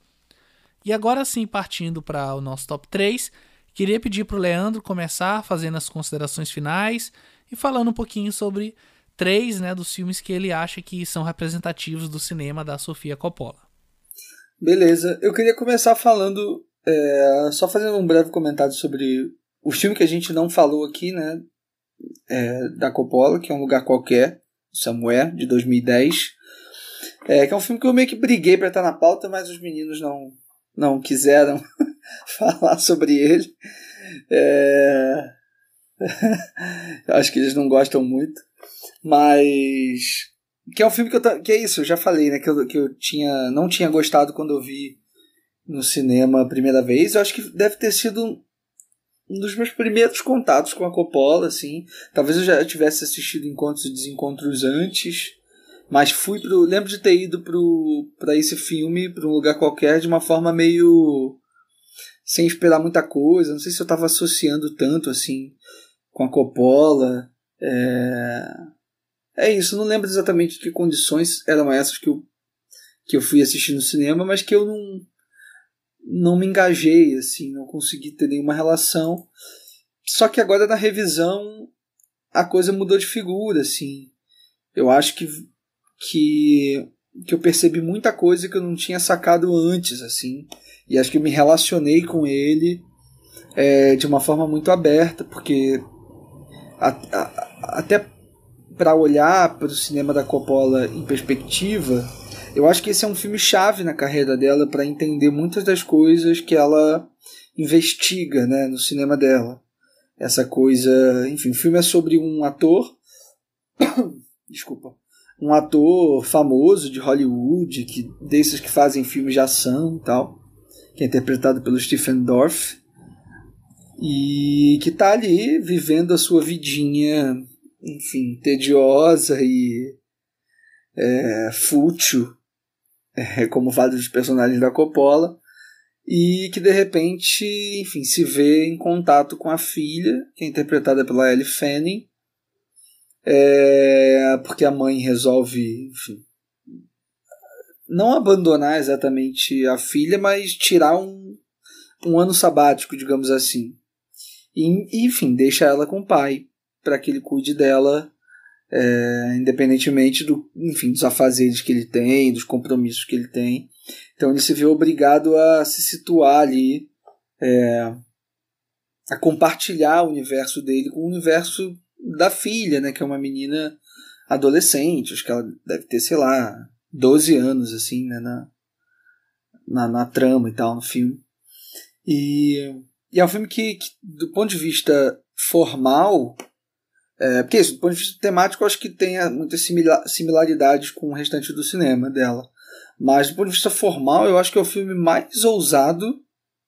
E agora sim, partindo para o nosso top 3, queria pedir para o Leandro começar fazendo as considerações finais e falando um pouquinho sobre três né, dos filmes que ele acha que são representativos do cinema da Sofia Coppola. Beleza, eu queria começar falando, é, só fazendo um breve comentário sobre o filme que a gente não falou aqui, né? É, da Coppola, que é um lugar qualquer, Somewhere, de 2010. É, que é um filme que eu meio que briguei para estar na pauta, mas os meninos não, não quiseram falar sobre ele. É... acho que eles não gostam muito. Mas. Que é um filme que eu. Que é isso, eu já falei, né? Que eu, que eu tinha, não tinha gostado quando eu vi no cinema a primeira vez. Eu acho que deve ter sido um dos meus primeiros contatos com a Coppola, assim. Talvez eu já tivesse assistido Encontros e Desencontros antes, mas fui pro. Lembro de ter ido pro, pra esse filme, pra um lugar qualquer, de uma forma meio. sem esperar muita coisa. Não sei se eu tava associando tanto, assim, com a Coppola. É, é isso, não lembro exatamente que condições eram essas que eu, que eu fui assistir no cinema, mas que eu não não me engajei, assim, não consegui ter nenhuma relação. Só que agora na revisão a coisa mudou de figura, assim. Eu acho que, que, que eu percebi muita coisa que eu não tinha sacado antes, assim. E acho que me relacionei com ele é, de uma forma muito aberta, porque a, a, até para olhar para o cinema da Coppola em perspectiva, eu acho que esse é um filme chave na carreira dela para entender muitas das coisas que ela investiga né, no cinema dela. Essa coisa. Enfim, o filme é sobre um ator. Desculpa. Um ator famoso de Hollywood, que desses que fazem filmes de ação e tal, que é interpretado pelo Stephen Dorff, e que está ali vivendo a sua vidinha, enfim, tediosa e é, fútil é, como vários personagens da Coppola, e que de repente, enfim, se vê em contato com a filha, que é interpretada pela Ellie Fanning, é, porque a mãe resolve, enfim, não abandonar exatamente a filha, mas tirar um, um ano sabático, digamos assim. E, enfim, deixa ela com o pai para que ele cuide dela, é, independentemente do, enfim, dos afazeres que ele tem, dos compromissos que ele tem. Então ele se vê obrigado a se situar ali, é, a compartilhar o universo dele com o universo da filha, né, que é uma menina adolescente, acho que ela deve ter, sei lá, 12 anos, assim, né, na, na, na trama e tal, no filme. E, e é um filme que, que, do ponto de vista formal, é, porque isso, do ponto de vista temático, eu acho que tem muitas similaridades com o restante do cinema dela. Mas do ponto de vista formal, eu acho que é o filme mais ousado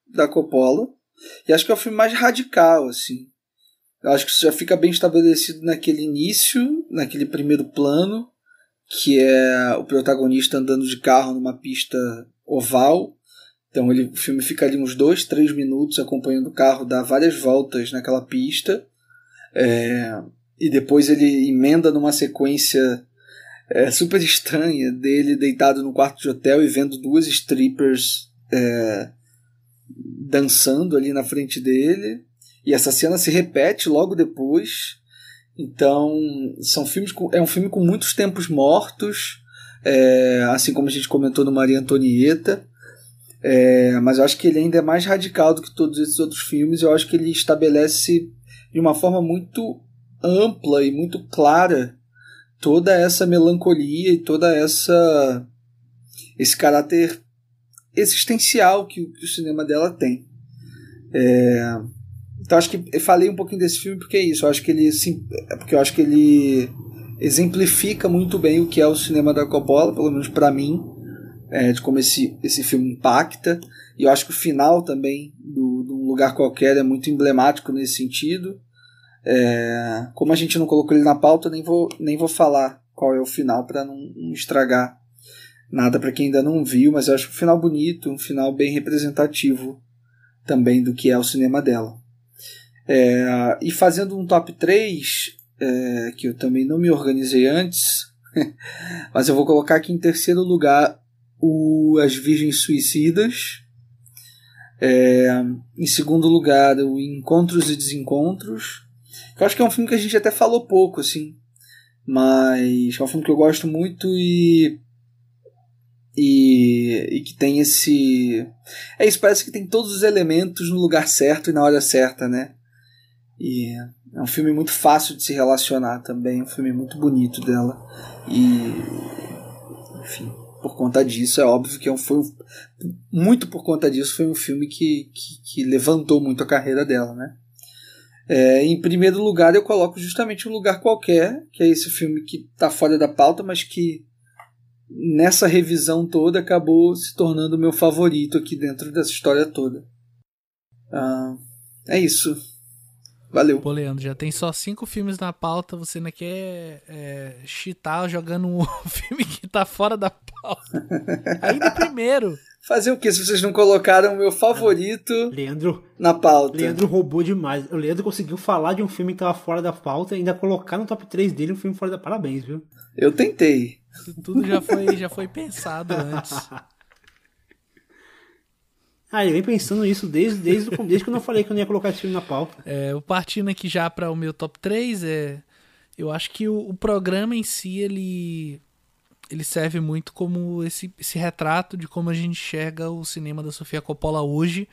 da Coppola. E acho que é o filme mais radical, assim. Eu acho que isso já fica bem estabelecido naquele início, naquele primeiro plano, que é o protagonista andando de carro numa pista oval. Então ele, o filme fica ali uns dois, três minutos acompanhando o carro, dá várias voltas naquela pista. É, e depois ele emenda numa sequência é, super estranha dele deitado no quarto de hotel e vendo duas strippers é, dançando ali na frente dele. E essa cena se repete logo depois. Então, são filmes com, é um filme com muitos tempos mortos, é, assim como a gente comentou no Maria Antonieta. É, mas eu acho que ele ainda é mais radical do que todos esses outros filmes. Eu acho que ele estabelece de uma forma muito ampla e muito clara toda essa melancolia e toda essa esse caráter existencial que, que o cinema dela tem. É, então acho que eu falei um pouquinho desse filme porque é isso. Eu acho que ele é porque eu acho que ele exemplifica muito bem o que é o cinema da Coppola, pelo menos para mim, é, de como esse, esse filme impacta. E eu acho que o final também do, do um lugar qualquer é muito emblemático nesse sentido. É, como a gente não colocou ele na pauta, nem vou, nem vou falar qual é o final para não, não estragar nada para quem ainda não viu, mas eu acho um final bonito, um final bem representativo também do que é o cinema dela. É, e fazendo um top 3, é, que eu também não me organizei antes, mas eu vou colocar aqui em terceiro lugar o As Virgens Suicidas. É, em segundo lugar, o Encontros e Desencontros. Eu acho que é um filme que a gente até falou pouco, assim. Mas é um filme que eu gosto muito e e, e que tem esse. É isso, parece que tem todos os elementos no lugar certo e na hora certa, né? E é um filme muito fácil de se relacionar também, é um filme muito bonito dela. E. Enfim, por conta disso, é óbvio que é foi um, muito por conta disso, foi um filme que, que, que levantou muito a carreira dela, né? É, em primeiro lugar, eu coloco justamente um lugar qualquer, que é esse filme que está fora da pauta, mas que nessa revisão toda acabou se tornando o meu favorito aqui dentro dessa história toda. Ah, é isso. Valeu. Pô, Leandro, já tem só cinco filmes na pauta, você ainda quer é, cheatar jogando um filme que tá fora da pauta. Ainda primeiro. Fazer o que se vocês não colocaram o meu favorito Leandro, na pauta? Leandro roubou demais. O Leandro conseguiu falar de um filme que tava fora da pauta e ainda colocar no top 3 dele um filme fora da. Parabéns, viu? Eu tentei. Tudo já foi, já foi pensado antes. Ah, ele vem pensando nisso desde, desde, desde que eu não falei que eu não ia colocar esse filme na pauta. É, eu partindo aqui já para o meu top 3, é, eu acho que o, o, programa em si, ele, ele serve muito como esse, esse retrato de como a gente enxerga o cinema da Sofia Coppola hoje.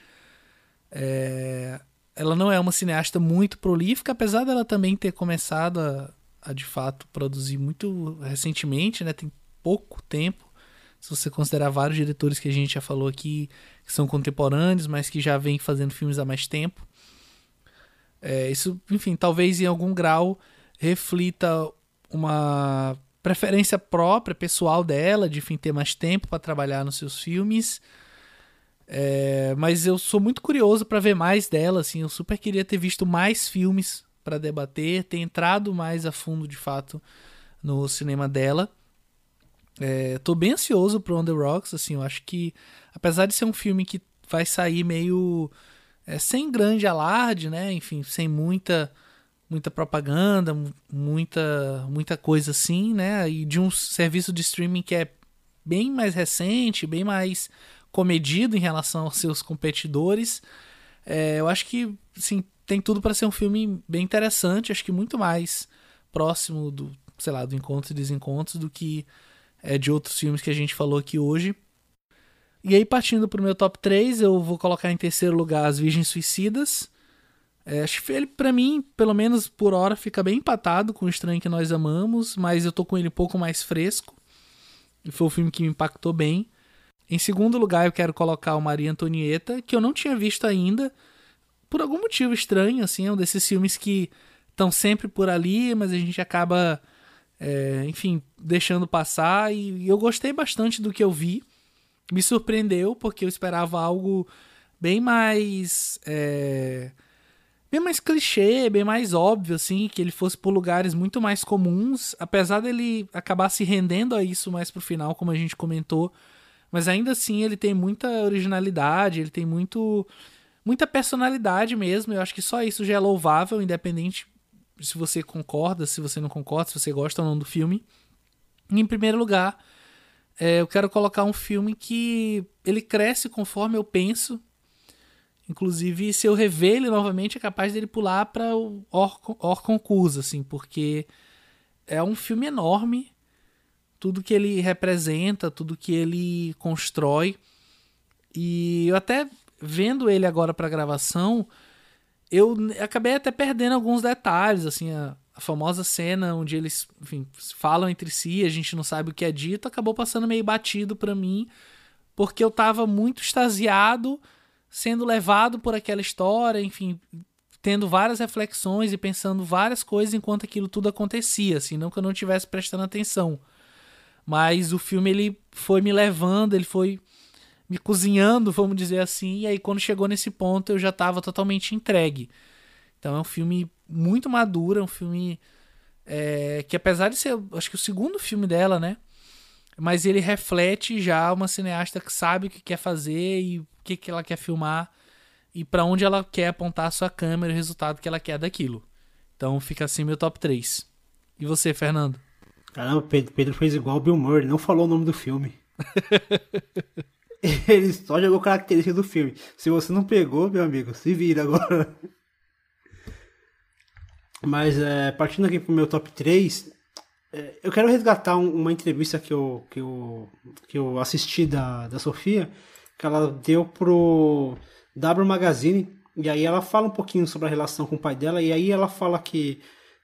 É, ela não é uma cineasta muito prolífica, apesar dela também ter começado a, a de fato produzir muito recentemente, né? Tem pouco tempo. Se você considerar vários diretores que a gente já falou aqui, que são contemporâneos, mas que já vêm fazendo filmes há mais tempo. É, isso, enfim, talvez em algum grau reflita uma preferência própria, pessoal dela, de enfim, ter mais tempo para trabalhar nos seus filmes. É, mas eu sou muito curioso para ver mais dela, assim, eu super queria ter visto mais filmes para debater, ter entrado mais a fundo de fato no cinema dela. É, tô bem ansioso pro On The Rocks, assim, eu acho que apesar de ser um filme que vai sair meio é, sem grande alarde, né, enfim, sem muita muita propaganda, muita muita coisa assim, né, e de um serviço de streaming que é bem mais recente, bem mais comedido em relação aos seus competidores, é, eu acho que, assim, tem tudo para ser um filme bem interessante, acho que muito mais próximo do, sei lá, do Encontros e Desencontros do que é, de outros filmes que a gente falou aqui hoje. E aí, partindo pro meu top 3, eu vou colocar em terceiro lugar As Virgens Suicidas. É, acho que ele, pra mim, pelo menos por hora, fica bem empatado com o Estranho que Nós Amamos, mas eu tô com ele um pouco mais fresco. E foi um filme que me impactou bem. Em segundo lugar, eu quero colocar o Maria Antonieta, que eu não tinha visto ainda. Por algum motivo estranho, assim, é um desses filmes que estão sempre por ali, mas a gente acaba, é, enfim, deixando passar. E eu gostei bastante do que eu vi me surpreendeu porque eu esperava algo bem mais é, bem mais clichê, bem mais óbvio assim, que ele fosse por lugares muito mais comuns, apesar dele acabar se rendendo a isso mais pro final, como a gente comentou, mas ainda assim ele tem muita originalidade, ele tem muito muita personalidade mesmo. Eu acho que só isso já é louvável, independente se você concorda, se você não concorda, se você gosta ou não do filme. E, em primeiro lugar, é, eu quero colocar um filme que ele cresce conforme eu penso. Inclusive, se eu rever ele novamente, é capaz dele pular para o Or concurso, assim, porque é um filme enorme. Tudo que ele representa, tudo que ele constrói. E eu até vendo ele agora para gravação, eu acabei até perdendo alguns detalhes, assim, a, a famosa cena onde eles, enfim, falam entre si, a gente não sabe o que é dito, acabou passando meio batido para mim, porque eu tava muito extasiado, sendo levado por aquela história, enfim, tendo várias reflexões e pensando várias coisas enquanto aquilo tudo acontecia, assim, não que eu não estivesse prestando atenção. Mas o filme ele foi me levando, ele foi me cozinhando, vamos dizer assim, e aí quando chegou nesse ponto eu já estava totalmente entregue. Então é um filme muito madura, um filme é, que apesar de ser, acho que o segundo filme dela, né? Mas ele reflete já uma cineasta que sabe o que quer fazer e o que, que ela quer filmar e para onde ela quer apontar a sua câmera e o resultado que ela quer daquilo. Então fica assim meu top 3. E você, Fernando? Caramba, Pedro, Pedro fez igual o Bill Murray, não falou o nome do filme. ele só jogou características do filme. Se você não pegou, meu amigo, se vira agora. Mas é, partindo aqui pro meu top 3, é, eu quero resgatar um, uma entrevista que eu, que eu, que eu assisti da, da Sofia, que ela deu pro W Magazine, e aí ela fala um pouquinho sobre a relação com o pai dela, e aí ela fala que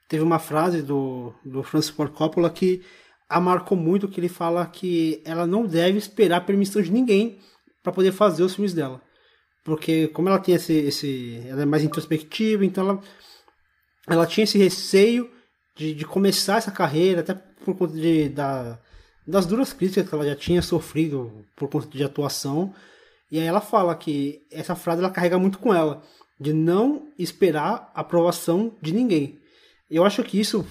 teve uma frase do, do Francis Ford Coppola que a marcou muito, que ele fala que ela não deve esperar permissão de ninguém para poder fazer os filmes dela. Porque como ela tem esse, esse. Ela é mais introspectiva, então ela ela tinha esse receio de, de começar essa carreira, até por conta de, da, das duras críticas que ela já tinha sofrido por conta de atuação. E aí ela fala que essa frase ela carrega muito com ela, de não esperar aprovação de ninguém. Eu acho que isso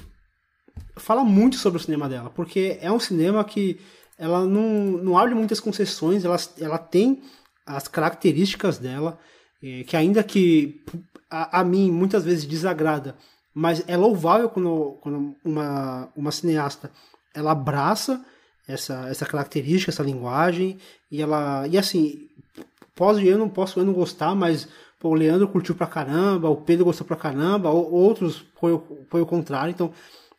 fala muito sobre o cinema dela, porque é um cinema que ela não, não abre muitas concessões, ela, ela tem as características dela, é, que ainda que a, a, mim muitas vezes desagrada, mas é louvável quando, quando uma, uma cineasta ela abraça essa, essa característica, essa linguagem, e ela. E assim, pode eu não posso eu não gostar, mas pô, o Leandro curtiu pra caramba, o Pedro gostou pra caramba, outros foi, foi o contrário. Então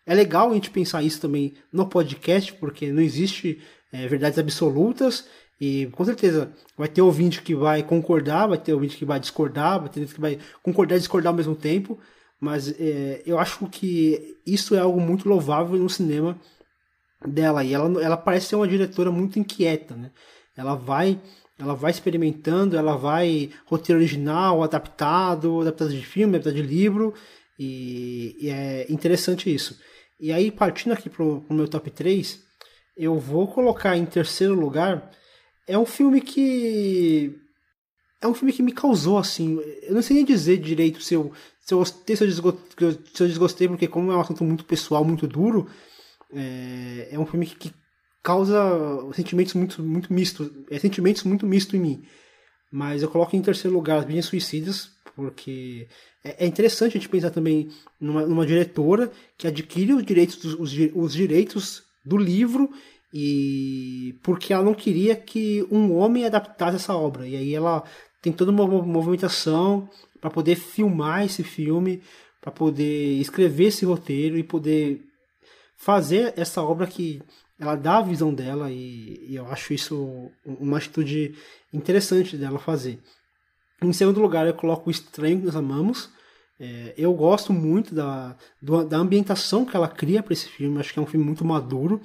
é legal a gente pensar isso também no podcast, porque não existe é, verdades absolutas e com certeza vai ter ouvinte que vai concordar, vai ter ouvinte que vai discordar, vai ter ouvinte que vai concordar e discordar ao mesmo tempo. Mas é, eu acho que isso é algo muito louvável no cinema dela. E ela, ela parece ser uma diretora muito inquieta, né? Ela vai, ela vai experimentando, ela vai roteiro original, adaptado, adaptado de filme, adaptado de livro. E, e é interessante isso. E aí, partindo aqui pro, pro meu top 3, eu vou colocar em terceiro lugar é um filme que. É um filme que me causou, assim. Eu não sei nem dizer direito se eu, se eu gostei, se eu, desgostei, se eu desgostei, porque, como é um assunto muito pessoal, muito duro, é, é um filme que, causa sentimentos muito, muito mistos. É sentimentos muito mistos em mim. Mas eu coloco em terceiro lugar As Minhas Suicidas, porque é, é interessante a gente pensar também numa, numa diretora que adquire os direitos, os, os direitos do livro e porque ela não queria que um homem adaptasse essa obra. E aí ela tem toda uma movimentação para poder filmar esse filme, para poder escrever esse roteiro e poder fazer essa obra que ela dá a visão dela e, e eu acho isso uma atitude interessante dela fazer. Em segundo lugar, eu coloco o Estranho que Nós Amamos. É, eu gosto muito da, da ambientação que ela cria para esse filme. Acho que é um filme muito maduro.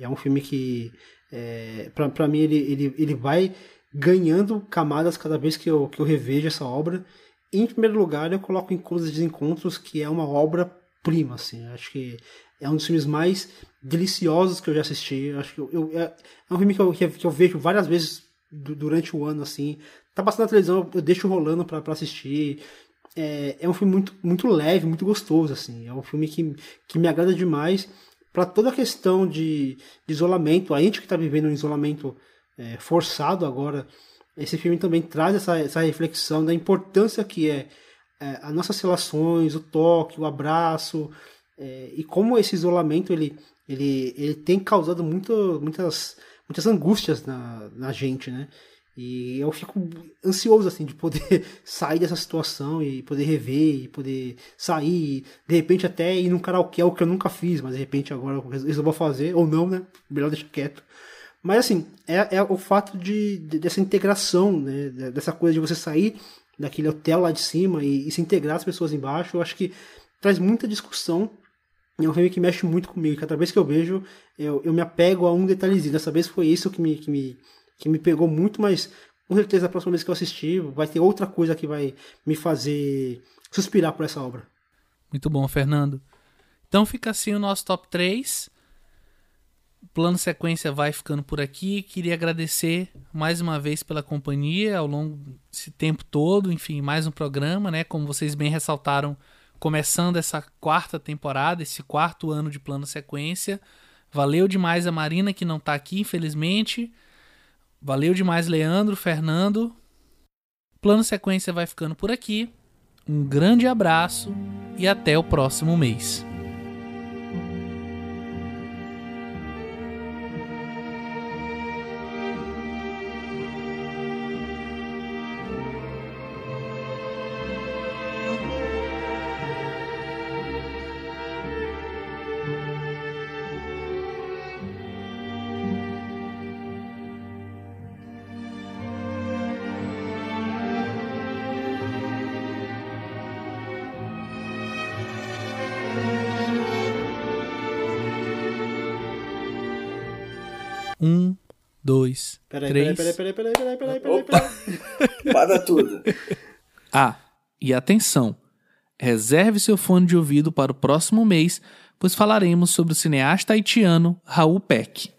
É um filme que, é, para mim, ele, ele, ele vai ganhando camadas cada vez que eu, que eu revejo essa obra. Em primeiro lugar, eu coloco Encontros e Desencontros, que é uma obra-prima. Assim. Acho que é um dos filmes mais deliciosos que eu já assisti. Acho que eu, eu é, é, um filme que eu, que eu vejo várias vezes durante o ano, assim. Tá passando na televisão, eu deixo rolando para assistir. É, é um filme muito, muito leve, muito gostoso, assim. É um filme que, que me agrada demais para toda a questão de, de, isolamento. A gente que está vivendo um isolamento é, forçado agora, esse filme também traz essa, essa reflexão da importância que é, é as nossas relações, o toque, o abraço, é, e como esse isolamento ele, ele, ele tem causado muito, muitas, muitas angústias na, na gente, né? E eu fico ansioso assim de poder sair dessa situação e poder rever, e poder sair, de repente até ir num karaokê, o que eu nunca fiz, mas de repente agora eu vou fazer, ou não, né? Melhor deixar quieto. Mas assim, é, é o fato de, de, dessa integração, né? Dessa coisa de você sair daquele hotel lá de cima e, e se integrar as pessoas embaixo, eu acho que traz muita discussão é um filme que mexe muito comigo. Cada vez que eu vejo, eu, eu me apego a um detalhezinho. Dessa vez foi isso que me, que, me, que me pegou muito, mas com certeza a próxima vez que eu assistir, vai ter outra coisa que vai me fazer suspirar por essa obra. Muito bom, Fernando. Então fica assim o nosso top 3. Plano sequência vai ficando por aqui. Queria agradecer mais uma vez pela companhia ao longo desse tempo todo. Enfim, mais um programa, né? Como vocês bem ressaltaram, começando essa quarta temporada, esse quarto ano de plano sequência. Valeu demais a Marina que não está aqui, infelizmente. Valeu demais Leandro, Fernando. Plano sequência vai ficando por aqui. Um grande abraço e até o próximo mês. Peraí, três. Peraí, peraí, peraí, peraí, peraí, peraí, peraí. Para tudo. Ah, e atenção! Reserve seu fone de ouvido para o próximo mês, pois falaremos sobre o cineasta haitiano Raul Peck.